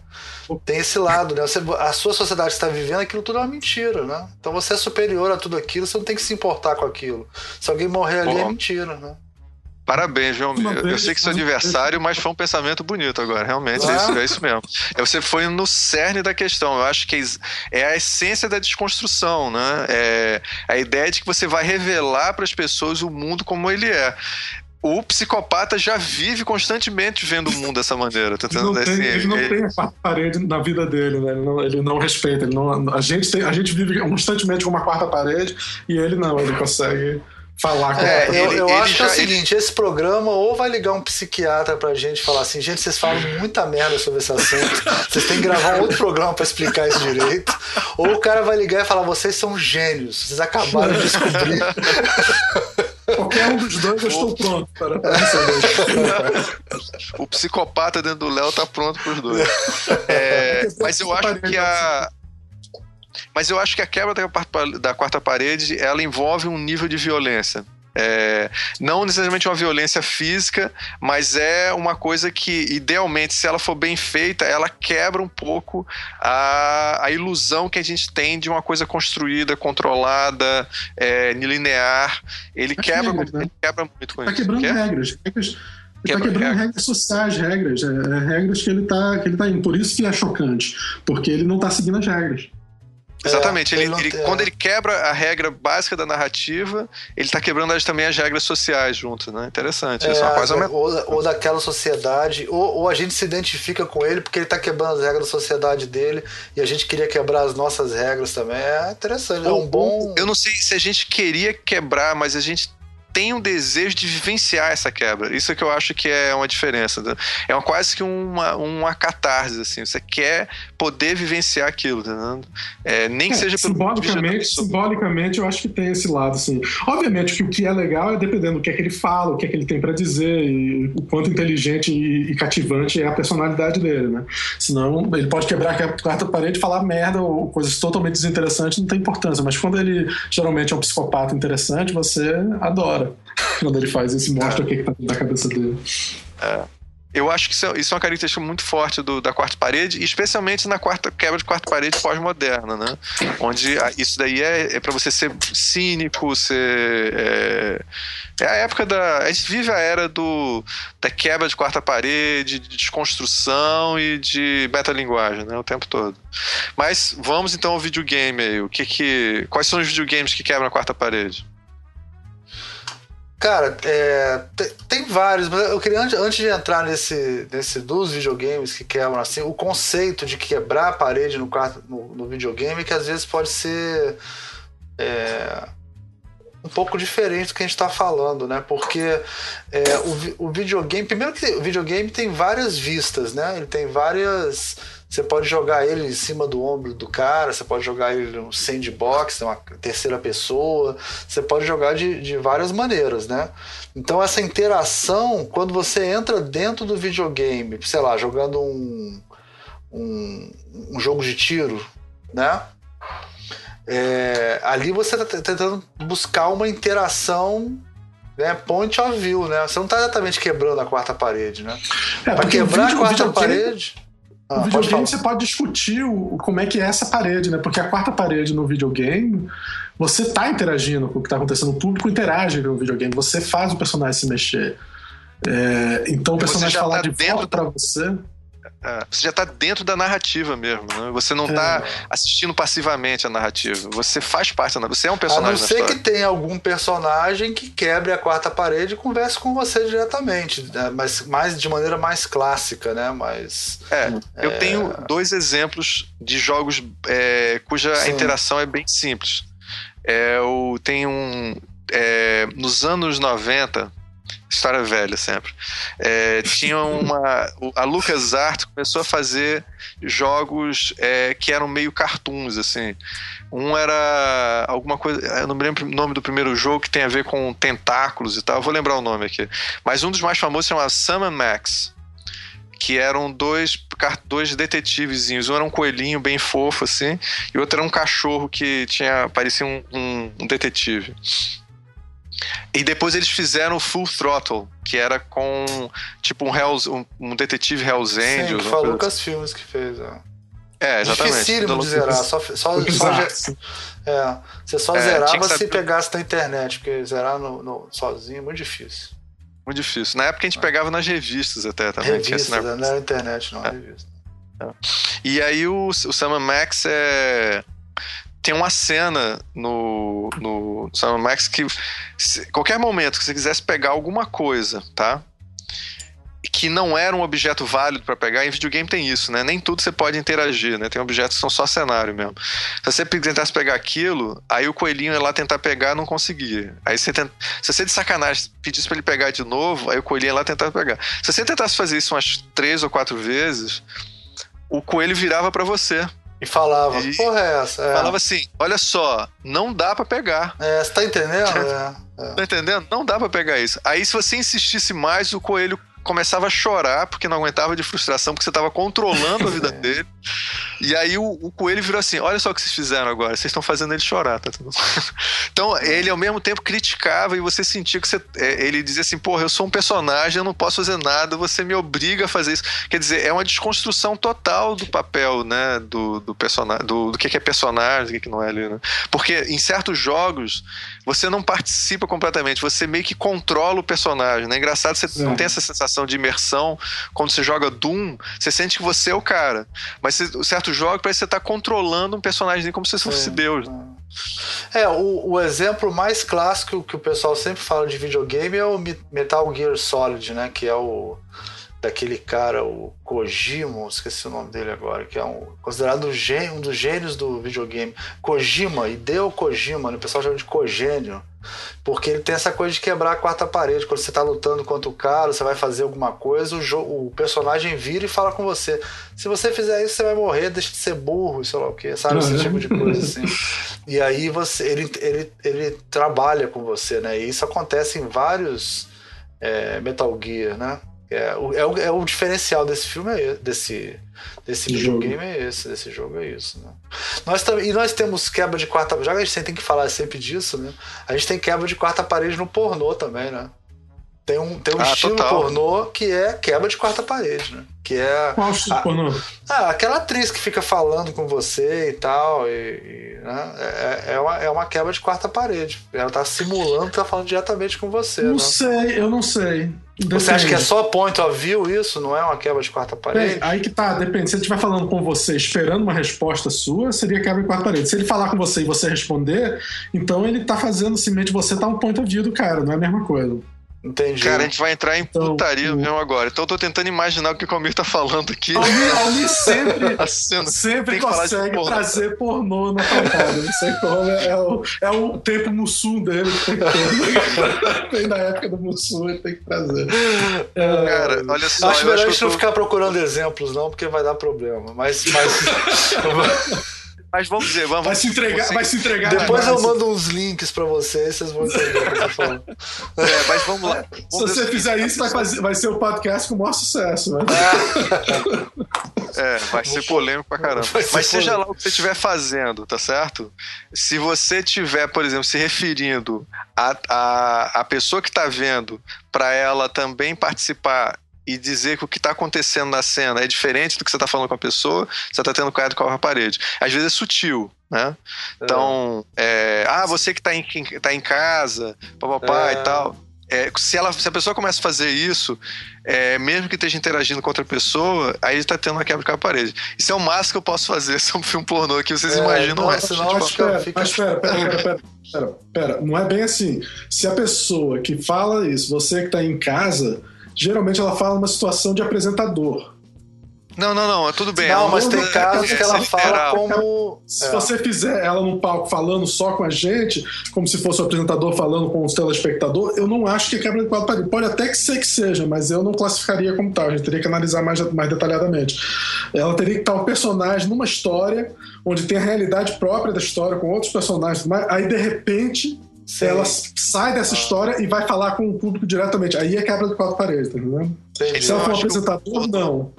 tem esse lado, né? Você, a sua sociedade está vivendo, aquilo tudo é uma mentira, né? Então você é superior a tudo aquilo, você não tem que se importar com aquilo. Se alguém morrer ali, é mentira, né? Parabéns, João. Eu, eu sei que seu aniversário, mas foi um pensamento bonito agora. Realmente, é, isso, é isso mesmo. É, você foi no cerne da questão. Eu acho que é a essência da desconstrução, né? É a ideia de que você vai revelar para as pessoas o mundo como ele é o psicopata já vive constantemente vendo o mundo dessa maneira. Tá ele não, tem, assim, ele não ele... tem a quarta parede na vida dele, né? Ele não, ele não respeita. Ele não, a, gente tem, a gente vive constantemente com uma quarta parede e ele não, ele consegue falar com é, eu, eu acho que é o seguinte, esse programa ou vai ligar um psiquiatra pra gente falar assim, gente, vocês falam muita merda sobre esse assunto, vocês têm que gravar um outro programa para explicar isso direito, ou o cara vai ligar e falar, vocês são gênios, vocês acabaram de descobrir. Qualquer um dos dois eu estou pronto para, para receber. O psicopata dentro do Léo tá pronto para os dois. É, mas eu acho que a, mas eu acho que a quebra da, da quarta parede ela envolve um nível de violência. É, não necessariamente uma violência física, mas é uma coisa que, idealmente, se ela for bem feita, ela quebra um pouco a, a ilusão que a gente tem de uma coisa construída, controlada, é, linear. Ele quebra, regras, né? ele quebra muito com tá isso. Quebrando regras. regras ele está quebrando regras sociais, regras, é, é, regras que ele está que ele tá indo. Por isso que é chocante, porque ele não está seguindo as regras. Exatamente. É, ele, ele, quando ele quebra a regra básica da narrativa, ele está quebrando as, também as regras sociais junto, né? Interessante. É, Isso é uma coisa ou, ou daquela sociedade, ou, ou, a gente se identifica com ele porque ele está quebrando as regras da sociedade dele e a gente queria quebrar as nossas regras também. É interessante. Ou, é um bom. Eu não sei se a gente queria quebrar, mas a gente tem um desejo de vivenciar essa quebra. Isso é que eu acho que é uma diferença. Né? É uma, quase que uma, uma catarse, assim. Você quer poder vivenciar aquilo, tá é, nem que é, seja pelo simbolicamente, simbolicamente, eu acho que tem esse lado, assim. Obviamente que o que é legal é dependendo do que é que ele fala, o que é que ele tem para dizer e o quanto inteligente e, e, cativante é a personalidade dele, né? Senão ele pode quebrar a quarta parede, falar merda ou coisas totalmente desinteressantes, não tem importância. Mas quando ele geralmente é um psicopata interessante, você adora quando ele faz isso, mostra é. o que, que tá dentro da cabeça dele. É. Eu acho que isso é, isso é uma característica muito forte do, da quarta parede, especialmente na quarta quebra de quarta parede pós-moderna, né? Onde isso daí é, é para você ser cínico, ser. É, é, a época da. A gente vive a era do, da quebra de quarta parede, de desconstrução e de metalinguagem, né? O tempo todo. Mas vamos então ao videogame aí. O que que, quais são os videogames que quebram a quarta parede? Cara, é, tem, tem, vários, mas eu queria, antes, antes de entrar nesse, nesse dos videogames que quebram assim, o conceito de quebrar a parede no, quarto, no, no videogame, que às vezes pode ser é, um pouco diferente do que a gente está falando, né? Porque é, o, o videogame, primeiro que o videogame tem várias vistas, né? Ele tem várias você pode jogar ele em cima do ombro do cara, você pode jogar ele no sandbox, uma terceira pessoa, você pode jogar de, de várias maneiras, né? Então essa interação, quando você entra dentro do videogame, sei lá, jogando um, um, um jogo de tiro, né? É, ali você está tentando buscar uma interação né, point of view, né? Você não está exatamente quebrando a quarta parede, né? É, Para quebrar a quarta parede. Ah, no videogame pode você pode discutir o, como é que é essa parede, né? Porque a quarta parede no videogame, você está interagindo com o que está acontecendo, o público interage no videogame, você faz o personagem se mexer. É, então o personagem falar tá de volta para você. É, você já está dentro da narrativa mesmo, né? Você não está é. assistindo passivamente a narrativa. Você faz parte da narrativa. Você é um personagem. A não ser que tenha algum personagem que quebre a quarta parede e converse com você diretamente, né? mas mais de maneira mais clássica, né? Mas é, eu é... tenho dois exemplos de jogos é, cuja Sim. interação é bem simples. É, eu tenho um nos anos 90 história velha sempre. É, tinha uma. A LucasArts começou a fazer jogos é, que eram meio cartoons, assim. Um era alguma coisa. Eu não me lembro o nome do primeiro jogo que tem a ver com tentáculos e tal. Eu vou lembrar o nome aqui. Mas um dos mais famosos se chamava Summon Max que eram dois dois detetivezinhos. Um era um coelhinho bem fofo, assim, e o outro era um cachorro que tinha. parecia um, um, um detetive. E depois eles fizeram o Full Throttle, que era com tipo um, Hells, um, um detetive Hells Angels. Sim, que foi o Lucas assim. Filmes que fez. É, é exatamente. Dificílimo de zerar. Só, só, só, é, você só é, zerava se pegasse na internet, porque zerar no, no, sozinho é muito difícil. Muito difícil. Na época a gente pegava nas revistas até também. Revistas, tinha não era internet, não, é. revista. É. E aí o, o Sam Max é tem uma cena no, no Sam Max que se, qualquer momento que você quisesse pegar alguma coisa, tá? Que não era um objeto válido para pegar, em videogame tem isso, né? Nem tudo você pode interagir, né? Tem objetos que são só cenário mesmo. Se você tentasse pegar aquilo, aí o coelhinho ia lá tentar pegar não conseguia. Aí você tenta... Se você de sacanagem pedisse para ele pegar de novo, aí o coelhinho ia lá tentar pegar. Se você tentasse fazer isso umas três ou quatro vezes, o coelho virava para você. E falava, e porra é essa? É. Falava assim, olha só, não dá para pegar. É, você tá entendendo? é, é. Tá entendendo? Não dá para pegar isso. Aí se você insistisse mais, o coelho começava a chorar porque não aguentava de frustração, porque você estava controlando a vida dele. E aí o, o, coelho virou assim: olha só o que vocês fizeram agora, vocês estão fazendo ele chorar, tá tudo Então ele ao mesmo tempo criticava e você sentia que você, é, ele dizia assim: porra, eu sou um personagem, eu não posso fazer nada, você me obriga a fazer isso. Quer dizer, é uma desconstrução total do papel, né? Do, do personagem, do, do que é personagem, do que, que não é ali, né? Porque em certos jogos você não participa completamente, você meio que controla o personagem. Né? É engraçado, você é. não tem essa sensação de imersão. Quando você joga Doom, você sente que você é o cara. Mas certo jogo parece que você está controlando um personagem como se fosse é. Deus. É, o, o, exemplo mais clássico que o pessoal sempre fala de videogame é o Metal Gear Solid, né? Que é o daquele cara, o Kojima, esqueci o nome dele agora, que é um, considerado um, gênio, um dos gênios do videogame. Kojima, Hideo Kojima, né? o pessoal chama de cogênio, porque ele tem essa coisa de quebrar a quarta parede. Quando você está lutando contra o cara, você vai fazer alguma coisa, o, o, personagem vira e fala com você. Se você fizer isso, você vai morrer, deixa de ser burro, sei lá o que, sabe? Esse tipo de coisa assim. E aí você, ele, ele, ele trabalha com você, né? E isso acontece em vários é, Metal Gear, né? É, o, é, o, é o diferencial desse filme, é, desse, desse videogame é esse, desse jogo é isso. Né? Nós e nós temos quebra de quarta já que a gente tem que falar sempre disso, né? A gente tem quebra de quarta parede no pornô também, né? Tem um, tem um ah, estilo total. pornô que é quebra de quarta parede, né? Que é. Qual estilo pornô? Ah, aquela atriz que fica falando com você e tal. E, e né? é, é, uma, é uma quebra de quarta parede. Ela tá simulando, tá falando diretamente com você. Não né? sei, eu não sei. Depende. Você acha que é só point of view isso? Não é uma quebra de quarta parede? aí que tá, depende. Se ele estiver falando com você esperando uma resposta sua, seria quebra de quarta parede. Se ele falar com você e você responder, então ele tá fazendo simplesmente você tá um point of view do cara, não é a mesma coisa. Entendi. Cara, a gente vai entrar em então, putaria mesmo agora. Então eu tô tentando imaginar o que o Almir tá falando aqui. Almir, Almir sempre, sempre consegue trazer pornô na pancada. Não sei como. É, é, o, é o tempo Mussum dele que tem que na época do Mussum, ele tem que trazer. É, Cara, olha só. Acho melhor a gente tô... não ficar procurando exemplos, não, porque vai dar problema. Mas. mas... Mas vamos dizer, vamos. Vai se entregar, vai se entregar. Depois eu mando uns links pra vocês, vocês vão entender o que eu tô falando. É, mas vamos lá. Vamos se você fizer isso, vai, fazer, vai ser o podcast com o maior sucesso. Né? É, vai ser polêmico pra caramba. Mas seja lá o que você estiver fazendo, tá certo? Se você estiver, por exemplo, se referindo a, a, a pessoa que tá vendo para ela também participar e dizer que o que está acontecendo na cena é diferente do que você está falando com a pessoa, você está tendo cuidado com a parede. Às vezes é sutil, né? Então, é, ah, você que está em, tá em casa, papapá é. e tal. É, se, ela, se a pessoa começa a fazer isso, é, mesmo que esteja interagindo com outra pessoa, aí está tendo uma quebra com a parede. Isso é o máximo que eu posso fazer se é um filme pornô aqui, vocês é, imaginam é. Mas espera, fica... mas espera, pera, pera, pera, pera, pera, não é bem assim. Se a pessoa que fala isso, você que está em casa, geralmente ela fala uma situação de apresentador. Não, não, não, é tudo bem. Não, mas tem casos que ela fala como. Se é. você fizer ela no palco falando só com a gente, como se fosse o apresentador falando com os telespectadores, eu não acho que é quebra de quadro parede. Pode até que ser que seja, mas eu não classificaria como tal. A gente teria que analisar mais, mais detalhadamente. Ela teria que estar um personagem numa história onde tem a realidade própria da história, com outros personagens, aí de repente Sim. Ela sai dessa história e vai falar com o público diretamente. Aí é quebra de quatro paredes, tá entendendo? Se ela for um apresentador, não.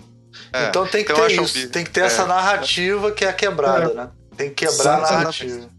É. Então tem que então ter isso, tem que ter essa é. narrativa que é a quebrada, né? Tem que quebrar a narrativa.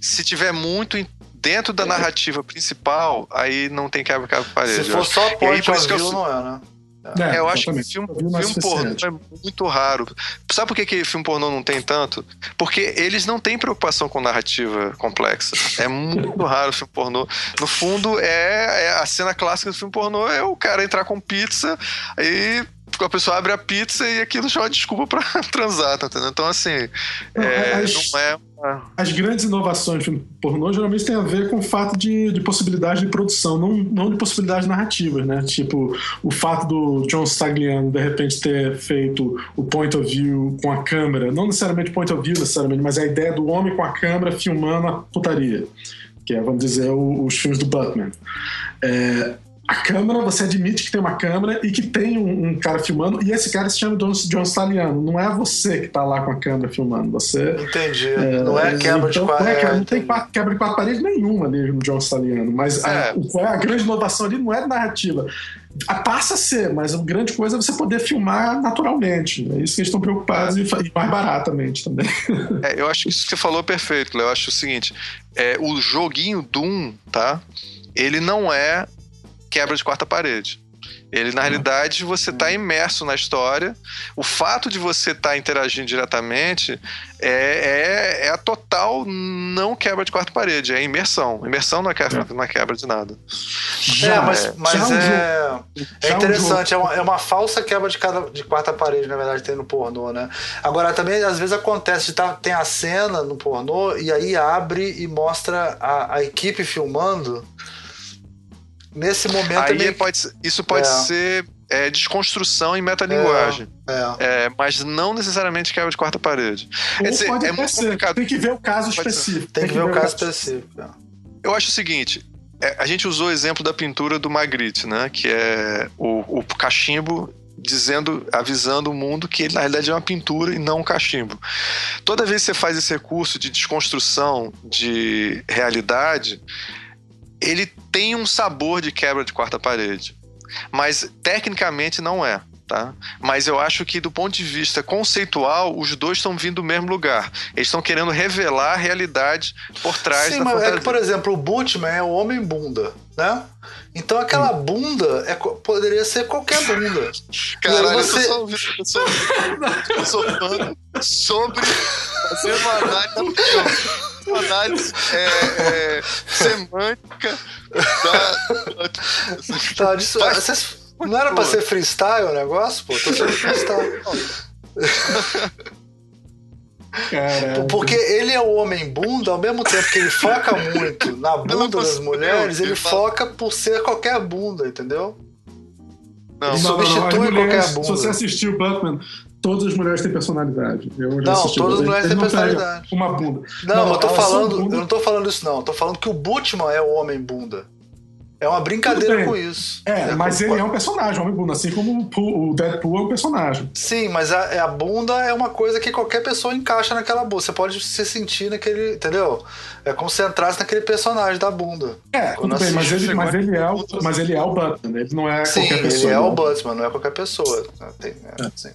Se tiver muito dentro da narrativa principal, aí não tem quebra-parede. Se for só point of view, não é, né? É, é, eu acho que filme, filme pornô é muito raro. Sabe por que, que filme pornô não tem tanto? Porque eles não têm preocupação com narrativa complexa. É muito raro o filme pornô. No fundo, é, é, a cena clássica do filme pornô é o cara entrar com pizza e a pessoa abre a pizza e aquilo já é uma desculpa pra transar, tá entendendo? Então, assim, não, é, as, não é uma... As grandes inovações de pornô geralmente tem a ver com o fato de, de possibilidade de produção, não, não de possibilidades narrativas, né? Tipo, o fato do John Stagliano, de repente, ter feito o point of view com a câmera, não necessariamente point of view, necessariamente, mas a ideia do homem com a câmera filmando a putaria que é, vamos dizer, os filmes do Batman. É, a câmera, você admite que tem uma câmera e que tem um, um cara filmando, e esse cara se chama John, John Staliano. Não é você que tá lá com a câmera filmando. Você. Entendi. É, não é quebra então, de quatro. É, não tem quebra de quatro paredes nenhuma ali no John Staliano. Mas é. a, a, grande inovação ali não é narrativa. Passa a ser, mas a grande coisa é você poder filmar naturalmente. É isso que eles estão preocupados e, e mais baratamente também. É, eu acho que isso que você falou é perfeito. Eu acho o seguinte: é, o joguinho Doom, tá? Ele não é quebra de quarta parede. Ele, na realidade, você está imerso na história. O fato de você estar tá interagindo diretamente é, é, é, a total não quebra de quarta parede, é imersão. Imersão não é quebra, é. não é quebra de nada. é, mas, mas é, é interessante, é uma, é uma falsa quebra de, cada, de quarta parede, na verdade, tem no pornô, né? Agora, também, às vezes acontece de tá, tem a cena no pornô e aí abre e mostra a, a equipe filmando nesse momento. Aí é pode, isso pode é. ser é, desconstrução em metalinguagem. É, é. é, mas não necessariamente quebra de quarta parede. Ou dizer, é muito ser. complicado. Tem que ver o caso pode específico. Tem, Tem, que, ver, ver o caso, específico. É. Eu acho o seguinte. É, a gente usou o exemplo da pintura do Magritte, né? Que é o, o cachimbo dizendo, avisando o mundo que ele na realidade é uma pintura e não um cachimbo. Toda vez que você faz esse recurso de desconstrução de realidade, ele tem um sabor de quebra de quarta parede, mas tecnicamente não é. Tá? Mas eu acho que do ponto de vista conceitual, os dois estão vindo do mesmo lugar. Eles estão querendo revelar a realidade por trás Sim, da mas fantasia. é que, por exemplo, o Butman é o homem bunda, né? Então aquela hum. bunda é, poderia ser qualquer bunda. Caralho, você... eu ouvindo, eu sou, eu sou fã sobre fazer uma análise análise é, é, semântica da. Tá, disso, não era pra ser freestyle o negócio, pô? Tô sendo freestyle. Caramba. Porque ele é o homem bunda, ao mesmo tempo que ele foca muito na bunda das mulheres, ele foca por ser qualquer bunda, entendeu? Não, ele substitui não, não, qualquer bunda. Se você assistiu Batman, todas as mulheres têm personalidade. Eu não, todas as mulheres têm personalidade. Uma bunda. Não, não eu tô falando, eu não tô falando isso não. Eu tô falando que o Butman é o homem bunda. É uma brincadeira com isso. É, é mas ele é um personagem, homem bunda, assim como o Deadpool é um personagem. Sim, mas a, a, bunda é uma coisa que qualquer pessoa encaixa naquela bunda. Você pode se sentir naquele. Entendeu? É como se entrasse naquele personagem da bunda. É, tudo bem, mas ele, mas, ele é o, mas ele é o Batman, ele não é Sim, qualquer pessoa. Ele é o Batman, não é qualquer pessoa. Tem, é, é. Sim.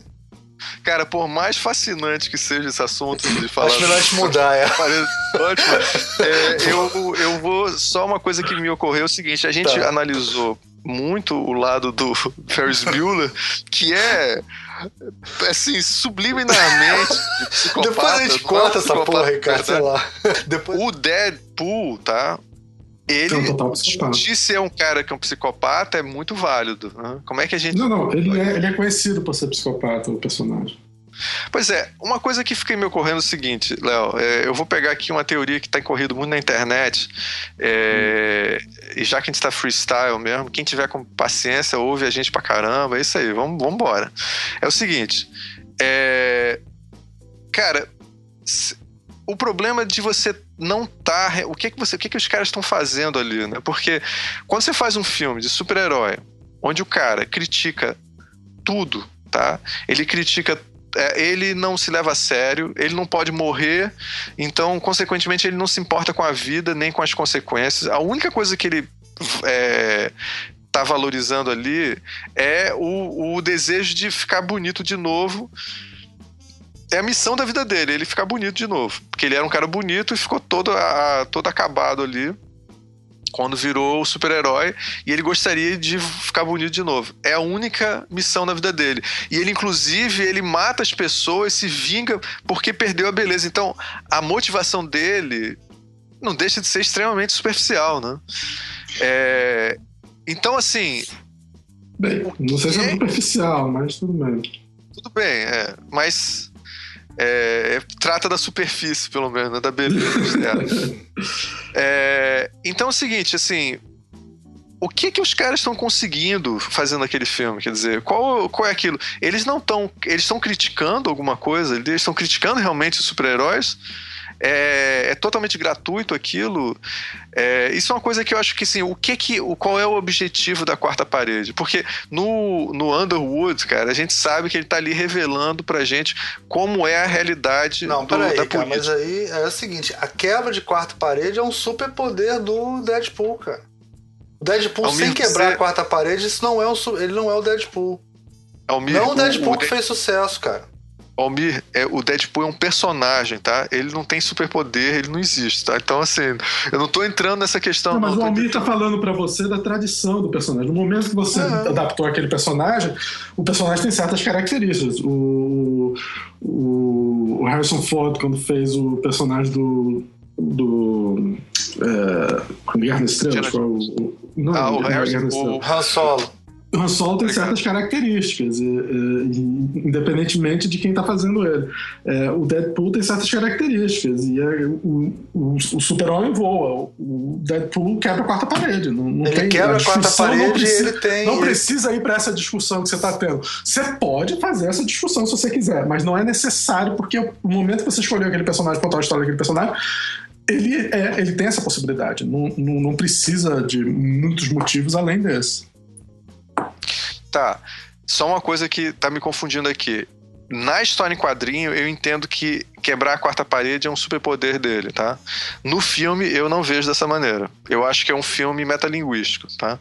Cara, por mais fascinante que seja esse assunto de falar. Acho melhor te mudar, é. Ótimo. É, eu, eu vou. Só uma coisa que me ocorreu é o seguinte: a gente tá. analisou muito o lado do Ferris Bueller, que é assim, subliminarmente Depois a gente corta essa porra, Ricardo, sei lá. Depois... O Deadpool, tá? Ele discutir ser um cara que é um psicopata é muito válido. Né? Como é que a gente. Não, não, ele é, ele é conhecido por ser psicopata, o personagem. Pois é, uma coisa que fica me ocorrendo é o seguinte, Léo, é, eu vou pegar aqui uma teoria que está corrido muito na internet, é, hum. e já que a gente está freestyle mesmo, quem tiver com paciência ouve a gente pra caramba, é isso aí, vamos, vamos embora. É o seguinte, é, cara, o problema de você não tá o que que você o que que os caras estão fazendo ali né porque quando você faz um filme de super-herói onde o cara critica tudo tá ele critica é, ele não se leva a sério, ele não pode morrer, então, consequentemente, ele não se importa com a vida nem com as consequências. A única coisa que ele é, tá valorizando ali é o, o desejo de ficar bonito de novo. É a missão da vida dele, ele ficar bonito de novo. Porque ele era um cara bonito e ficou todo, a, todo acabado ali quando virou o super-herói e ele gostaria de ficar bonito de novo. É a única missão na vida dele. E ele, inclusive, ele mata as pessoas, se vinga porque perdeu a beleza. Então, a motivação dele não deixa de ser extremamente superficial, né? É... Então, assim. Bem, não sei se é superficial, mas tudo bem. Tudo bem, é. Mas é, trata da superfície, pelo menos, né, da beleza é, então é o seguinte, assim, o que que os caras estão conseguindo fazendo aquele filme? Quer dizer, qual, qual é aquilo? Eles não estão, eles estão criticando alguma coisa? Eles estão criticando realmente os super-heróis? É, é totalmente gratuito aquilo. É, isso é uma coisa que eu acho que assim, o que que, o, qual é o objetivo da quarta parede? Porque no, no Underwood, cara, a gente sabe que ele tá ali revelando pra gente como é a realidade Não, do, peraí, da cara, mas aí é o seguinte, a quebra de quarta parede é um super poder do Deadpool, cara. O Deadpool sem quebrar você... a quarta parede, isso não é um, ele não é o Deadpool. Almir, não o Deadpool o, que fez sucesso, cara. Almir, é, o Deadpool é um personagem, tá? Ele não tem superpoder, ele não existe, tá? Então, assim, eu não tô entrando nessa questão. Não, mas não, o Almir tá falando para você da tradição do personagem. No momento que você é. adaptou aquele personagem, o personagem tem certas características. O, o, o Harrison Ford, quando fez o personagem do. do é, Guerra nas Estrelas, o, não, ah, o, Harrison, o Han Solo. O Han Solo tem certas características, e, e, independentemente de quem está fazendo ele. É, o Deadpool tem certas características, e é, o, o, o Super-Homem voa. O Deadpool quebra a quarta parede. Não, não ele tem, quebra a, quarta parede não precisa, ele tem. Não precisa ir para essa discussão que você está tendo. Você pode fazer essa discussão se você quiser, mas não é necessário, porque o momento que você escolheu aquele personagem, contar a história daquele personagem, ele, é, ele tem essa possibilidade. Não, não, não precisa de muitos motivos além desse. Tá. Só uma coisa que tá me confundindo aqui. Na história em quadrinho, eu entendo que quebrar a quarta parede é um superpoder dele, tá? No filme, eu não vejo dessa maneira. Eu acho que é um filme metalinguístico, tá?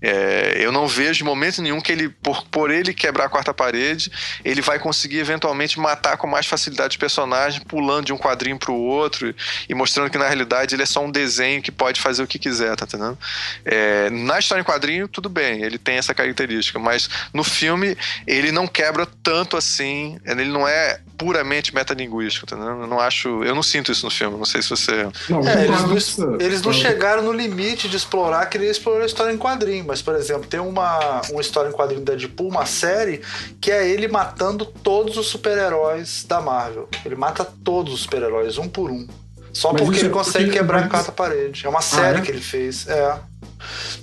É, eu não vejo momento nenhum que ele, por, por ele quebrar a quarta parede, ele vai conseguir eventualmente matar com mais facilidade o personagem, pulando de um quadrinho pro outro e mostrando que na realidade ele é só um desenho que pode fazer o que quiser, tá entendendo? É, na história em quadrinho, tudo bem, ele tem essa característica, mas no filme ele não quebra tanto assim, ele não é puramente metalinguístico, entendeu? Eu não acho. Eu não sinto isso no filme, não sei se você. Não, é, eles, não, eles não chegaram no limite de explorar, queria explorar a história em quadrinho, mas, por exemplo, tem uma, uma história em quadrinho da Deadpool, uma série, que é ele matando todos os super-heróis da Marvel. Ele mata todos os super-heróis, um por um. Só mas porque ele é consegue porque... quebrar a quarta parede. É uma série ah, é? que ele fez. É.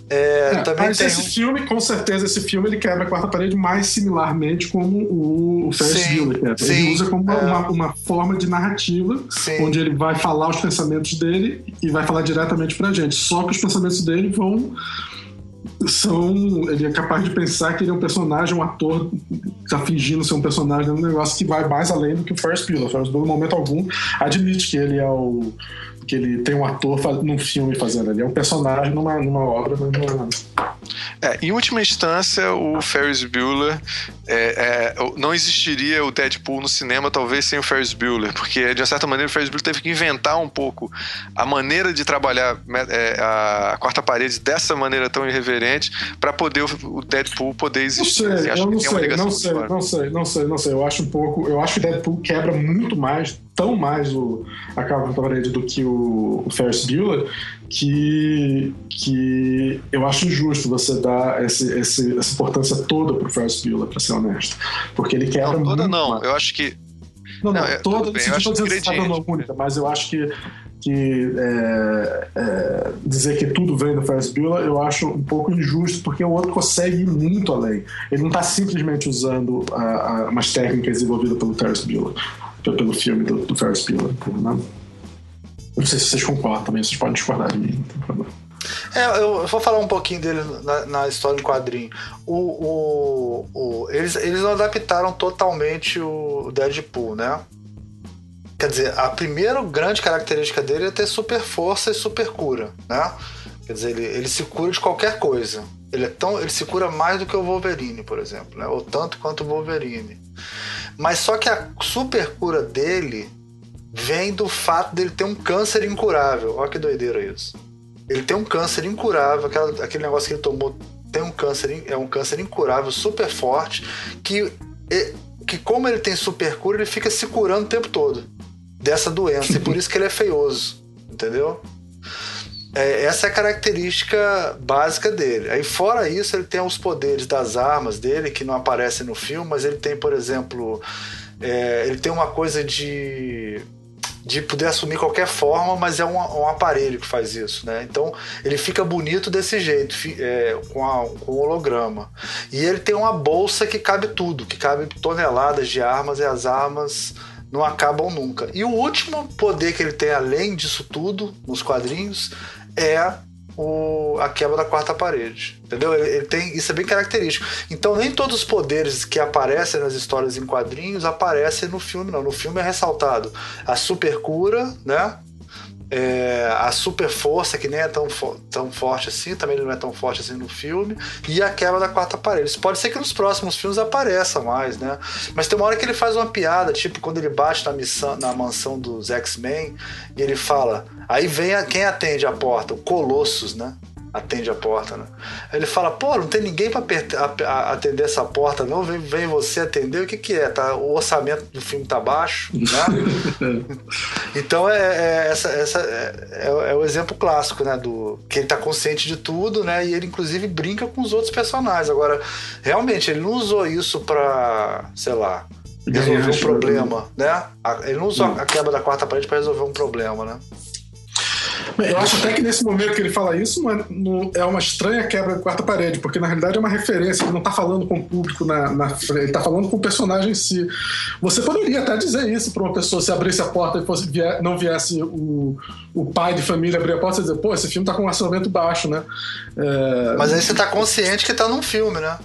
É, é, também mas tem esse um... filme, com certeza, esse filme ele quebra a quarta parede mais similarmente como o Ferris Bueller. Sim, ele usa como é. uma, uma, forma de narrativa, sim. onde ele vai falar os pensamentos dele e vai falar diretamente pra gente. Só que os pensamentos dele vão são. Ele é capaz de pensar que ele é um personagem, um ator tá fingindo ser um personagem, é um negócio que vai mais além do que o Ferris Bueller. O Ferris Bueller, no momento algum, admite que ele é o que ele tem um ator num filme fazendo ali. É um personagem numa, numa obra, mas não é, em última instância, o Ferris Bueller é, é, não existiria o Deadpool no cinema, talvez sem o Ferris Bueller, porque de uma certa maneira o Ferris Bueller teve que inventar um pouco a maneira de trabalhar é, a quarta parede dessa maneira tão irreverente para poder o Deadpool poder existir. Não sei, eu não sei, não sei, não sei, não sei, não sei. Eu acho um pouco, eu acho que o Deadpool quebra muito mais tão mais o, a quarta parede do que o, o Ferris Bueller que, que eu acho injusto você dar esse, esse, essa importância toda pro Ferris Bueller, pra ser honesto. Porque ele quebra não, toda não, mais. eu acho que... Não, não, não é, toda, bem, eu acho que tá única, mas eu acho que que é, é, dizer que tudo vem do Ferris Bueller eu acho um pouco injusto porque o outro consegue ir muito além ele não está simplesmente usando a, a, umas técnicas desenvolvidas pelo Ferris Bueller pelo filme do, do Ferris Bueller. Né? Não sei se vocês concordam também, vocês podem discordar de mim, não tem problema. É, eu vou falar um pouquinho dele na, na história em quadrinho. O, o, o, eles, eles não adaptaram totalmente o Deadpool, né? Quer dizer, a primeira grande característica dele é ter super força e super cura, né? Quer dizer, ele, ele se cura de qualquer coisa. Ele, é tão, ele se cura mais do que o Wolverine, por exemplo, né? ou tanto quanto o Wolverine. Mas só que a super cura dele vem do fato dele ter um câncer incurável. Olha que doideira isso. Ele tem um câncer incurável, aquela, aquele negócio que ele tomou tem um câncer, é um câncer incurável, super forte, que, que como ele tem super cura, ele fica se curando o tempo todo dessa doença. e por isso que ele é feioso, entendeu? É, essa é a característica básica dele. Aí, fora isso, ele tem os poderes das armas dele, que não aparecem no filme, mas ele tem, por exemplo, é, ele tem uma coisa de de poder assumir qualquer forma, mas é um, um, aparelho que faz isso, né? Então ele fica bonito desse jeito, é, com, a, com o holograma. E ele tem uma bolsa que cabe tudo, que cabe toneladas de armas e as armas não acabam nunca. E o último poder que ele tem além disso tudo nos quadrinhos é o, a quebra da quarta parede. Entendeu? Ele, ele, tem, isso é bem característico. Então, nem todos os poderes que aparecem nas histórias em quadrinhos aparecem no filme, não. No filme é ressaltado a super cura, né? É, a super força, que nem é tão, tão forte assim, também não é tão forte assim no filme, e a quebra da quarta parede. Isso pode ser que nos próximos filmes apareça mais, né? Mas tem uma hora que ele faz uma piada, tipo quando ele bate na, missão, na mansão dos X-Men e ele fala: aí vem a, quem atende a porta? O Colossus, né? Atende a porta, né? Aí ele fala, pô, não tem ninguém para atender essa porta, não, vem, vem você atender, o que que é? Tá, o orçamento do filme tá baixo, né? então é, é essa, essa é, é, é, o exemplo clássico, né? Do que ele tá consciente de tudo, né? E ele inclusive brinca com os outros personagens. Agora, realmente, ele não usou isso para, sei lá, resolver um problema, né? Ele não usou a quebra da quarta parede para resolver um problema, né? Eu acho até que nesse momento que ele fala isso é uma estranha quebra de quarta parede, porque na realidade é uma referência, ele não está falando com o público na, na ele está falando com o personagem em si. Você poderia até dizer isso para uma pessoa se abrisse a porta e fosse, não viesse o, o pai de família abrir a porta e dizer, pô, esse filme está com um orçamento baixo, né? É... Mas aí você está consciente que está num filme, né?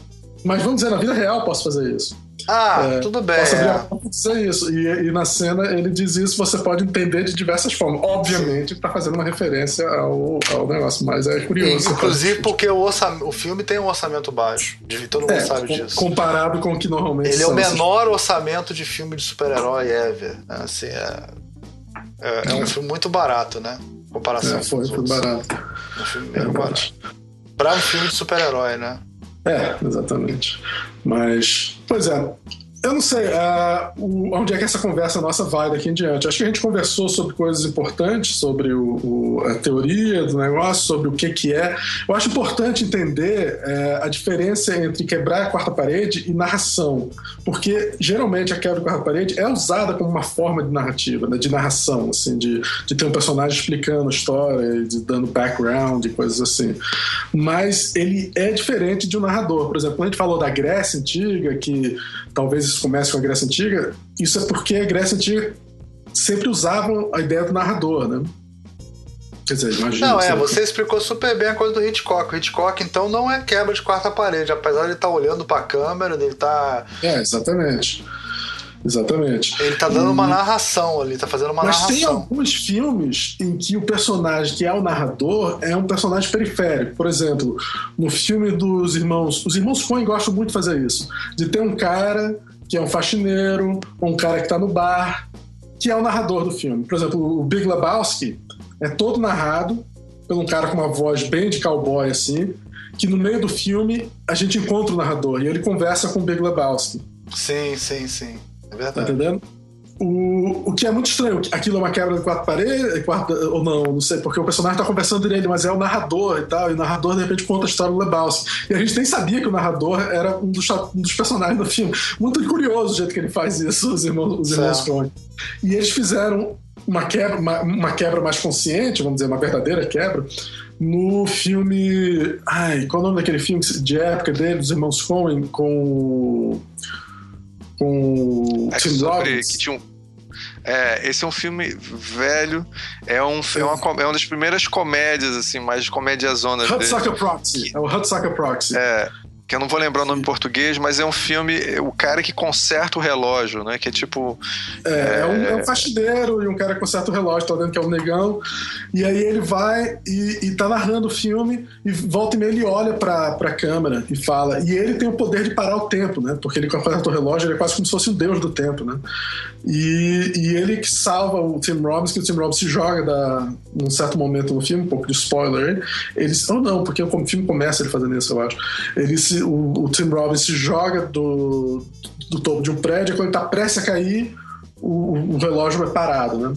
Mas vamos dizer, na vida real posso fazer isso. Ah, é, tudo bem. Posso abrir dizer isso. E, e, na cena ele diz isso, você pode entender de diversas formas. Obviamente, está fazendo uma referência ao, ao negócio, mas é curioso. Inclusive porque o, o filme tem um orçamento baixo. Todo mundo é, sabe disso. Comparado com o que normalmente Ele é o menor orçamento de filme de super-herói ever. Né? Assim, é, é, é, um filme muito barato, né? comparação é, foi, foi barato. Um filme é, barato. Pra um filme de super-herói, né? É, exatamente. Mas, pois é, eu não sei uh, o, onde é que essa conversa nossa vai daqui em diante. Acho que a gente conversou sobre coisas importantes, sobre o, o, a teoria do negócio, sobre o que, que é. Eu acho importante entender uh, a diferença entre quebrar a quarta parede e narração, porque geralmente a quebra da quarta parede é usada como uma forma de narrativa, né, de narração, assim, de, de ter um personagem explicando a história, de dando background e coisas assim. Mas ele é diferente de um narrador. Por exemplo, quando a gente falou da Grécia antiga, que talvez isso comece com a Grécia Antiga, isso é porque a Grécia Antiga sempre usavam a ideia do narrador, né? Quer dizer, imagina. Não, é, você explicou super bem a coisa do Hitchcock. O Hitchcock, então, não é quebra de quarta parede, apesar de ele estar tá olhando para a câmera, ele tá. É, exatamente. Exatamente. Ele tá dando e... uma narração ali, tá fazendo uma Mas narração. Mas tem alguns filmes em que o personagem que é o narrador é um personagem periférico. Por exemplo, no filme dos irmãos. Os irmãos Coen gostam muito de fazer isso. De ter um cara que é um faxineiro, ou um cara que tá no bar, que é o narrador do filme. Por exemplo, o Big Lebowski é todo narrado por um cara com uma voz bem de cowboy assim, que no meio do filme a gente encontra o narrador e ele conversa com o Big Lebowski. Sim, sim, sim. É verdade. Tá entendendo? O, o que é muito estranho, aquilo é uma quebra de quatro paredes, quatro, ou não, não sei, porque o personagem tá conversando dele, mas é o narrador e tal, e o narrador de repente conta a história do Lebowski. E a gente nem sabia que o narrador era um dos, um dos personagens do filme. Muito curioso o jeito que ele faz isso, os irmãos, os irmãos Coen. E eles fizeram uma quebra, uma, uma quebra mais consciente, vamos dizer, uma verdadeira quebra, no filme. Ai, qual é o nome daquele filme de época dele, dos irmãos Coen, com com é Tim Robbins. Que tinha um, é, esse é um filme velho, é, um, é, uma, é uma das primeiras comédias, assim, mais comédia zona. Hudsucker Proxy, é o Hudsucker Proxy. É, que eu não vou lembrar o nome em português, mas é um filme, o cara que conserta o relógio, né? Que é tipo. É, é... é um, é um faxineiro e um cara que conserta o relógio, tá dentro que é um negão. E aí ele vai e, e tá narrando o filme e volta e meia ele olha pra, pra câmera e fala. E ele tem o poder de parar o tempo, né? Porque ele conserta o relógio, ele é quase como se fosse o deus do tempo, né? E, e ele que salva o Tim Robbins, que o Tim Robbins se joga da, num certo momento no filme, um pouco de spoiler, eles. Ou oh, não, porque o filme começa ele fazendo isso, eu acho. Ele se, o, o Tim Robbins se joga do, do topo de um prédio, quando ele tá prestes a cair, o, o relógio é parado, né?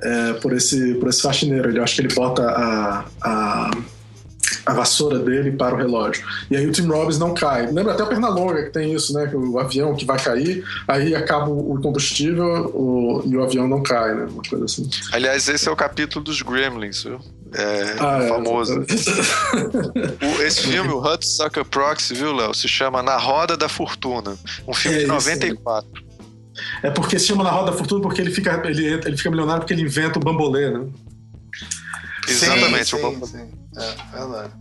É, por, esse, por esse faxineiro. Ele acho que ele bota a, a a vassoura dele para o relógio. E aí o Tim Robbins não cai. Lembra até o Pernalonga que tem isso, né? Que o avião que vai cair, aí acaba o combustível o, e o avião não cai, né? Uma coisa assim. Aliás, esse é o capítulo dos Gremlins, viu? É, ah, é. famoso. É. esse filme, o Hudsucker Proxy, viu, Léo? Se chama Na Roda da Fortuna. Um filme é, de 94. É porque se chama Na Roda da Fortuna porque ele fica, ele, ele fica milionário porque ele inventa o bambolê, né? Exatamente, sim, o bambolê. Sim. É, verdade.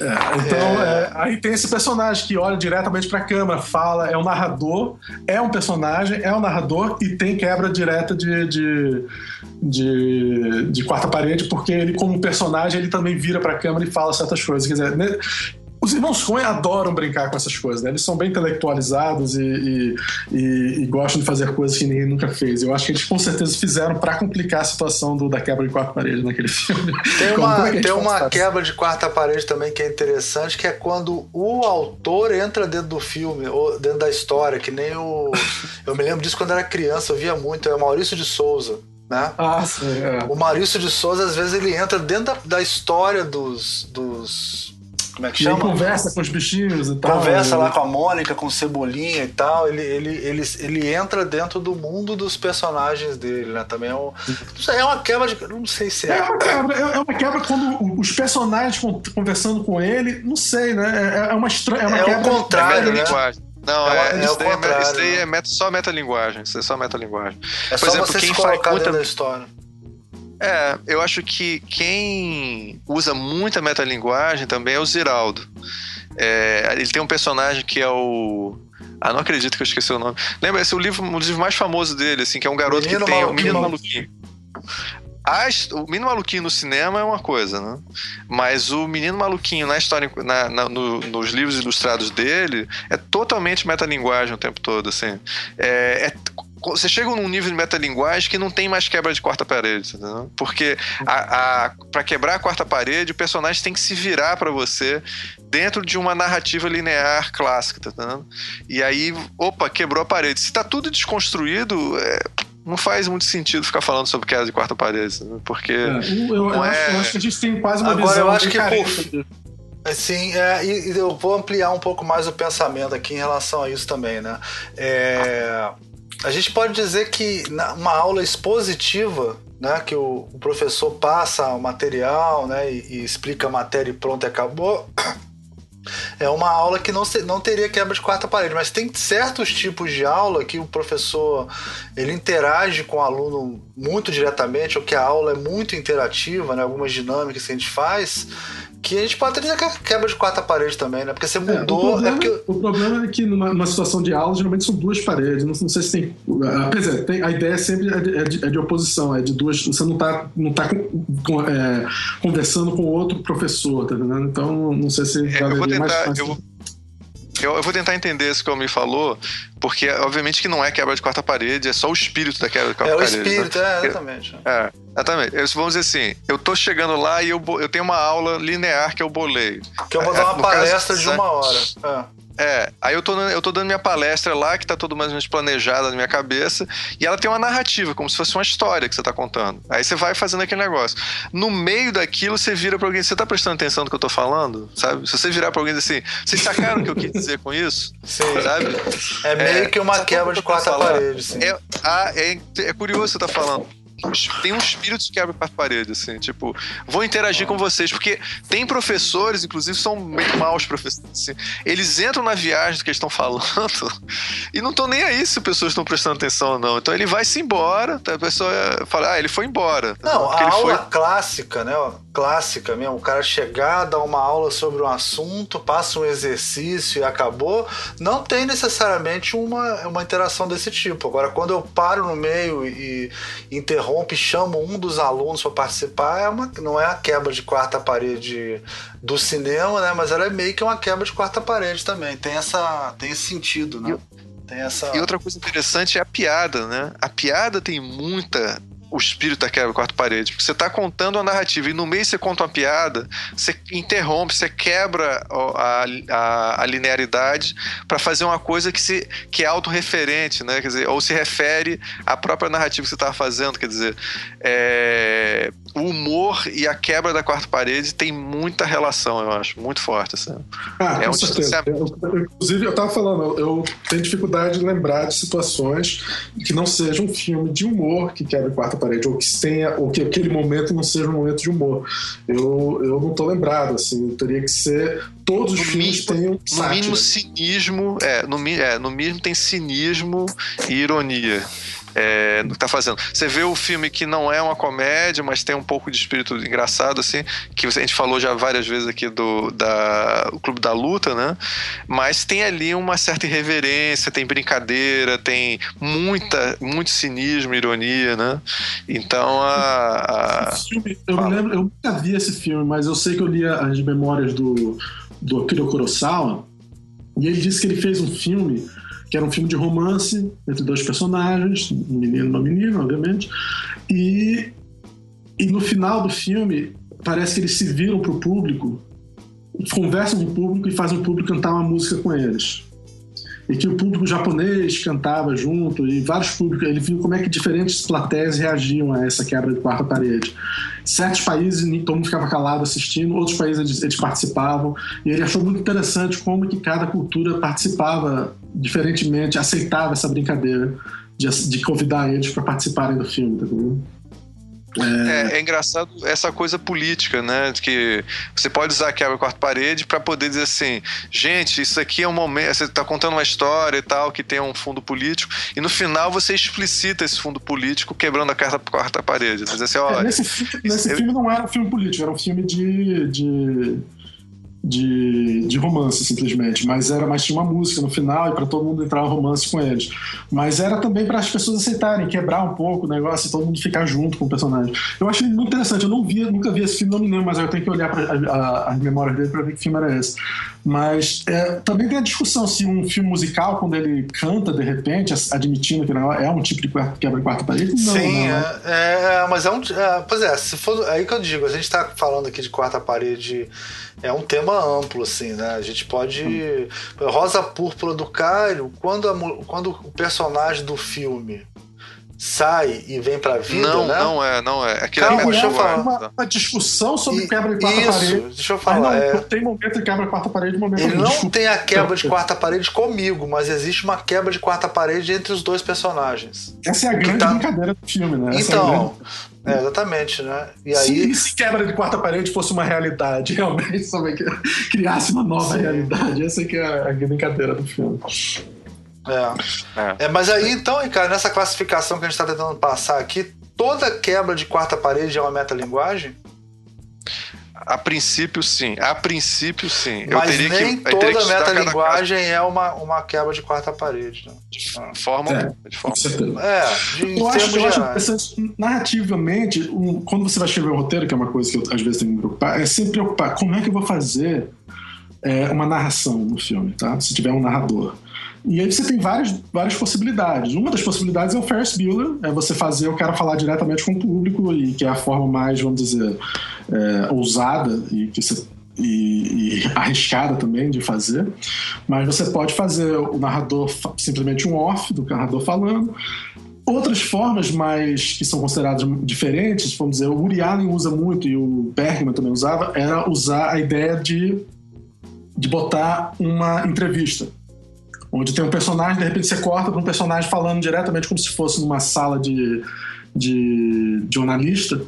É, então, é... É, aí tem esse personagem que olha diretamente para a câmera, fala, é um narrador, é um personagem, é um narrador e tem quebra direta de, de, de, de quarta parede, porque ele, como personagem, ele também vira para a câmera e fala certas coisas. Quer dizer, né, os irmãos Coen adoram brincar com essas coisas, né? Eles são bem intelectualizados e, e, e, e, gostam de fazer coisas que ninguém nunca fez. Eu acho que eles com certeza fizeram para complicar a situação do, da quebra de quarta parede naquele filme. Tem uma, é tem uma quebra de quarta parede também que é interessante, que é quando o autor entra dentro do filme, ou dentro da história, que nem o. Eu me lembro disso quando era criança, eu via muito, é o Maurício de Souza. Né? Ah, sim, é. O Maurício de Souza, às vezes, ele entra dentro da, da história dos, dos como é que chama? Ele conversa com os bichinhos e tal. Conversa lá com a Mônica, com o Cebolinha e tal. Ele, ele, ele, ele entra dentro do mundo dos personagens dele, né? Também é, um, é uma quebra de. Não sei se é. É uma quebra, é, é uma quebra quando os personagens conversando com ele, não sei, né? É, é uma estranha. É, uma é quebra o contrário, né? Não, é, é, isso, daí é, isso daí é meta, só metalinguagem. Isso é só metalinguagem. É Por só exemplo, você quem se colocar faz muita... da história. É, eu acho que quem usa muita metalinguagem também é o Ziraldo. É, ele tem um personagem que é o. Ah, não acredito que eu esqueci o nome. Lembra, esse é o livro, dos livros mais famosos dele, assim, que é um garoto menino que tem. o Menino Maluquinho. As, o Menino Maluquinho no cinema é uma coisa, né? Mas o Menino Maluquinho na história, na, na, no, nos livros ilustrados dele, é totalmente metalinguagem o tempo todo, assim. É, é você chega num nível de metalinguagem que não tem mais quebra de quarta parede, entendeu? Porque a, a para quebrar a quarta parede, o personagem tem que se virar para você dentro de uma narrativa linear clássica, tá entendendo? E aí, opa, quebrou a parede. Se tá tudo desconstruído, é, não faz muito sentido ficar falando sobre queda de quarta parede, né? porque. É, eu, eu, acho, é... eu, acho, que a gente tem quase uma Agora, visão. eu acho que. Por... Sim, é, e eu vou ampliar um pouco mais o pensamento aqui em relação a isso também, né? É, a gente pode dizer que uma aula expositiva, né, que o, professor passa o material né, e, e, explica a matéria e pronto, e acabou, é uma aula que não, não teria quebra de quarta parede, mas tem certos tipos de aula que o professor ele interage com o aluno muito diretamente, ou que a aula é muito interativa, né, algumas dinâmicas que a gente faz, que a gente pode dizer que é quebra de quarta parede também, né? Porque você mudou. É, o, problema, é porque... o problema é que numa, numa, situação de aula, geralmente são duas paredes. Não, não sei se tem. Quer dizer, tem, a ideia sempre é de, é, de, é de, oposição, é de duas. Você não está não tá com, com, é, conversando com outro professor, tá entendendo? Então, não sei se. É, eu vou tentar. Mais fácil. Eu eu, eu, vou tentar entender isso que o me falou, porque obviamente que não é quebra de quarta parede, é só o espírito da quebra de quarta parede. É o né? espírito, né? é, exatamente. É, exatamente. Eu, vamos dizer assim, eu tô chegando lá e eu, eu tenho uma aula linear que eu bolei. Que eu vou dar uma palestra caso, de uma hora. É. É, aí eu tô, eu tô dando minha palestra lá, que tá tudo mais ou menos planejada na minha cabeça, e ela tem uma narrativa, como se fosse uma história que você tá contando. Aí você vai fazendo aquele negócio. No meio daquilo, você vira pra alguém, você tá prestando atenção no que eu tô falando? Sabe? Se você virar pra alguém e dizer assim, vocês sacaram o que eu quis dizer com isso? Sim. Sabe? É meio é, que uma quebra de quarta parede, sim. É, ah, é, é curioso você tá falando tem um espírito de quebra para parede, assim, tipo, vou interagir com vocês, porque tem professores, inclusive, são meio maus professores, assim, eles entram na viagem do que eles estão falando e não estão nem aí se as pessoas estão prestando atenção ou não. Então ele vai se embora, tá? a pessoa fala, ah, ele foi embora. Não, a aula foi... clássica, né? Clássica mesmo, o cara chegar, dar uma aula sobre um assunto, passa um exercício e acabou, não tem necessariamente uma, uma interação desse tipo. Agora, quando eu paro no meio e, e interrompo e chamo um dos alunos para participar, é uma, não é a quebra de quarta parede do cinema, né? Mas ela é meio que uma quebra de quarta parede também. Tem, essa, tem esse sentido, né? Tem essa... E outra coisa interessante é a piada, né? A piada tem muita o espírito da quebra quarta parede. Porque você está contando uma narrativa e no meio você conta uma piada, você interrompe, você quebra a, a, a linearidade para fazer uma coisa que, se, que é autorreferente, né? Quer dizer, ou se refere à própria narrativa que você estava fazendo. Quer dizer, é, o humor e a quebra da quarta parede tem muita relação, eu acho, muito forte. Assim. Ah, é um distanciamento. Eu, inclusive, eu estava falando, eu tenho dificuldade de lembrar de situações que não seja um filme de humor que quebra a quarta parede, ou que tenha, ou que aquele momento não seja um momento de humor. Eu, eu não estou lembrado, assim, teria que ser. Todos os no filmes têm No mínimo cinismo, é no, é, no mínimo tem cinismo e ironia é, no que tá fazendo. Você vê o filme que não é uma comédia, mas tem um pouco de espírito engraçado, assim, que a gente falou já várias vezes aqui do da, o Clube da Luta, né? Mas tem ali uma certa irreverência, tem brincadeira, tem muita, muito cinismo, ironia, né? Então a. a... Filme, eu me lembro, eu nunca vi esse filme, mas eu sei que eu li as memórias do, do Akira Kurosawa, e ele disse que ele fez um filme que era um filme de romance entre dois personagens, um menino e uma menina, obviamente, e, e no final do filme parece que eles se viram para o público, conversam com o público e fazem o público cantar uma música com eles e que o público japonês cantava junto e vários públicos, ele viu como é que diferentes plateias reagiam a essa quebra de quarta parede. Certos países todo mundo ficava calado assistindo, outros países eles, eles participavam e ele achou muito interessante como que cada cultura participava diferentemente, aceitava essa brincadeira de, de convidar eles para participarem do filme, tá? É... é... É, engraçado essa coisa política, né? De que você pode usar a quebra quarta parede para poder dizer assim, gente, isso aqui é um momento, você está contando uma história e tal que tem um fundo político e no final você explicita esse fundo político quebrando a quarta parede. Dizer assim, olha, é, nesse, filme, nesse filme não era um filme político, era um filme de, de de, de romance, simplesmente. Mas era mais tinha uma música no final e para todo mundo entrar no romance com eles. Mas era também para as pessoas aceitarem, quebrar um pouco o negócio e todo mundo ficar junto com o personagem. Eu achei muito interessante. Eu não via, nunca vi esse filme, não me lembro, mas eu tenho que olhar para as memórias dele para ver que filme era esse. Mas é, também tem a discussão se um filme musical, quando ele canta de repente, admitindo que é um tipo de quebra quarta parede, não. Sim, não, é, é, mas é um. É, pois é, se for. Aí que eu digo, a gente está falando aqui de quarta parede é um tema amplo, assim, né? A gente pode. Hum. Rosa Púrpura do Cairo, quando, a, quando o personagem do filme sai e vem pra vida, não, né? Não, é, não é. Aquilo Calma, é deixa eu falar. Uma, uma, discussão sobre e, quebra de quarta isso, parede. deixa eu falar. Não, é... Tem momento de quebra de quarta parede momento Ele não tem a quebra de quarta parede comigo, mas existe uma quebra de quarta parede entre os dois personagens. Essa é a grande tá... brincadeira do filme, né? Essa então, é, é exatamente, né? E aí... Se, se quebra de quarta parede fosse uma realidade, realmente, criasse uma nova Sim. realidade, essa que é a brincadeira do filme. É. é. é. mas aí então, cara, nessa classificação que a gente está tentando passar aqui, toda quebra de quarta parede é uma metalinguagem? A princípio, sim. A princípio, sim. Mas eu teria nem que, toda metalinguagem é uma, uma quebra de quarta parede. Né? De forma é, de forma É, de, eu, acho, eu acho interessante, narrativamente, um, quando você vai escrever um roteiro, que é uma coisa que eu, às vezes tenho que me preocupar, é sempre preocupar como é que eu vou fazer é, uma narração no filme, tá? Se tiver um narrador. E aí você tem várias, várias possibilidades. Uma das possibilidades é o Ferris Bueller, é você fazer o cara falar diretamente com o público, e que é a forma mais, vamos dizer, é, ousada e que você e, e, arriscada também de fazer, mas você pode fazer o narrador simplesmente um off do narrador falando. Outras formas mais que são consideradas diferentes, vamos dizer, o Woody Allen usa muito e o Bergman também usava, era usar a ideia de, de botar uma entrevista onde tem um personagem, de repente você corta para um personagem falando diretamente como se fosse numa sala de, de, de jornalista,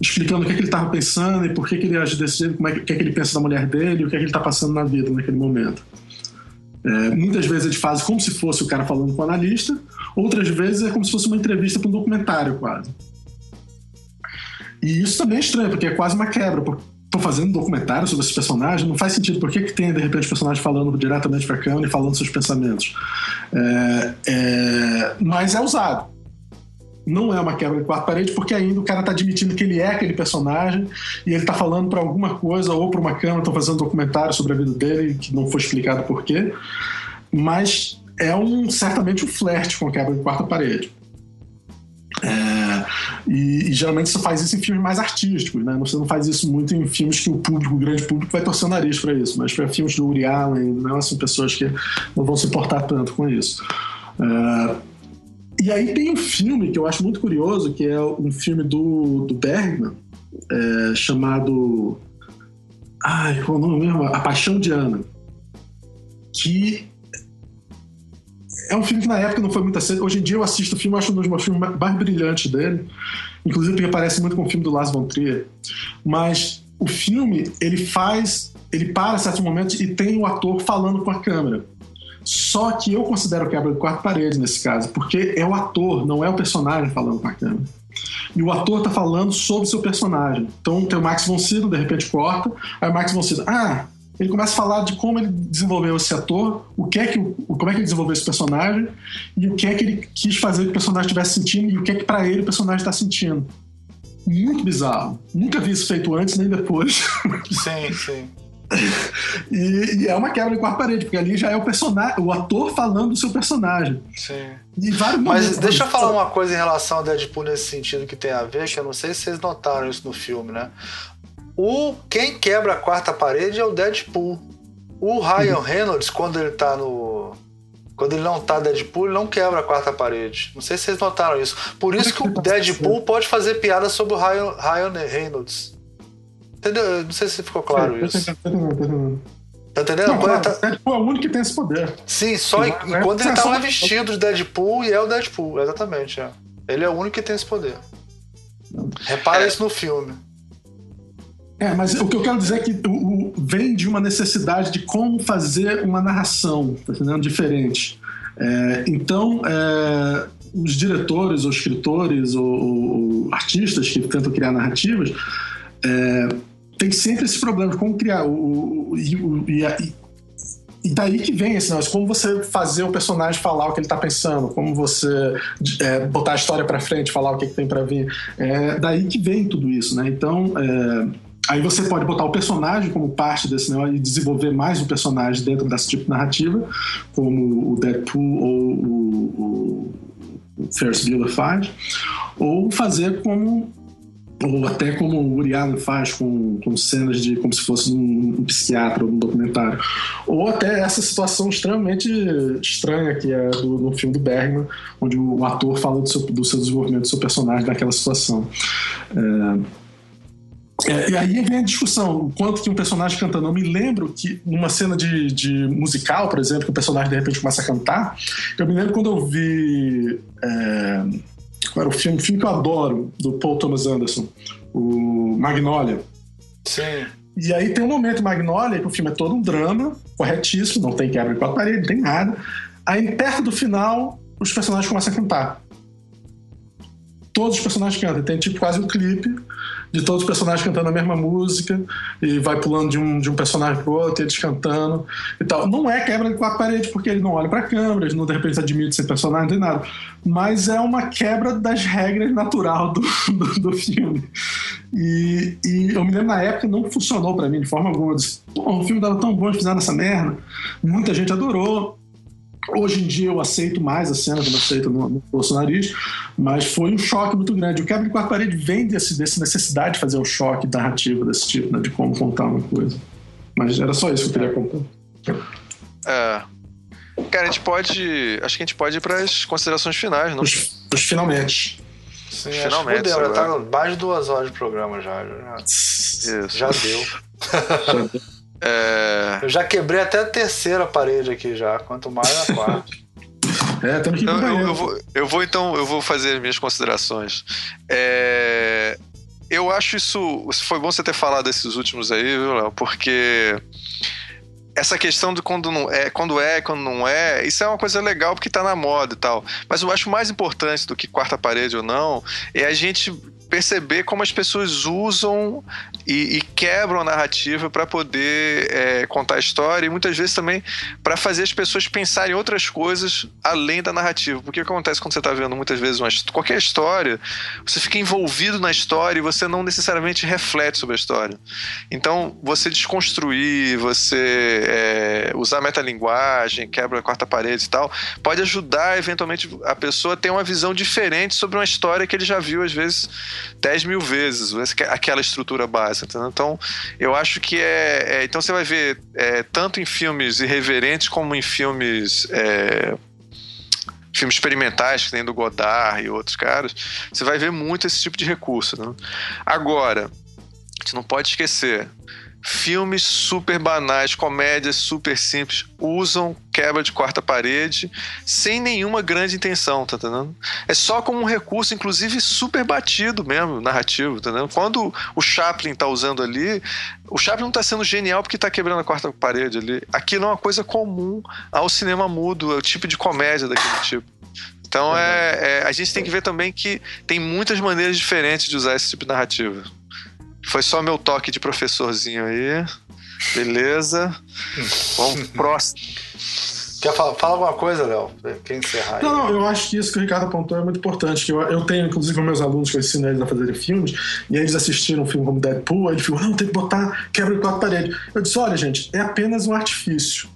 explicando o que, é que ele estava pensando e por que, que ele age desse jeito, como é que, o que, é que ele pensa da mulher dele, o que é que ele está passando na vida naquele momento. É, muitas vezes ele faz como se fosse o cara falando com o analista, outras vezes é como se fosse uma entrevista para um documentário quase. E isso também é estranho, porque é quase uma quebra. Estou fazendo um documentário sobre esse personagem, não faz sentido. Por que, que tem, de repente, personagem falando diretamente para a câmera e falando seus pensamentos? É, é, mas é usado. Não é uma quebra de quarta parede, porque ainda o cara está admitindo que ele é aquele personagem e ele está falando para alguma coisa ou para uma câmera, estão fazendo um documentário sobre a vida dele, que não foi explicado por quê. Mas é um certamente um flerte com a quebra de quarta parede. É, e, e, geralmente você faz isso em filmes mais artísticos, né? Você não faz isso muito em filmes que o público, o grande público, vai torcer o nariz para isso, mas para filmes do Uri Allen, não assim, pessoas que não vão se importar tanto com isso. É, e aí tem um filme que eu acho muito curioso, que é um filme do, do Bergman, é, chamado. Ai, qual é o nome mesmo? A Paixão de Ana. Que é um filme que na época não foi muito aceito. Hoje em dia eu assisto o filme, acho um dos filmes mais brilhantes dele. Inclusive porque parece muito com o filme do Lars von Trier. Mas o filme, ele faz... Ele para em certos momentos e tem o ator falando com a câmera. Só que eu considero quebra de quarto parede nesse caso, porque é o ator, não é o personagem falando com a câmera. E o ator tá falando sobre o seu personagem. Então tem o Max von Sydow, de repente corta, aí o Max von Sydow, ah, ele começa a falar de como ele desenvolveu esse ator, o que é que, como é que ele desenvolveu esse personagem e o que é que ele quis fazer que o personagem estivesse sentindo e o que é que para ele o personagem está sentindo. Muito bizarro. Nunca vi isso feito antes nem depois. Sim, sim. e, e, é uma quebra de quarta parede, porque ali já é o personagem, o ator falando do seu personagem. Sim. Mas deixa eu falar uma coisa em relação ao Deadpool nesse sentido que tem a ver, que eu não sei se vocês notaram isso no filme, né? O quem quebra a quarta parede é o Deadpool. O Ryan uhum. Reynolds, quando ele tá no. Quando ele não tá Deadpool, ele não quebra a quarta parede. Não sei se vocês notaram isso. Por isso que o Deadpool pode fazer piada sobre o Ryan, Ryan Reynolds. Entendeu? Não sei se ficou claro isso. Tá entendendo? Não, claro, tá... Deadpool é o único que tem esse poder. Sim, só quando ele tá lá vestido de Deadpool e é o Deadpool, exatamente. É. Ele é o único que tem esse poder. Repara é. isso no filme. É, mas o que eu quero dizer é que o, o, vem de uma necessidade de como fazer uma narração, tá? Diferente. É, então, é, os diretores, ou escritores, ou, ou, artistas que tentam criar narrativas, é, tem sempre esse problema de como criar. O, e, e, e daí que vem esse negócio, como você fazer o personagem falar o que ele tá pensando, como você é, botar a história para frente, falar o que, que tem para vir. É daí que vem tudo isso, né? Então, é, Aí você pode botar o personagem como parte desse negócio e desenvolver mais um personagem dentro desse tipo de narrativa, como o Deadpool ou o, o, o Ferris Bueller faz, ou fazer como ou até como o Uri Allen faz com, com cenas de como se fosse um, um psiquiatra ou um documentário. Ou até essa situação extremamente estranha que é do, no filme do Bergman onde o ator fala do seu, do seu desenvolvimento do seu personagem naquela situação. É, é, e aí vem a discussão, o quanto que um personagem cantando. Eu me lembro que numa cena de, de musical, por exemplo, que o personagem de repente começa a cantar, eu me lembro quando eu vi. É, qual era o filme? O filme que eu adoro, do Paul Thomas Anderson, o Magnolia. Sim. E aí tem um momento em Magnolia que o filme é todo um drama, corretíssimo, não tem quebra de quatro paredes, não tem nada. Aí perto do final, os personagens começam a cantar. Todos os personagens cantam, tem tipo quase um clipe de todos os personagens cantando a mesma música e vai pulando de um, de um personagem pro outro, eles cantando e tal. Não é quebra de quatro paredes, porque ele não olha pra câmera, eles não de repente admite ser personagem, não tem nada. Mas é uma quebra das regras natural do, do, do filme. E, e, eu me lembro na época não funcionou para mim de forma alguma. Eu disse, Pô, o filme dava tão bom, eles fizeram essa merda. Muita gente adorou. Hoje em dia eu aceito mais a cena eu aceito no, no bolsonarismo, mas foi um choque muito grande. O quebra de quarta parede vem desse, dessa necessidade de fazer um choque narrativo desse tipo, né, de como contar uma coisa. Mas era só isso que eu queria contar. É. Cara, a gente pode. Acho que a gente pode ir para as considerações finais, não? Os, os finalmente. Sim, finalmente. Acho que deu, já tá mais de duas horas de programa já. Já, Isso. já deu. já deu. É... Eu já quebrei até a terceira parede aqui já, quanto mais a quarta. É, temos que ir então, eu, eu, vou, eu vou então, eu vou fazer as minhas considerações. É, eu acho isso. Foi bom você ter falado esses últimos aí, viu, Léo? Porque essa questão de quando não é, quando é, quando não é, isso é uma coisa legal porque tá na moda e tal. Mas eu acho mais importante do que quarta parede ou não é a gente perceber como as pessoas usam e, e quebram a narrativa para poder é, contar a história e muitas vezes também para fazer as pessoas pensarem outras coisas além da narrativa. Porque o que acontece quando você está vendo muitas vezes uma, qualquer história, você fica envolvido na história e você não necessariamente reflete sobre a história. Então, você desconstruir, você é, usar metalinguagem, quebra a quarta parede e tal, pode ajudar eventualmente a pessoa a ter uma visão diferente sobre uma história que ele já viu às vezes 10 mil vezes, aquela estrutura básica. Entendeu? Então, eu acho que é, é. então você vai ver é, tanto em filmes irreverentes como em filmes. É, filmes experimentais, que tem do Godard e outros caras, você vai ver muito esse tipo de recurso. Né? Agora, a gente não pode esquecer, filmes super banais, comédias super simples, usam quebra de quarta parede sem nenhuma grande intenção, tá entendendo? É só como um recurso, inclusive, super batido mesmo, narrativo, tá entendendo? Quando o Chaplin tá usando ali, o Chaplin não tá sendo genial porque tá quebrando a quarta parede ali. Aquilo é uma coisa comum ao cinema mudo, é o tipo de comédia daquele tipo. Então é, é, a gente tem que ver também que tem muitas maneiras diferentes de usar esse tipo de narrativa. Foi só meu toque de professorzinho aí. Beleza. Vamos próximo. Quer falar, fala alguma coisa, Léo? Quer encerrar aí? Não, não, eu acho que isso que o Ricardo apontou é muito importante. Que eu, eu tenho, inclusive, com meus alunos que eu ensino eles a fazerem filmes, e eles assistiram um filme como Deadpool, aí eles ficam, não, tem que botar quebra de quatro paredes. Eu disse, olha, gente, é apenas um artifício.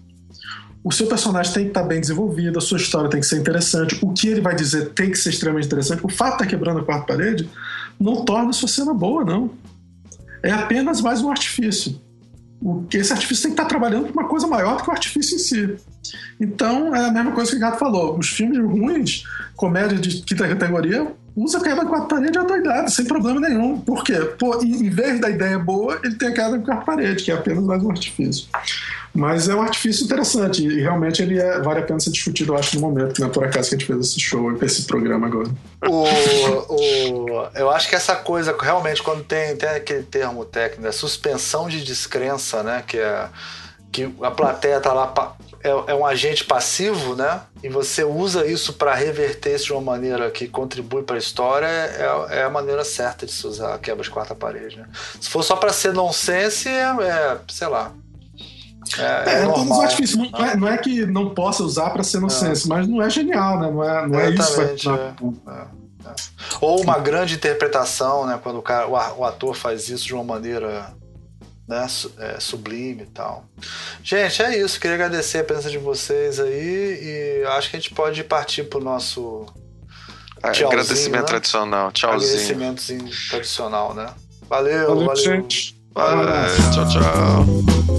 O seu personagem tem que estar bem desenvolvido, a sua história tem que ser interessante, o que ele vai dizer tem que ser extremamente interessante. O fato de estar quebrando a quarta parede não torna a sua cena boa, não é apenas mais um artifício. Esse artifício tem que estar trabalhando com uma coisa maior do que o artifício em si. Então, é a mesma coisa que o Gato falou. Os filmes ruins, comédia de quinta categoria, usa a queda de quatro paredes doidado, sem problema nenhum. Por quê? Pô, em vez da ideia boa, ele tem a queda de quatro paredes, que é apenas mais um artifício. Mas é um artifício interessante e realmente ele é, vale a pena ser discutido, eu acho, no momento, né? Por acaso que a gente fez esse show, esse programa agora. O, o, eu acho que essa coisa, realmente, quando tem, tem aquele termo técnico, é suspensão de descrença, né? Que, é, que a plateia tá lá, é, é um agente passivo, né? E você usa isso para reverter isso de uma maneira que contribui para a história, é, é, a maneira certa de se usar a quebra de quarta parede, né? Se for só para ser nonsense, é, é sei lá, é, é, é normal, artifícios. Não, é, não é que não possa usar para ser inocência, é. mas não é genial, né? Não é, não é isso. É. é, é. Ou uma grande interpretação, né? Quando o, cara, o ator faz isso de uma maneira né, sublime e tal. Gente, é isso. Queria agradecer a presença de vocês aí e acho que a gente pode partir pro nosso. agradecimento né? tradicional. Tchauzinho. Agradecimento tradicional, né? Valeu, valeu. valeu. Gente. Valeu. Tchau, tchau.